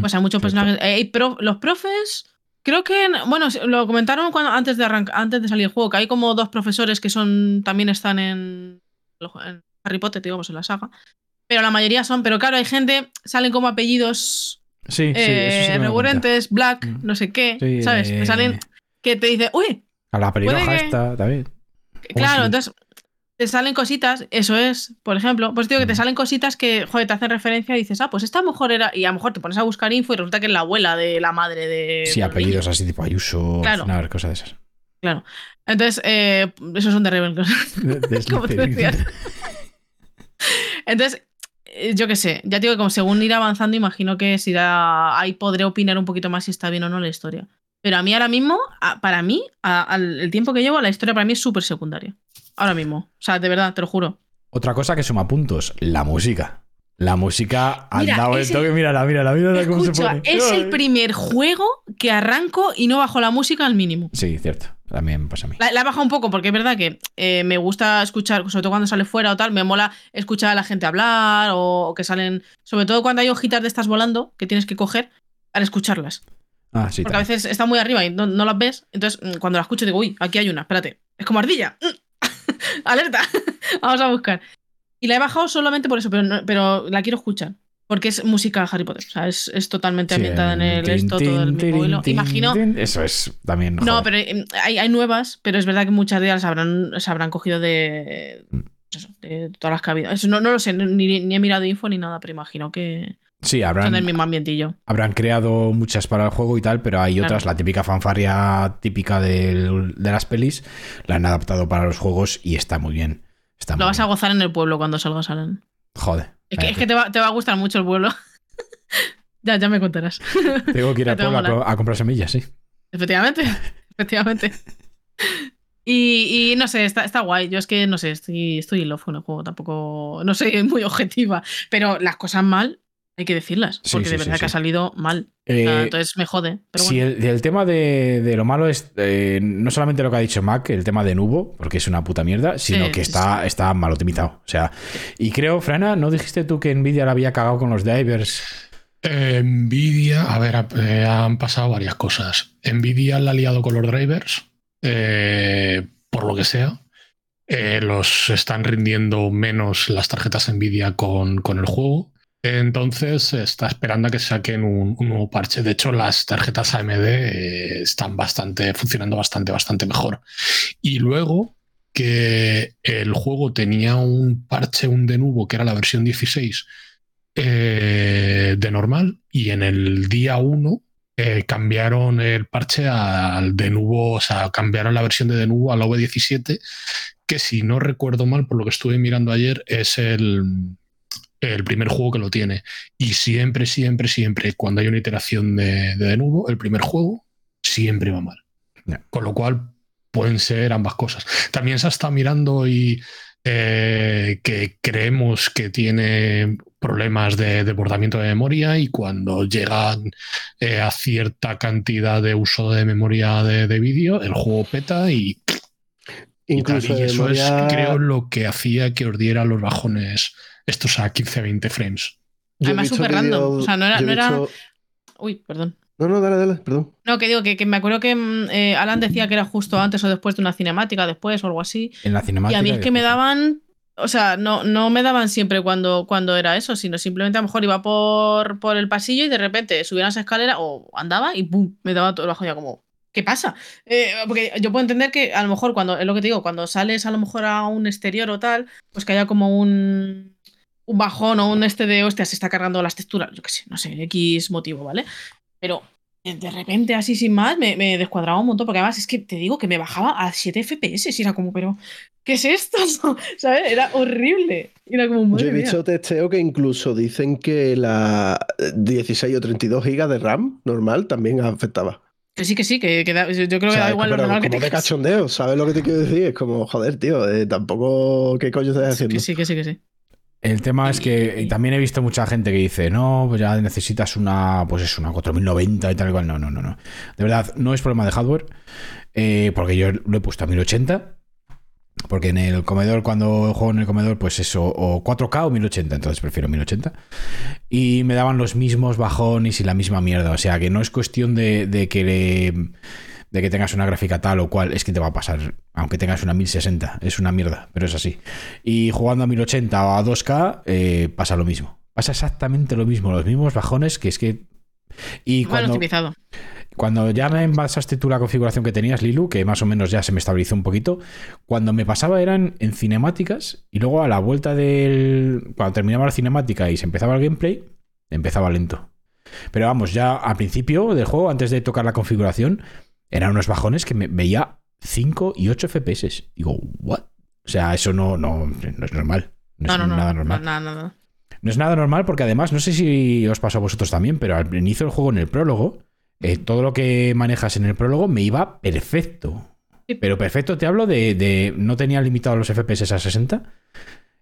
Pues hay muchos personajes. eh, los profes. Creo que, bueno, lo comentaron cuando, antes, de arranc- antes de salir el juego, que hay como dos profesores que son también están en, en Harry Potter, digamos, en la saga. Pero la mayoría son, pero claro, hay gente, salen como apellidos Sí, sí, eh, que recurrentes, Black, Mm. no sé qué, Sí, ¿sabes? eh, Te salen que te dice, uy, A la pelirroja que- esta también. claro, entonces te salen cositas, eso es, por ejemplo, pues digo que te salen cositas que, joder, te hacen referencia y dices, ah, pues esta mujer era, y a lo mejor te pones a buscar info y resulta que es la abuela de la madre de... Sí, apellidos así tipo Ayuso, Claro. Aznar, cosas de esas. Claro. Entonces, eh, esos son de de [LAUGHS] Como Slytherin. decías. Entonces, eh, yo qué sé, ya te digo que como según ir avanzando, imagino que si da, ahí podré opinar un poquito más si está bien o no la historia. Pero a mí ahora mismo, a- para mí, a- al el tiempo que llevo, la historia para mí es súper secundaria. Ahora mismo. O sea, de verdad, te lo juro. Otra cosa que suma puntos, la música. La música al Mira, dado el- toque, mírala, mírala, mírala cómo se Escucha, pone. es el primer juego que arranco y no bajo la música al mínimo. Sí, cierto. También pasa a mí. La, la he bajado un poco porque es verdad que eh, me gusta escuchar, sobre todo cuando sale fuera o tal, me mola escuchar a la gente hablar o, o que salen, sobre todo cuando hay hojitas de estas volando que tienes que coger al escucharlas. Ah, sí. Porque a veces está muy arriba y no, no las ves, entonces mm, cuando la escucho digo, uy, aquí hay una, espérate, es como ardilla. [LAUGHS] Alerta, [LAUGHS] vamos a buscar. Y la he bajado solamente por eso, pero, no- pero la quiero escuchar. Porque es música Harry Potter. O sea, es, es totalmente ambientada en el esto, todo el mismo Imagino. Eso es también. No, joder. pero eh, hay, hay nuevas, pero es verdad que muchas de ellas habrán, se habrán cogido de, Mm. eso, de todas las habido. Eso no, no lo sé, ni, ni he mirado info ni nada, pero imagino que Sí, son habrán, del mismo ambientillo. habrán creado muchas para el juego y tal, pero hay Claro. otras, la típica fanfarria típica del- de las pelis, la han adaptado para los juegos y está muy bien. Está Lo muy vas a gozar en el pueblo cuando salgas, Alan. Joder. Es que, es que te, va, te va a gustar mucho el pueblo. [LAUGHS] ya, ya me contarás. [LAUGHS] Tengo que ir [LAUGHS] a te va a co- comprar semillas, sí. Efectivamente, efectivamente. Y, y no sé, está, está guay. Yo es que no sé, estoy, estoy in love con el juego. Tampoco, no soy muy objetiva. Pero las cosas mal, Hay que decirlas, Sí, porque sí, de sí, verdad que ha salido mal. Eh, entonces me jode. Pero si bueno. el, el tema de, de lo malo es eh, no solamente lo que ha dicho Mac, el tema de Nubo, porque es una puta mierda, sino Sí, que sí, está, está mal optimizado. O sea, y creo, Frana, ¿no dijiste tú que Nvidia la había cagado con los drivers? Eh, Nvidia, a ver, eh, han pasado varias cosas. Nvidia la ha liado con los drivers, eh, por lo que sea. Eh, los están rindiendo menos las tarjetas Nvidia con, con el juego. Entonces está esperando a que saquen un, nuevo parche. De hecho, las tarjetas AMD eh, están bastante, funcionando bastante, bastante mejor. Y luego que el juego tenía un parche, un de nuevo, que era la versión 16, eh, de normal y en el día 1 eh, cambiaron el parche al de nuevo, o sea, cambiaron la versión de de nuevo al V17, que si no recuerdo mal, por lo que estuve mirando ayer, es el, el primer juego que lo tiene. Y siempre, siempre, siempre, cuando hay una iteración de de, de nuevo, el primer juego siempre va mal. Con lo cual pueden ser ambas cosas. También se está mirando y eh, que creemos que tiene problemas de desbordamiento de memoria y cuando llegan eh, a cierta cantidad de uso de memoria de, de vídeo, el juego peta y, y tal. Incluso Y eso memoria- es, creo, lo que hacía que os diera los bajones estos a 15-20 frames. yo he Además, súper random. O sea, no era- no era- Uy, perdón. No, no, dale, dale, perdón. No, que digo que, que me acuerdo que mm, eh, Alan decía que era justo antes o después de una cinemática, después o algo así. En la Y cinemática. a mí es que me daban. O sea, no, no me daban siempre cuando, cuando era eso, sino simplemente a lo mejor iba por, por el pasillo y de repente subía esa escalera o andaba y ¡pum! Me daba todo el bajón ya como. ¿Qué pasa? Eh, porque yo puedo entender que a lo mejor cuando, es lo que te digo, cuando sales a lo mejor a un exterior o tal, pues que haya como un, un bajón o un este de, hostia, se está cargando las texturas, yo qué sé, no sé, X motivo, ¿vale? Pero eh, de repente, así sin más, me, me descuadraba un montón, porque además es que te digo que me bajaba a 7 FPS y era como, pero, ¿qué es esto? [LAUGHS] ¿Sabes? Era horrible. Era como, Yo he mía. visto testeo que incluso dicen que la 16 o 32 GB de RAM normal también afectaba. Que sí, que sí, que, que da- yo creo que O sea, da igual lo normal que como de tengas. cachondeo, ¿sabes lo que te quiero decir? Es como, joder, tío, eh, tampoco, ¿qué coño estás haciendo? Que sí, que sí, que sí. El tema es que también he visto mucha gente que dice, no, pues ya necesitas una, pues es una 4090 y tal y cual. No, no, no, no. De verdad, no es problema de hardware, eh, porque yo lo he puesto a 1080. Porque en el comedor, cuando juego en el comedor, pues eso, o 4K o 1080, entonces prefiero 1080. Y me daban los mismos bajones y la misma mierda. O sea que no es cuestión de, de que le- de que tengas una gráfica tal o cual, es que te va a pasar, aunque tengas una 1060, es una mierda, pero es así. Y jugando a 1080 o a 2K, eh, pasa lo mismo. Pasa exactamente lo mismo, los mismos bajones que es que. Y Mal cuando, optimizado. cuando ya me envasaste tú la configuración que tenías, Lilu, que más o menos ya se me estabilizó un poquito, cuando me pasaba eran en cinemáticas y luego a la vuelta del. Cuando terminaba la cinemática y se empezaba el gameplay, empezaba lento. Pero vamos, ya al principio del juego, antes de tocar la configuración, eran unos bajones que me veía 5 y 8 FPS. Digo, ¿what? O sea, eso no, no, no es normal. No, No, es no, nada no, normal. No es nada normal porque además, no sé si os pasó a vosotros también, pero al inicio del juego, en el prólogo, eh, todo lo que manejas en el prólogo me iba perfecto. Sí. Pero perfecto, te hablo de, de- no tenía limitado los FPS a 60.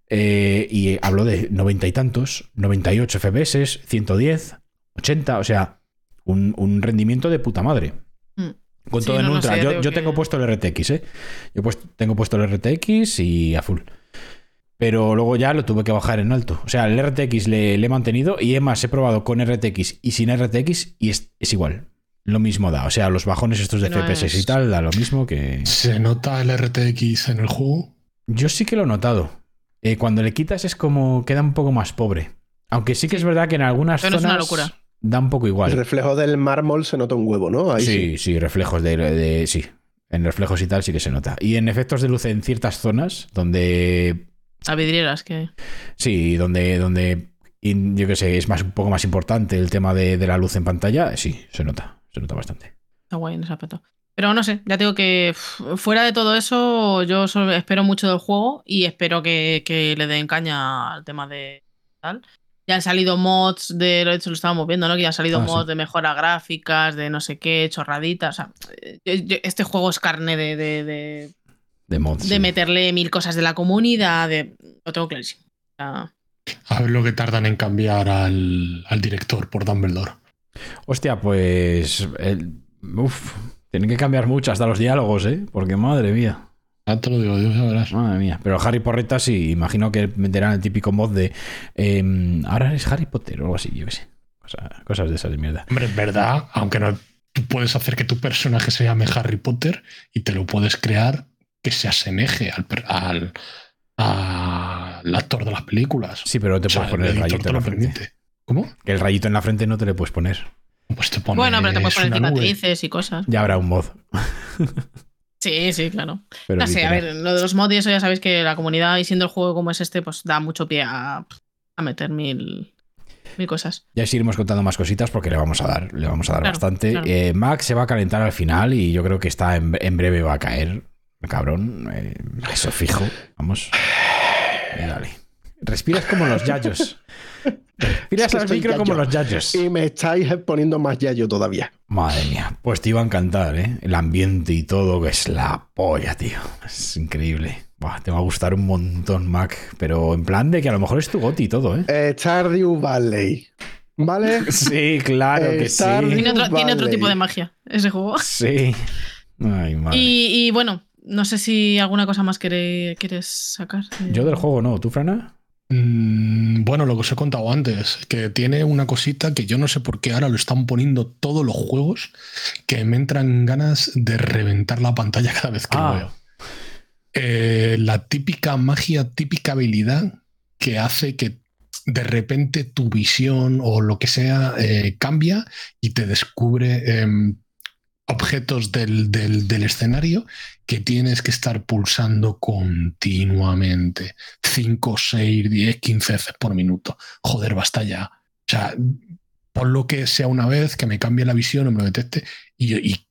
eh, y hablo de 90 y tantos, 98 FPS, 110, 80, o sea, un, un rendimiento de puta madre. Mm. Con Sí, todo en no ultra. sé, yo yo que- tengo puesto el RTX, ¿eh? Yo pues, tengo puesto el RTX y a full. Pero luego ya lo tuve que bajar en alto. O sea, el RTX le, le he mantenido y además he probado con RTX y sin RTX y es, es igual. Lo mismo da. O sea, los bajones estos de No FPS es- y tal da lo mismo que. ¿Se nota el RTX en el juego? Yo sí que lo he notado. Eh, cuando le quitas es como queda un poco más pobre. Aunque sí que es verdad que en algunas Pero no es zonas una locura. Da un poco El igual. reflejo del mármol se nota un huevo, ¿no? Ahí sí, sí, reflejos de, de- Sí. En reflejos y tal sí que se nota. Y en efectos de luz en ciertas zonas donde. A vidrieras que. Sí, donde. donde yo qué sé, es más, un poco más importante el tema de, de la luz en pantalla. Sí, se nota. Se nota bastante. Está guay en ese aspecto. Pero no sé, ya te digo que fuera de todo eso, yo espero mucho del juego y espero que, que le den caña al tema de tal. Ya han salido mods de lo hecho lo estábamos viendo, ¿no? Que ya han salido Ah, mods sí. de mejora gráficas, de no sé qué, chorraditas. O sea, yo- este juego es carne de, de, de- De mods. de sí. meterle mil cosas de la comunidad. De... Lo tengo clarísimo. A ver lo que tardan en cambiar al, al director por Dumbledore. Hostia, pues. el- uf, tienen que cambiar mucho hasta los diálogos, ¿eh? Porque madre mía. Ya te lo digo, Dios ya verás. Madre mía. Pero Harry Porreta sí, imagino que meterán el típico mod de. em, ahora eres Harry Potter o algo así, yo qué sé. Cosa- cosas de esas de mierda. Hombre, en verdad, aunque no, tú puedes hacer que tu personaje se llame Harry Potter y te lo puedes crear que se asemeje al, per- al, al actor de las películas. Sí, pero no te O sea, puedes poner el rayito en la frente. permite. ¿Cómo? Que el rayito en la frente no te le puedes poner. Pues te pones Bueno, pero te puedes poner cicatrices y cosas. Ya habrá un mod. [LAUGHS] Sí, sí, claro. Pero no sé, a ver, lo de los mods y eso ya sabéis que la comunidad y siendo el juego como es este, pues da mucho pie a, a meter mil, mil cosas. Ya os iremos contando más cositas porque le vamos a dar, le vamos a dar Claro, bastante. claro. Eh, Max se va a calentar al final y yo creo que está en, en breve va a caer. Cabrón, eh, eso fijo. Vamos. Y dale. Respiras como los yayos. Que al micro como los yayos. Y me estáis poniendo más yayo todavía. Madre mía, pues te iba a encantar, ¿eh? El ambiente y todo, que es la polla, tío. Es increíble. Buah, te va a gustar un montón, Mac. Pero en plan de que a lo mejor es tu goti y todo, ¿eh? Eh, Stardew Valley. ¿Vale? [LAUGHS] Sí, claro que sí. Stardew Tiene otro, tiene otro tipo de magia ese juego. Sí. Ay, madre. Y, y bueno, no sé si alguna cosa más quieres sacar. Yo del juego no, ¿tú, Frana? Mm, Bueno, lo que os he contado antes, que tiene una cosita que yo no sé por qué ahora lo están poniendo todos los juegos, que me entran ganas de reventar la pantalla [LAUGHS] cada vez que Ah. lo veo. Eh, la típica magia, típica habilidad que hace que de repente tu visión o lo que sea eh, cambia y te descubre em, objetos del, del- del escenario que tienes que estar pulsando continuamente. 5, 6, 10, 15 veces por minuto. Joder, basta ya. O sea, pon lo que sea una vez, que me cambie la visión o me lo detecte y, y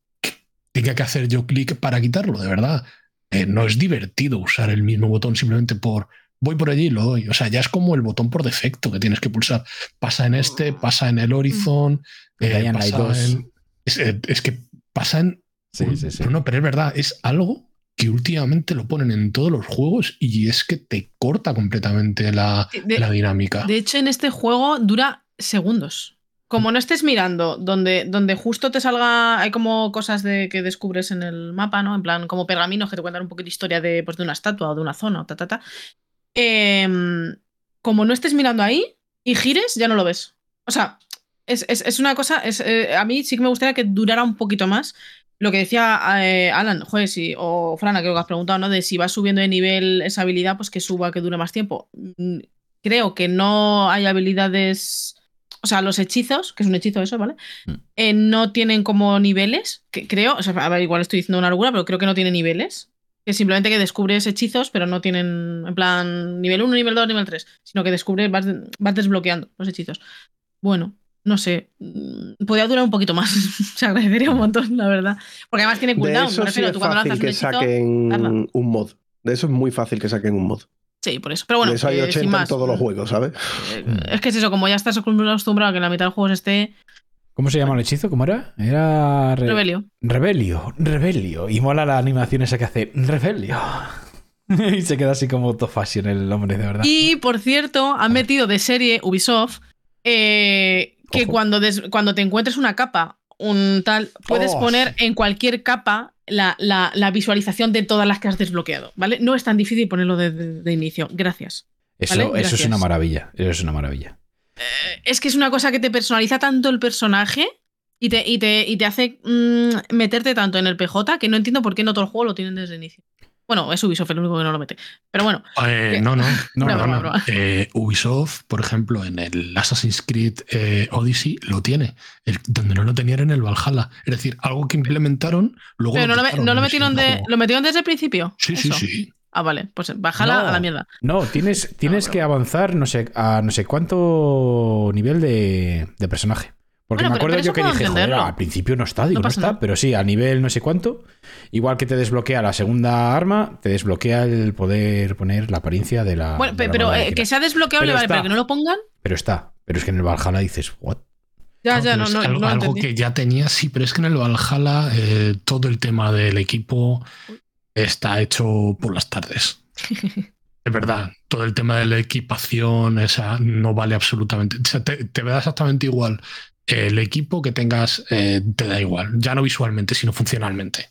tenga que hacer yo clic para quitarlo, de verdad. Eh, no es divertido usar el mismo botón simplemente por voy por allí y lo doy. O sea, ya es como el botón por defecto que tienes que pulsar. Pasa en este, pasa en el Horizon. eh, pasa 2. en- es, eh, es que pasa en Sí, sí, sí. no, no, pero es verdad, es algo que últimamente lo ponen en todos los juegos y es que te corta completamente la, De- la dinámica. De hecho, en este juego dura segundos. Como no estés mirando, donde, donde justo te salga, hay como cosas de, que descubres en el mapa, ¿no? En plan, como pergaminos que te cuentan un poco de historia de, pues, de una estatua o de una zona, o ta, ta, ta. Em, como no estés mirando ahí y gires, ya no lo ves. O sea, es, es- es una cosa, es, eh, a mí sí que me gustaría que durara un poquito más. Lo que decía eh, Alan, joder, si, o Frana, creo que has preguntado, ¿no? De si va subiendo de nivel esa habilidad, pues que suba, que dure más tiempo. Mm, Creo que no hay habilidades. O sea, los hechizos, que es un hechizo eso, ¿vale? Mm. Eh, no tienen como niveles. Que creo, o sea, a ver, igual estoy diciendo una locura, pero creo que no tiene niveles. Que simplemente que descubres hechizos, pero no tienen, en plan, nivel 1, nivel 2, nivel 3. Sino que descubres, vas, vas desbloqueando los hechizos. Bueno, no sé. mm, Podría durar un poquito más. [LAUGHS] Se agradecería un montón, la verdad. Porque además tiene De cooldown. eso Me sí refiero, es tú cuando fácil lanzas un que hechizo. saquen tarda. un mod. De eso es muy fácil que saquen un mod. Sí, por eso. Pero bueno, de eso hay eh, 80 sin en todos los juegos, ¿sabes? Eh, Es que es eso, como ya estás acostumbrado a que en la mitad del juego esté ¿Cómo se llama el hechizo? ¿Cómo era? Era. Re- Rebelio. Rebelio, Rebelio. Y mola la animación esa que hace Rebelio. [LAUGHS] y se queda así como todo fashion el hombre, de verdad. Y por cierto, han metido de serie Ubisoft eh, que Ojo. cuando, des- cuando te encuentres una capa, un tal, puedes Oh, poner en cualquier capa la, la- la visualización de todas las que has desbloqueado, ¿vale? No es tan difícil ponerlo de, de- de inicio. Gracias. Eso, Vale, eso es una maravilla. Eso es una maravilla. Eh, Es que es una cosa que te personaliza tanto el personaje y te, y te, y te hace mm, meterte tanto en el PJ que no entiendo por qué no todo el juego lo tienen desde el inicio. Bueno, es Ubisoft el único que no lo mete. Pero bueno, Eh, no, no, [LAUGHS] no, Broma, no, no. broma. Eh, Ubisoft, por ejemplo, en el Assassin's Creed eh, Odyssey lo tiene, El- donde no lo tenían en el Valhalla. Es decir, algo que implementaron, luego pero no lo, no lo metieron de. ¿lo metieron desde el principio. Sí, sí, Eso. sí. Ah, vale. Pues bájala No. a la mierda. No, tienes, tienes que avanzar no sé, a no sé cuánto nivel de, de personaje. Porque Bueno, me acuerdo yo que dije, joder, al principio no está, digo, No está, nada. pero sí, a nivel no sé cuánto, igual que te desbloquea la segunda arma, te desbloquea el poder poner la apariencia de la. Bueno, de pe- la pero eh, que sea desbloqueable, Pero vale, está. pero que no lo pongan. Pero está, pero es que en el Valhalla dices, what? Ya, ya, no, es no, algo, no algo que ya tenía, sí, pero es que en el Valhalla eh, todo el tema del equipo está hecho por las tardes. [LAUGHS] de verdad, todo el tema de la equipación, esa no vale absolutamente. O sea, te, te da exactamente igual el equipo que tengas, eh, te da igual. Ya no visualmente, sino funcionalmente.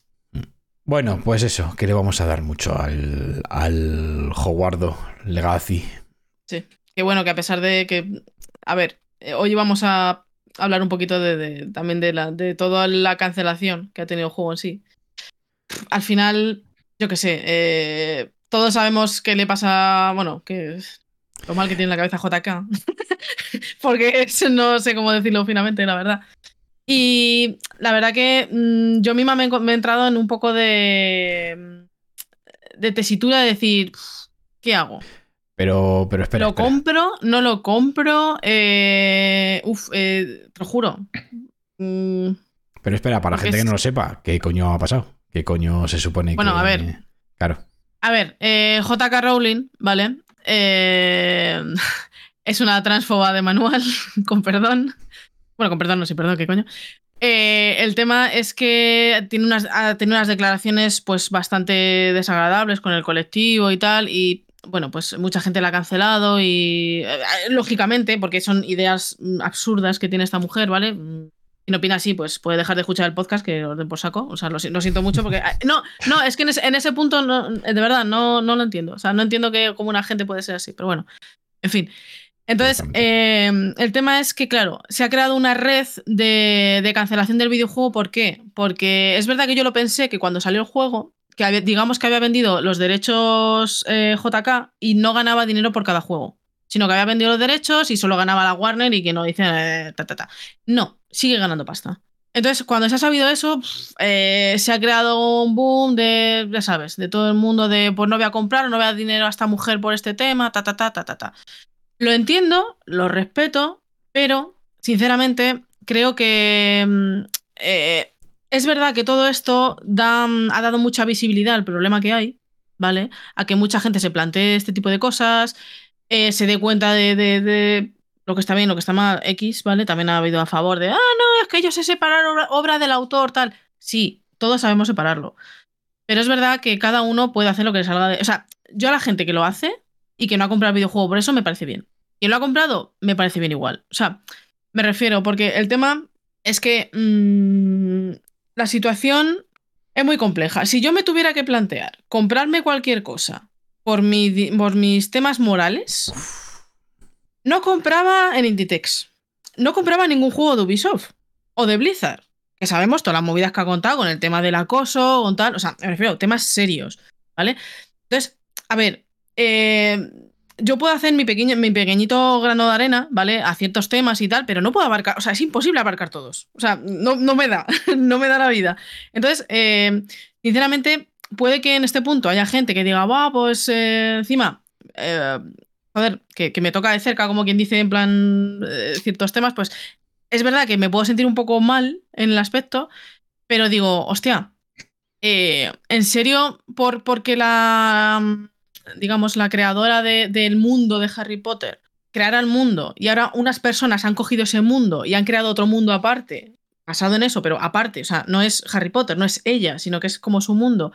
Bueno, pues eso, que le vamos a dar mucho al, al Hogwardo Legacy. Sí. Que bueno, que a pesar de que. A ver, eh, hoy vamos a hablar un poquito de, de- también de, la, de toda la cancelación que ha tenido el juego en sí. Al final, yo qué sé, eh, todos sabemos qué le pasa. Bueno, que lo mal que tiene en la cabeza JK. [LAUGHS] Porque eso no sé cómo decirlo finamente, la verdad. Y la verdad que mm, yo misma me, me he entrado en un poco de, de tesitura de decir, ¿qué hago? Pero, pero espera. ¿Lo espera. compro? ¿No lo compro? Eh, uf, eh, te lo juro. Mm, Pero espera, para la gente que no lo sepa, ¿qué coño ha pasado? ¿Qué coño se supone Bueno, que.? a ver. Claro. a ver, eh, JK Rowling, ¿vale? Eh, [LAUGHS] es una transfoba de manual, [LAUGHS] con perdón. Bueno, con perdón, no sé, perdón, ¿qué coño? Eh, el tema es que tiene unas, ha tenido unas declaraciones pues bastante desagradables con el colectivo y tal, y bueno, pues mucha gente la ha cancelado y eh, lógicamente, porque son ideas mm, absurdas que tiene esta mujer, ¿vale? Si no opina así, pues puede dejar de escuchar el podcast que lo den por saco. O sea, lo, si- lo siento mucho porque... ah, No, no, es que en ese, en ese punto, no, de verdad, no, no lo entiendo. O sea, no entiendo que como una gente puede ser así, pero bueno, en fin. Entonces, eh, el tema es que, claro, se ha creado una red de, de cancelación del videojuego. ¿Por qué? Porque es verdad que yo lo pensé que cuando salió el juego, que había- digamos que había vendido los derechos eh, JK y no ganaba dinero por cada juego, sino que había vendido los derechos y solo ganaba la Warner y que no dice eh, ta, ta, ta. No, sigue ganando pasta. Entonces, cuando se ha sabido eso, eh, se ha creado un boom de, ya sabes, de todo el mundo de, pues no voy a comprar, no voy a dar dinero a esta mujer por este tema, ta, ta, ta, ta, ta, ta. Lo entiendo, lo respeto, pero sinceramente creo que mm, eh, es verdad que todo esto mm, ha dado mucha visibilidad al problema que hay, ¿vale? A que mucha gente se plantee este tipo de cosas, eh, se dé cuenta de, lo que está bien, lo que está mal, X, ¿vale? También ha habido a favor de, ah, no, es que ellos se separan obra, obra del autor, tal. Sí, todos sabemos separarlo. Pero es verdad que cada uno puede hacer lo que le salga de. O sea, yo a la gente que lo hace y que no ha comprado el videojuego por eso me parece bien. Quien lo ha comprado, me parece bien igual. O sea, me refiero, porque el tema es que mm, la situación es muy compleja. Si yo me tuviera que plantear comprarme cualquier cosa por, mis temas morales, no compraba en Inditex. No compraba ningún juego de Ubisoft o de Blizzard. Que sabemos todas las movidas que ha contado con el tema del acoso, con tal. O sea, me refiero temas serios, ¿vale? Entonces, a ver, eh, yo puedo hacer mi, pequeño, mi pequeñito grano de arena, ¿vale? A ciertos temas y tal, pero no puedo abarcar, o sea, es imposible abarcar todos. O sea, no, no me da, [LAUGHS] no me da la vida. Entonces, eh, sinceramente, puede que en este punto haya gente que diga, va, pues eh, encima, eh, joder, que, me toca de cerca, como quien dice, en plan, eh, ciertos temas, pues es verdad que me puedo sentir un poco mal en el aspecto, pero digo, hostia, eh, en serio, por, porque la, digamos, la creadora de- del mundo de Harry Potter creara el mundo y ahora unas personas han cogido ese mundo y han creado otro mundo aparte, basado en eso, pero aparte, o sea, no es Harry Potter, no es ella, sino que es como su mundo.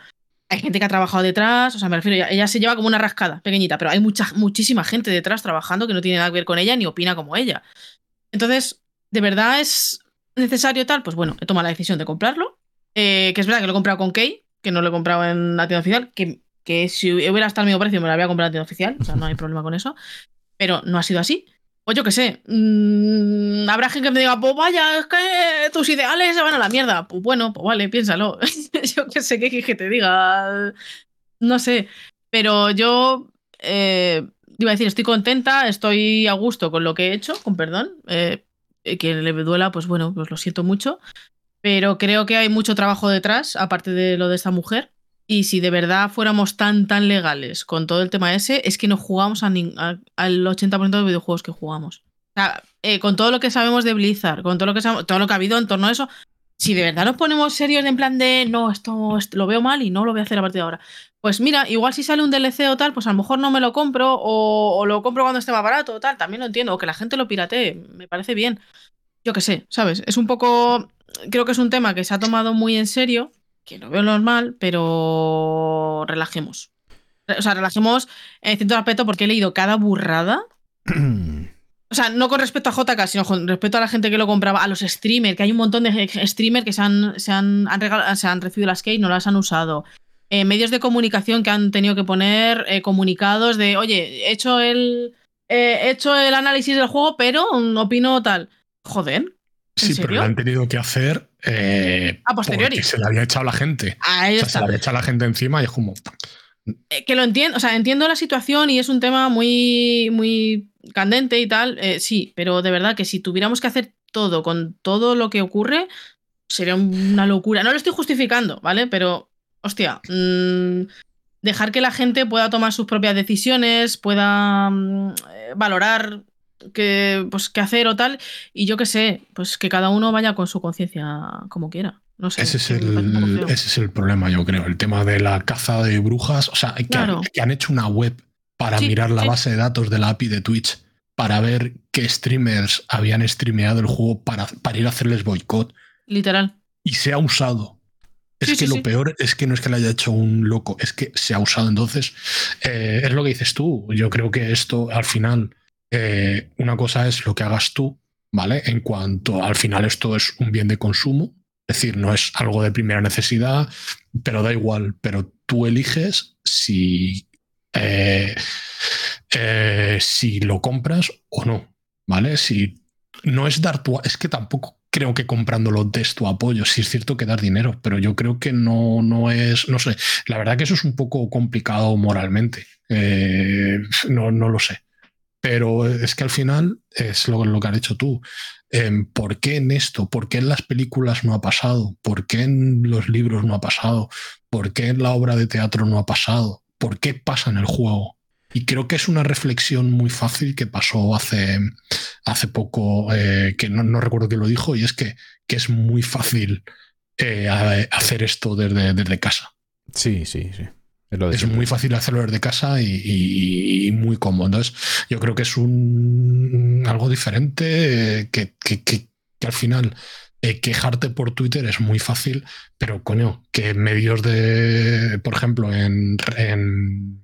Hay gente que ha trabajado detrás, o sea, me refiero, ella, se lleva como una rascada pequeñita, pero hay mucha, muchísima gente detrás trabajando que no tiene nada que ver con ella ni opina como ella. Entonces, ¿de verdad es necesario tal? Pues bueno, he tomado la decisión de comprarlo. Eh, que es verdad que lo he comprado con Key, que no lo he comprado en la tienda oficial, que, que si hubiera estado al mismo precio me lo había comprado en la tienda oficial, o sea, no hay problema con eso. Pero no ha sido así. Pues yo qué sé, mm, habrá gente que me diga, pues vaya, es que tus ideales se van a la mierda. Pues bueno, pues vale, piénsalo. [LAUGHS] yo qué sé, qué que te diga. No sé. Pero yo eh, iba a decir, estoy contenta, estoy a gusto con lo que he hecho, con perdón. Eh, que le duela, pues bueno, pues lo siento mucho. Pero creo que hay mucho trabajo detrás, aparte de lo de esta mujer. Y si de verdad fuéramos tan, tan legales con todo el tema ese, es que no jugamos al 80% de los videojuegos que jugamos. O sea, eh, con todo lo que sabemos de Blizzard, con todo lo que sabemos, todo lo que ha habido en torno a eso, si de verdad nos ponemos serios en plan de no, esto, esto lo veo mal y no lo voy a hacer a partir de ahora. Pues mira, igual si sale un DLC o tal, pues a lo mejor no me lo compro o, o lo compro cuando esté más barato o tal, también lo entiendo. O que la gente lo piratee, me parece bien. Yo qué sé, ¿sabes? Es un poco. Creo que es un tema que se ha tomado muy en serio, que lo veo normal, pero relajemos. o sea, relajemos en cierto aspecto porque he leído cada burrada. [CLEARS THROAT] O sea, no con respecto a JK, sino con respecto a la gente que lo compraba, a los streamers, que hay un montón de streamers que se han, se han, se han recibido las keys y no las han usado. Eh, medios de comunicación que han tenido que poner eh, comunicados de, oye, he hecho el, eh, he hecho el análisis del juego, pero mm, opino tal. Joder. ¿En Sí, pero lo han tenido que hacer eh, A posteriori. porque se le había echado la gente. Ahí O sea, se le había echado la gente encima y es como. Eh, que lo entiendo, o sea, entiendo la situación y es un tema muy, muy candente y tal, eh, sí, pero de verdad que si tuviéramos que hacer todo con todo lo que ocurre, sería una locura. No lo estoy justificando, ¿vale? Pero, hostia, mm, dejar que la gente pueda tomar sus propias decisiones, pueda mm, valorar qué, pues, qué hacer o tal, y yo qué sé, pues que cada uno vaya con su conciencia como quiera. No sé. Ese es, el, ese es el problema, yo creo. El tema de la caza de brujas. O sea, que, Claro. han, que han hecho una web para Sí, mirar la sí. base de datos de la API de Twitch para ver qué streamers habían streameado el juego para, para ir a hacerles boicot. Literal. Y se ha usado. Es Sí, que lo peor es que no es que le haya hecho un loco, es que se ha usado. Entonces, eh, es lo que dices tú. Yo creo que esto, al final, eh, una cosa es lo que hagas tú, ¿vale? En cuanto al final esto es un bien de consumo, es decir, no es algo de primera necesidad, pero da igual, pero tú eliges si, eh, eh, si lo compras o no, ¿vale? Si no es dar tu... Es que tampoco creo que comprándolo des tu apoyo. Sí es cierto que dar dinero, pero yo creo que no, no es... No sé, la verdad que eso es un poco complicado moralmente. No, no lo sé. Pero es que al final es lo, que has hecho tú. Em, ¿Por qué en esto? ¿Por qué en las películas no ha pasado? ¿Por qué en los libros no ha pasado? ¿Por qué en la obra de teatro no ha pasado? ¿Por qué pasa en el juego? Y creo que es una reflexión muy fácil que pasó hace, hace poco, eh, que no, recuerdo quién lo dijo, y es que, que es muy fácil eh, hacer esto desde, desde casa. Sí, sí, sí. Es lo muy fácil hacerlo desde casa y, y- y muy cómodo. Entonces, yo creo que es un algo diferente eh, que, que- que- que al final eh, quejarte por Twitter es muy fácil, pero coño, que medios de, por ejemplo, en, en,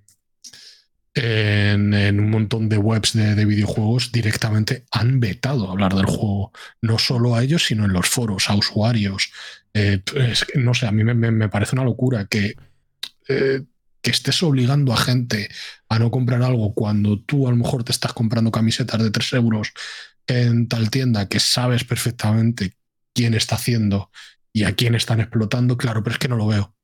en- en un montón de webs de, de videojuegos directamente han vetado hablar del juego, no solo a ellos, sino en los foros, a usuarios. Eh, es no sé, a mí me, me- me parece una locura que eh, que estés obligando a gente a no comprar algo cuando tú a lo mejor te estás comprando camisetas de 3 euros en tal tienda que sabes perfectamente quién está haciendo y a quién están explotando, claro, pero es que no lo veo.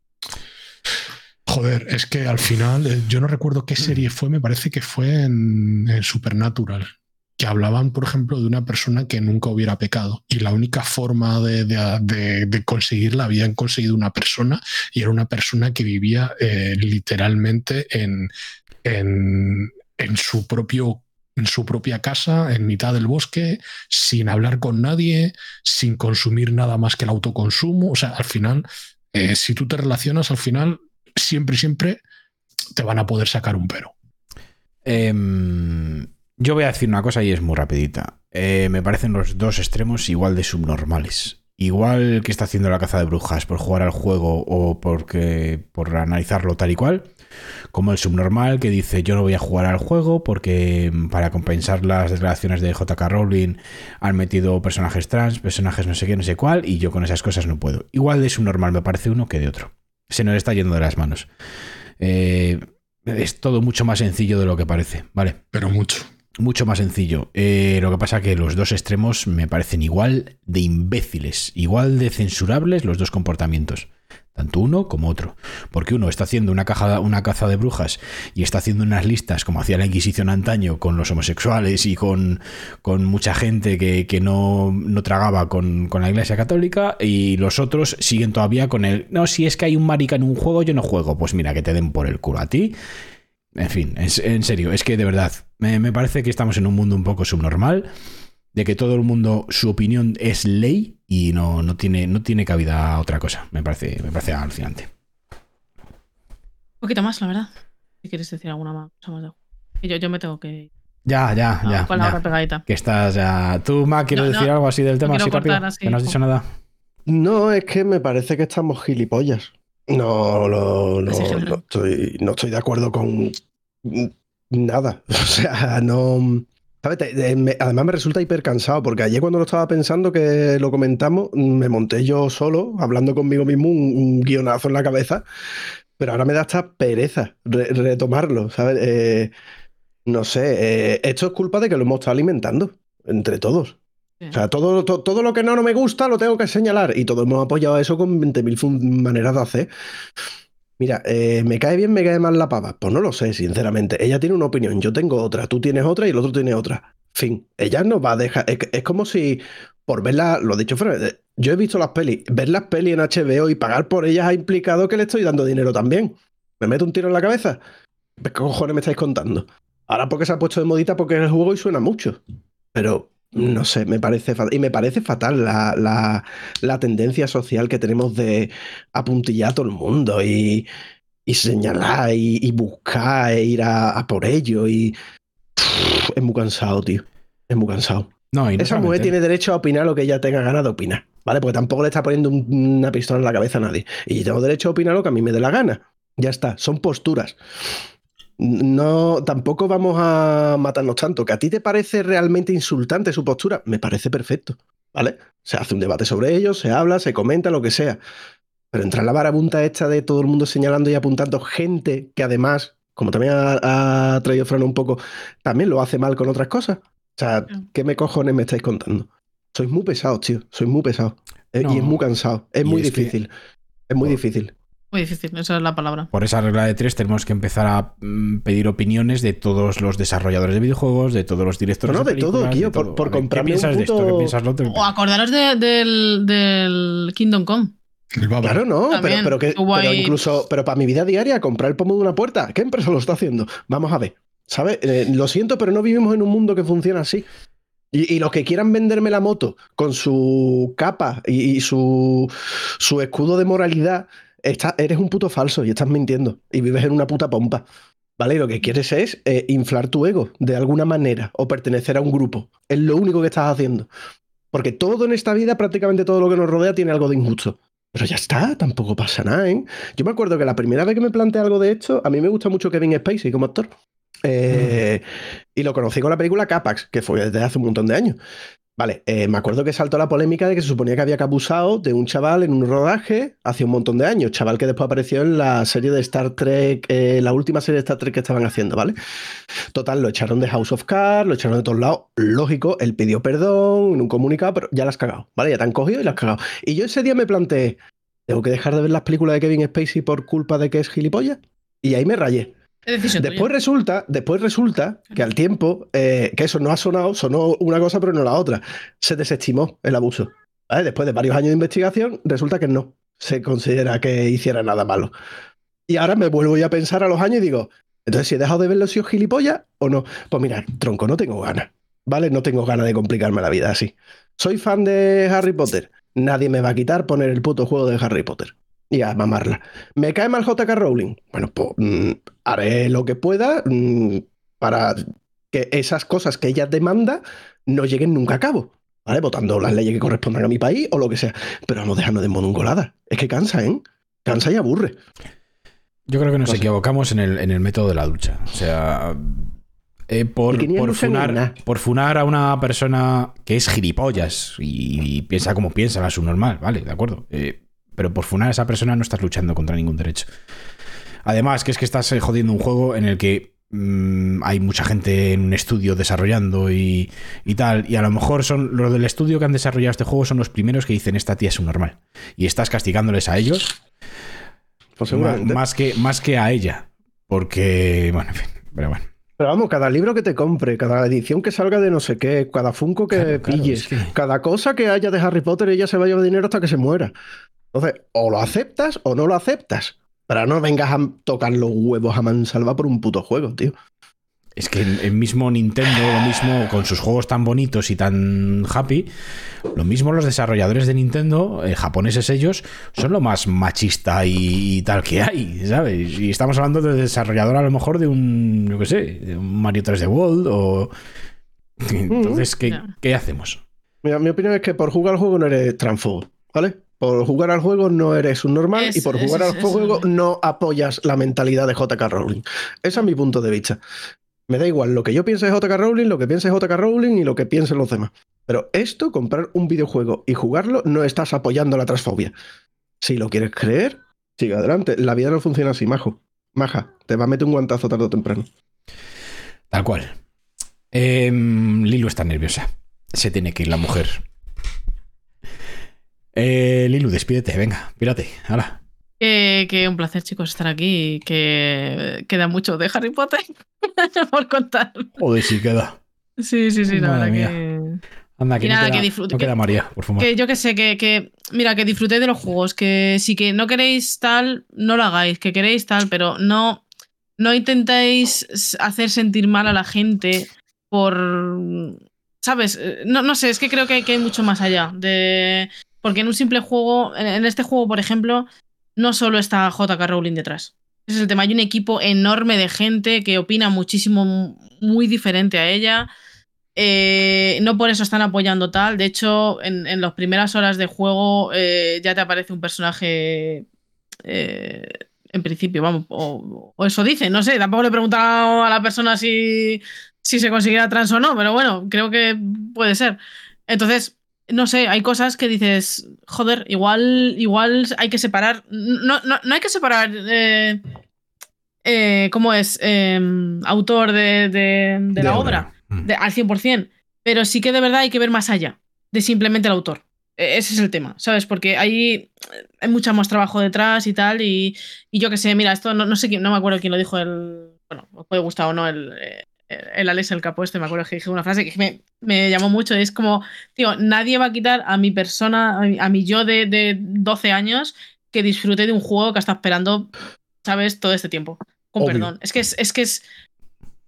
Joder, es que al final, eh, yo no recuerdo qué serie fue, me parece que fue en, en Supernatural, que hablaban, por ejemplo, de una persona que nunca hubiera pecado y la única forma de, de- de- conseguirla habían conseguido una persona y era una persona que vivía eh, literalmente en, en, en su propio en su propia casa, en mitad del bosque, sin hablar con nadie, sin consumir nada más que el autoconsumo. O sea, al final, eh, si tú te relacionas, al final, siempre, siempre te van a poder sacar un pero. Em, yo voy a decir una cosa y es muy rapidita. Eh, me parecen los dos extremos igual de subnormales. Igual que está haciendo la caza de brujas por jugar al juego o porque por analizarlo tal y cual, como el subnormal que dice yo no voy a jugar al juego porque mm, para compensar las declaraciones de JK Rowling han metido personajes trans, personajes no sé qué, no sé cuál, y yo con esas cosas no puedo. Igual de subnormal me parece uno que de otro. Se nos está yendo de las manos. Eh, es todo mucho más sencillo de lo que parece, ¿vale? Pero mucho. Mucho más sencillo. Eh, lo que pasa que los dos extremos me parecen igual de imbéciles, igual de censurables los dos comportamientos. Tanto uno como otro. Porque uno está haciendo una, caja, una caza de brujas y está haciendo unas listas como hacía la Inquisición antaño con los homosexuales y con, con mucha gente que, que no, no tragaba con, con la Iglesia Católica y los otros siguen todavía con el... No, si es que hay un marica en un juego, yo no juego. Pues mira, que te den por el culo a ti. En fin, en, en serio, es que de verdad, me, me parece que estamos en un mundo un poco subnormal, de que todo el mundo, su opinión es ley y no, no, tiene, no tiene cabida a otra cosa. Me parece, me parece alucinante. Un poquito más, la verdad. Si quieres decir alguna más cosa más de yo, yo me tengo que ir Ya, ya, ya. con la ya. hora pegadita. Que estás ya. ¿Tú, Ma, quieres No, no, decir algo así del tema? así rápido? cortar así, que no has dicho nada. No, es que me parece que estamos gilipollas. No, no, no, no estoy, no estoy de acuerdo con nada. [LAUGHS] O sea, no. me- además me resulta hiper cansado, porque ayer cuando lo estaba pensando, que lo comentamos, me monté yo solo, hablando conmigo mismo, un, un guionazo en la cabeza, pero ahora me da hasta pereza re- retomarlo, ¿sabes? Eh, no sé, eh, esto es culpa de que lo hemos estado alimentando entre todos. O sea, todo, to- todo lo que no, no me gusta lo tengo que señalar. Y todos hemos apoyado eso con 20.000 fun- maneras de hacer. Mira, eh, ¿me cae bien, me cae mal la pava? Pues no lo sé, sinceramente. Ella tiene una opinión, yo tengo otra, tú tienes otra y el otro tiene otra. Fin, ella no va a dejar. Es, como si, por verla, lo he dicho fuera, eh, yo he visto las pelis, ver las pelis en HBO y pagar por ellas ha implicado que le estoy dando dinero también. ¿Me meto un tiro en la cabeza? ¿Qué cojones me estáis contando? Ahora porque se ha puesto de modita porque es el juego y suena mucho. Pero no sé, me parece fatal. Y me parece fatal la, la- la tendencia social que tenemos de apuntillar a todo el mundo y, y señalar y, y buscar e ir a, a por ello. Y es muy cansado, tío. Es muy cansado. No, Esa mujer tiene derecho a opinar lo que ella tenga ganas de opinar. ¿Vale? Porque tampoco le está poniendo un- una pistola en la cabeza a nadie. Y yo tengo derecho a opinar lo que a mí me dé la gana. Ya está, son posturas. No, tampoco vamos a matarnos tanto. ¿Que a ti te parece realmente insultante su postura? Me parece perfecto, ¿vale? Se hace un debate sobre ello, se habla, se comenta, lo que sea. Pero entrar la marabunta esta de todo el mundo señalando y apuntando gente que además, como también ha, ha traído Fran un poco, también lo hace mal con otras cosas. O sea, ¿qué me cojones me estáis contando? Sois muy pesados, tío. Sois muy pesados. Eh, No. Y es muy cansado. Es Y muy es que- difícil. Es muy difícil. Muy difícil, esa es la palabra. Por esa regla de tres tenemos que empezar a mm, pedir opiniones de todos los desarrolladores de videojuegos, de todos los directores No, no, de todo, tío, de por- todo. por A ver, comprarme ¿Qué piensas un de esto? ¿Qué piensas lo otro? O acordaros de- del, del Kingdom Come. Baba. Claro, no, pero, También pero, que, pero incluso, pero para mi vida diaria, comprar el pomo de una puerta, ¿qué empresa lo está haciendo? Vamos a ver, ¿sabes? Eh, lo siento, pero no vivimos en un mundo que funciona así. Y, y los que quieran venderme la moto con su capa y, y su, su escudo de moralidad, está- eres un puto falso y estás mintiendo y vives en una puta pompa. ¿Vale? Y lo que quieres es eh, inflar tu ego de alguna manera o pertenecer a un grupo. Es lo único que estás haciendo. Porque todo en esta vida, prácticamente todo lo que nos rodea, tiene algo de injusto. Pero ya está, tampoco pasa nada, ¿eh? Yo me acuerdo que la primera vez que me planteé algo de esto, a mí me gusta mucho Kevin Spacey como actor. Eh, Y lo conocí con la película Capax, que fue desde hace un montón de años. Vale, eh, me acuerdo que saltó la polémica de que se suponía que había abusado de un chaval en un rodaje hace un montón de años. Chaval que después apareció en la serie de Star Trek, eh, la última serie de Star Trek que estaban haciendo, ¿vale? Total, lo echaron de House of Cards, lo echaron de todos lados. Lógico, él pidió perdón en un comunicado, pero ya la has cagado, ¿vale? Ya te han cogido y la has cagado. Y yo ese día me planteé, ¿tengo que dejar de ver las películas de Kevin Spacey por culpa de que es gilipollas? Y ahí me rayé. Es. Después resulta, después resulta que al tiempo, eh, que eso no ha sonado, sonó una cosa pero no la otra. Se desestimó el abuso. Después de varios años de investigación, resulta que no se considera que hiciera nada malo. Y ahora me vuelvo a pensar a los años y digo, entonces si he dejado de verlo, si os gilipollas o no. Pues mira, tronco, no tengo ganas. ¿Vale? No tengo ganas de complicarme la vida así. Soy fan de Harry Potter. Nadie me va a quitar poner el puto juego de Harry Potter. Y a mamarla. ¿Me cae mal JK Rowling? Bueno, pues mm, haré lo que pueda mm, para que esas cosas que ella demanda no lleguen nunca a cabo. ¿Vale? Votando las leyes que correspondan a mi país o lo que sea. Pero vamos dejando de monongolada. Es que cansa, ¿eh? Cansa y aburre. Yo creo que nos equivocamos en el, en el método de la ducha. O sea, eh, por, lucha funar, por funar a una persona que es gilipollas y, y piensa como piensa, la subnormal, vale, de acuerdo. Eh, pero por funar a esa persona no estás luchando contra ningún derecho. Además, que es que estás eh, jodiendo un juego en el que mm, hay mucha gente en un estudio desarrollando y, y tal, y a lo mejor son los del estudio que han desarrollado este juego son los primeros que dicen esta tía es un normal. Y estás castigándoles a ellos Pues seguramente. más, que, más que a ella. Porque, bueno, en fin, pero bueno. Pero vamos, cada libro que te compre, cada edición que salga de no sé qué, cada Funko que Claro, claro, pilles, es que- cada cosa que haya de Harry Potter, ella se va a llevar dinero hasta que se muera. Entonces, o lo aceptas o no lo aceptas. Pero no vengas a tocar los huevos a mansalva por un puto juego, tío. Es que el, mismo Nintendo, lo mismo con sus juegos tan bonitos y tan happy, lo mismo los desarrolladores de Nintendo, eh, japoneses ellos, son lo más machista y, y tal que hay, ¿sabes? Y estamos hablando de desarrollador a lo mejor de un, yo qué sé, de un Mario 3D World o... [LAUGHS] Entonces, ¿qué, qué hacemos? Mira, mi opinión es que por jugar al juego no eres transfobo, ¿vale? Por jugar al juego no eres un normal Es- y por es- jugar al es- juego es- no apoyas la mentalidad de JK Rowling. Ese es mi punto de vista. Me da igual lo que yo piense de JK Rowling, lo que piense JK Rowling y lo que piensen los demás. Pero esto, comprar un videojuego y jugarlo, no estás apoyando la transfobia. Si lo quieres creer, sigue adelante. La vida no funciona así, majo. Maja, te va a meter un guantazo tarde o temprano. Tal cual. Em, Lilu está nerviosa. Se tiene que ir la mujer. Eh, Lilu, despídete, venga, pírate. Hala. Que, que un placer, chicos, estar aquí que queda mucho de Harry Potter [LAUGHS] por contar. Joder, sí queda. Sí, sí, sí, la Madre verdad que. Anda, que Y no nada, queda, que disfrute, no que- queda María, por favor. Que yo que sé, que, que. Mira, que disfrutéis de los juegos. Que si que no queréis tal, no lo hagáis. Que queréis tal, pero no. No intentéis hacer sentir mal a la gente por. ¿Sabes? Eh, No, no sé, es que creo que, que hay mucho más allá. De. Porque en un simple juego. En, este juego, por ejemplo, no solo está JK Rowling detrás. Ese es el tema. Hay un equipo enorme de gente que opina muchísimo, muy diferente a ella. Eh, no por eso están apoyando tal. De hecho, en, las primeras horas de juego eh, ya te aparece un personaje. eh, en principio, vamos, o, eso dice, no sé, tampoco le he preguntado a la persona si, si se considera trans o no, pero bueno, creo que puede ser. Entonces, no sé, hay cosas que dices, joder, igual, igual hay que separar. No, no, no hay que separar. Eh, eh, ¿Cómo es? Eh, autor de, de- de la obra Mm. de- al 100%, pero sí que de verdad hay que ver más allá de simplemente el autor. E- Ese es el tema, ¿sabes? Porque ahí hay mucho más trabajo detrás y tal, y, y yo que sé, mira, esto no, no sé quién, no me acuerdo quién lo dijo el. Bueno, os puede gustar o no el, eh, el Alex, el capo este, me acuerdo que dije una frase que me, me llamó mucho, es como, tío, nadie va a quitar a mi persona, a mi, a mi yo de, de 12 años que disfrute de un juego que estado esperando, ¿sabes? Todo este tiempo. Con Obvio. perdón. Es que es, es que es.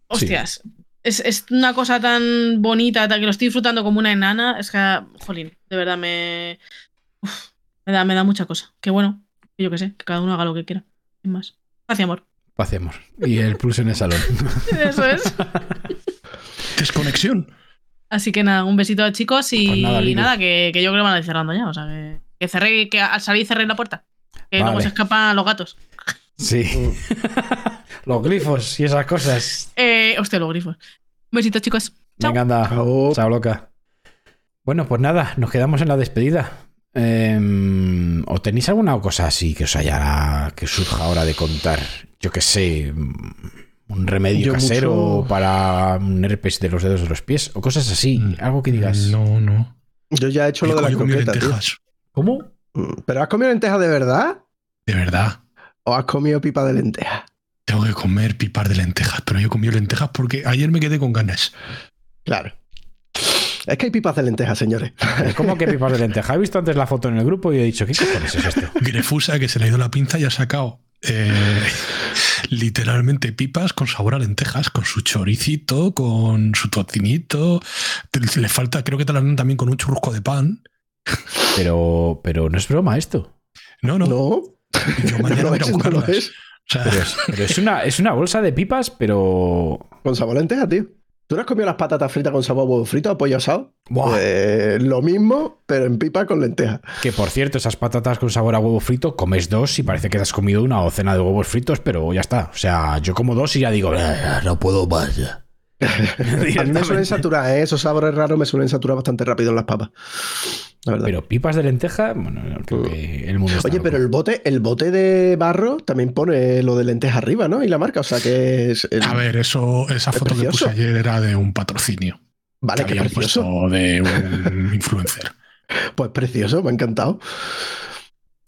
Hostias. Es, es una cosa tan bonita, que lo estoy disfrutando como una enana. Es que, jolín, de verdad me. uf, me, da, me da mucha cosa. Que bueno, que yo que sé, que cada uno haga lo que quiera. Sin más. Gracias, amor. Paz y el pulso en el salón. [LAUGHS] Eso es. Desconexión. Así que nada, un besito a chicos y Pues nada, que, que yo creo que van a ir cerrando ya. O sea, que, que cerré, que al salir cerré la puerta. Que luego Vale. se escapan los gatos. Sí. [LAUGHS] Los glifos y esas cosas. Eh, hostia, los grifos. Un besito, chicos. Chao. Venga, anda. Chao. Chao, loca. Bueno, pues nada, nos quedamos en la despedida. Em, ¿O tenéis alguna cosa así que os haya que surja ahora de contar? Yo qué sé, mm, un remedio Yo casero mucho- para un herpes de los dedos de los pies o cosas así, algo que digas. Mm, No, no. Yo ya he hecho lo de las croquetas, tío. lentejas. ¿Cómo? Mm, ¿Pero has comido lentejas de verdad? De verdad. ¿O has comido pipa de lentejas? Tengo que comer pipar de lentejas, pero yo comí lentejas porque ayer me quedé con ganas. Claro. Es que hay pipas de lentejas, señores. ¿Cómo que pipas de lenteja? He visto antes la foto en el grupo y he dicho, ¿qué cojones es esto? [LAUGHS] Grefusa que se le ha ido la pinza y ha sacado eh, [LAUGHS] literalmente pipas con sabor a lentejas, con su choricito, con su tocinito. Le falta, creo que te la dan también con un churrusco de pan. Pero, pero no es broma esto. No, no. No. Yo [LAUGHS] mañana no voy a ir es, a no lo buscarlas. es. O sea, Pero es, pero es una, es una bolsa de pipas, pero. Con sabor a lenteja, tío. ¿Tú no has comido las patatas fritas con sabor a huevo frito o pollo asado? Pues lo mismo, pero en pipa con lentejas. Que por cierto, esas patatas con sabor a huevo frito, comes dos y parece que te has comido una docena de huevos fritos, pero ya está. O sea, yo como dos y ya digo, "Ah, no puedo más. ya". [LAUGHS] A mí me suelen saturar, ¿eh? esos sabores raros me suelen saturar bastante rápido en las papas. La verdad. Pero pipas de lenteja, bueno, creo que el mundo está Oye, loco. pero el bote, el bote de barro también pone lo de lenteja arriba, ¿no? Y la marca, o sea que es. el- a ver, eso, esa Es foto que puse ayer era de un patrocinio. Vale, que qué habían precioso. puesto de un influencer. Pues precioso, me ha encantado.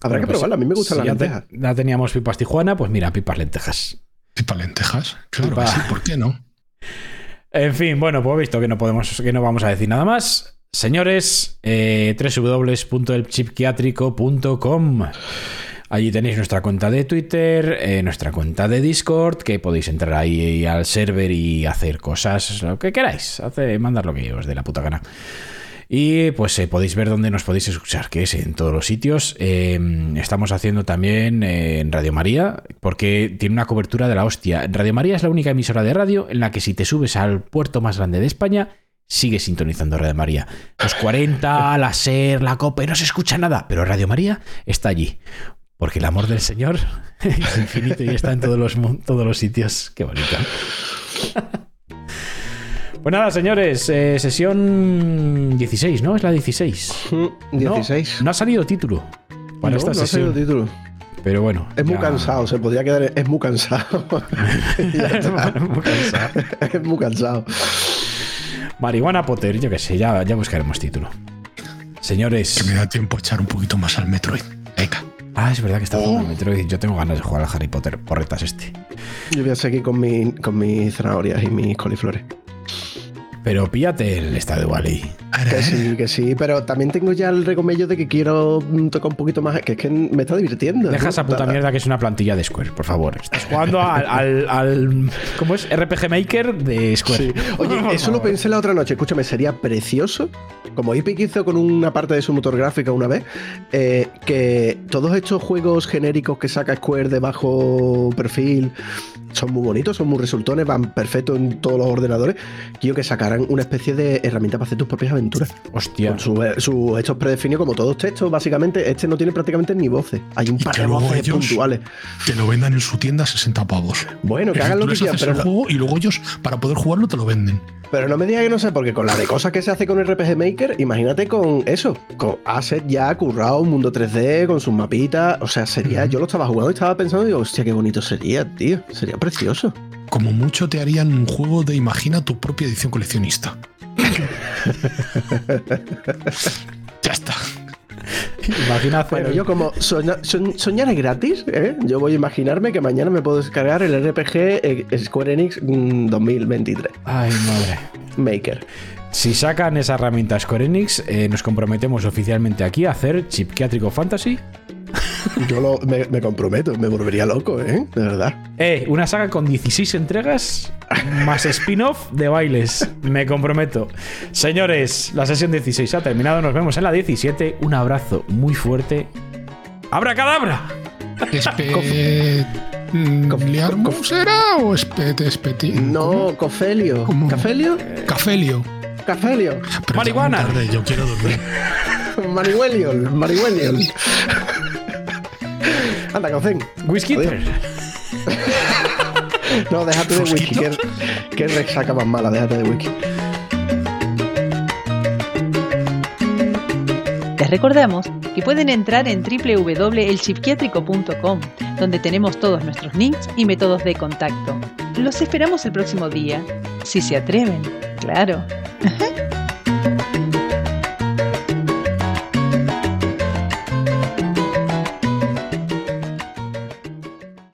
Habrá Bueno, que pues, probarla, a mí me gustan si las ya, te- lentejas. ya teníamos pipas Tijuana, pues mira, pipas lentejas. Pipa lentejas. Claro Pipa- que sí, ¿por qué no? En fin, bueno, pues visto que no podemos, que no vamos a decir nada más. Señores, eh, Allí tenéis nuestra cuenta de Twitter, eh, nuestra cuenta de Discord, que podéis entrar ahí al server y hacer cosas, lo que queráis, hacer, mandar lo que os dé la puta gana. Y pues eh, podéis ver dónde nos podéis escuchar, que es en todos los sitios. Eh, estamos haciendo también eh, en Radio María, porque tiene una cobertura de la hostia. Radio María es la única emisora de radio en la que si te subes al puerto más grande de España, sigue sintonizando Radio María. Los 40, la SER, la COPE, no se escucha nada, pero Radio María está allí. Porque el amor del Señor [LAUGHS] es infinito y está en todos los, todos los sitios. Qué bonito. [LAUGHS] Pues nada, señores, eh, sesión 16, ¿no? Es la 16. Mm, 16. No, no ha salido título para No, esta no ha salido sesión. título. pero bueno. Es muy cansado, se podría quedar. Es muy cansado. [LAUGHS] Está. Muy cansado. es muy cansado. Marihuana Potter, yo qué sé, ya, ya buscaremos título. Señores. Que me da tiempo a echar un poquito más al Metroid. Venga. Ah, es verdad que está Oh. jugando al Metroid. Yo tengo ganas de jugar al Harry Potter. Porretas este. Yo voy a seguir con, mi, con mis zanahorias y mis coliflores. Pero píllate el estado de Wally. Que sí, que sí, pero también tengo ya el recomello de que quiero mm, tocar un poquito más. Que es que me está divirtiendo. Deja ¿no? esa puta mierda que es una plantilla de Square, por favor. Estás jugando [LAUGHS] al, al, al- ¿Cómo es? RPG Maker de Square. Sí. Oye, [LAUGHS] eso lo pensé la otra noche. Escúchame, sería precioso, como Epic hizo con una parte de su motor gráfica una vez, eh, que todos estos juegos genéricos que saca Square de bajo perfil son muy bonitos, son muy resultones, van perfectos en todos los ordenadores. Quiero que sacaran una especie de herramienta para hacer tus propias aventuras. Hostia. Con sus su hechos predefinidos como todos textos, básicamente. Este no tiene prácticamente ni voces. Hay un par de voces ellos- puntuales. Te lo vendan en su tienda a 60 pavos. Bueno, que hagan lo que quieran, pero el juego y luego ellos, para poder jugarlo, te lo venden. Pero no me diga que no sé, porque con la de cosas que se hace con RPG Maker, imagínate con eso, con asset ya currado, un mundo 3D, con sus mapitas. O sea, sería. Yo lo estaba jugando y estaba pensando, digo, hostia, qué bonito sería, tío. Sería precioso. Como mucho te harían un juego de imagina tu propia edición coleccionista. [LAUGHS] ya está. Imagina hacer. Bueno, yo como soña- soñ- soñar es gratis, ¿eh? yo voy a imaginarme que mañana me puedo descargar el RPG eh, Square Enix mm, 2023 Ay, madre. Maker. Si sacan esa herramienta Square Enix, eh, nos comprometemos oficialmente aquí a hacer Chipquiátrico Fantasy. Yo lo- me, me comprometo, me volvería loco, ¿eh? De verdad. Eh, una saga con 16 entregas más spin-off de bailes. Me comprometo. Señores, la sesión 16 ha terminado. Nos vemos en la 17. Un abrazo muy fuerte. ¡Abra cadabra! Espe... [LAUGHS] mm, Cof- ¿Liarmo cof- será o espete, espeti? No, Cofelio. ¿Cómo? ¿Cafelio? Cafelio. Cafelio. Pero Marihuana. yo quiero dormir. [LAUGHS] Marihueliol, Marihueliol. Anda, Cocen. Whisky. [LAUGHS] No, déjate de whisky, que, que es resaca más mala, déjate de whisky. Les recordamos que pueden entrar en www.elchipquiátrico.com, donde tenemos todos nuestros links y métodos de contacto. Los esperamos el próximo día, si se atreven, claro. [LAUGHS]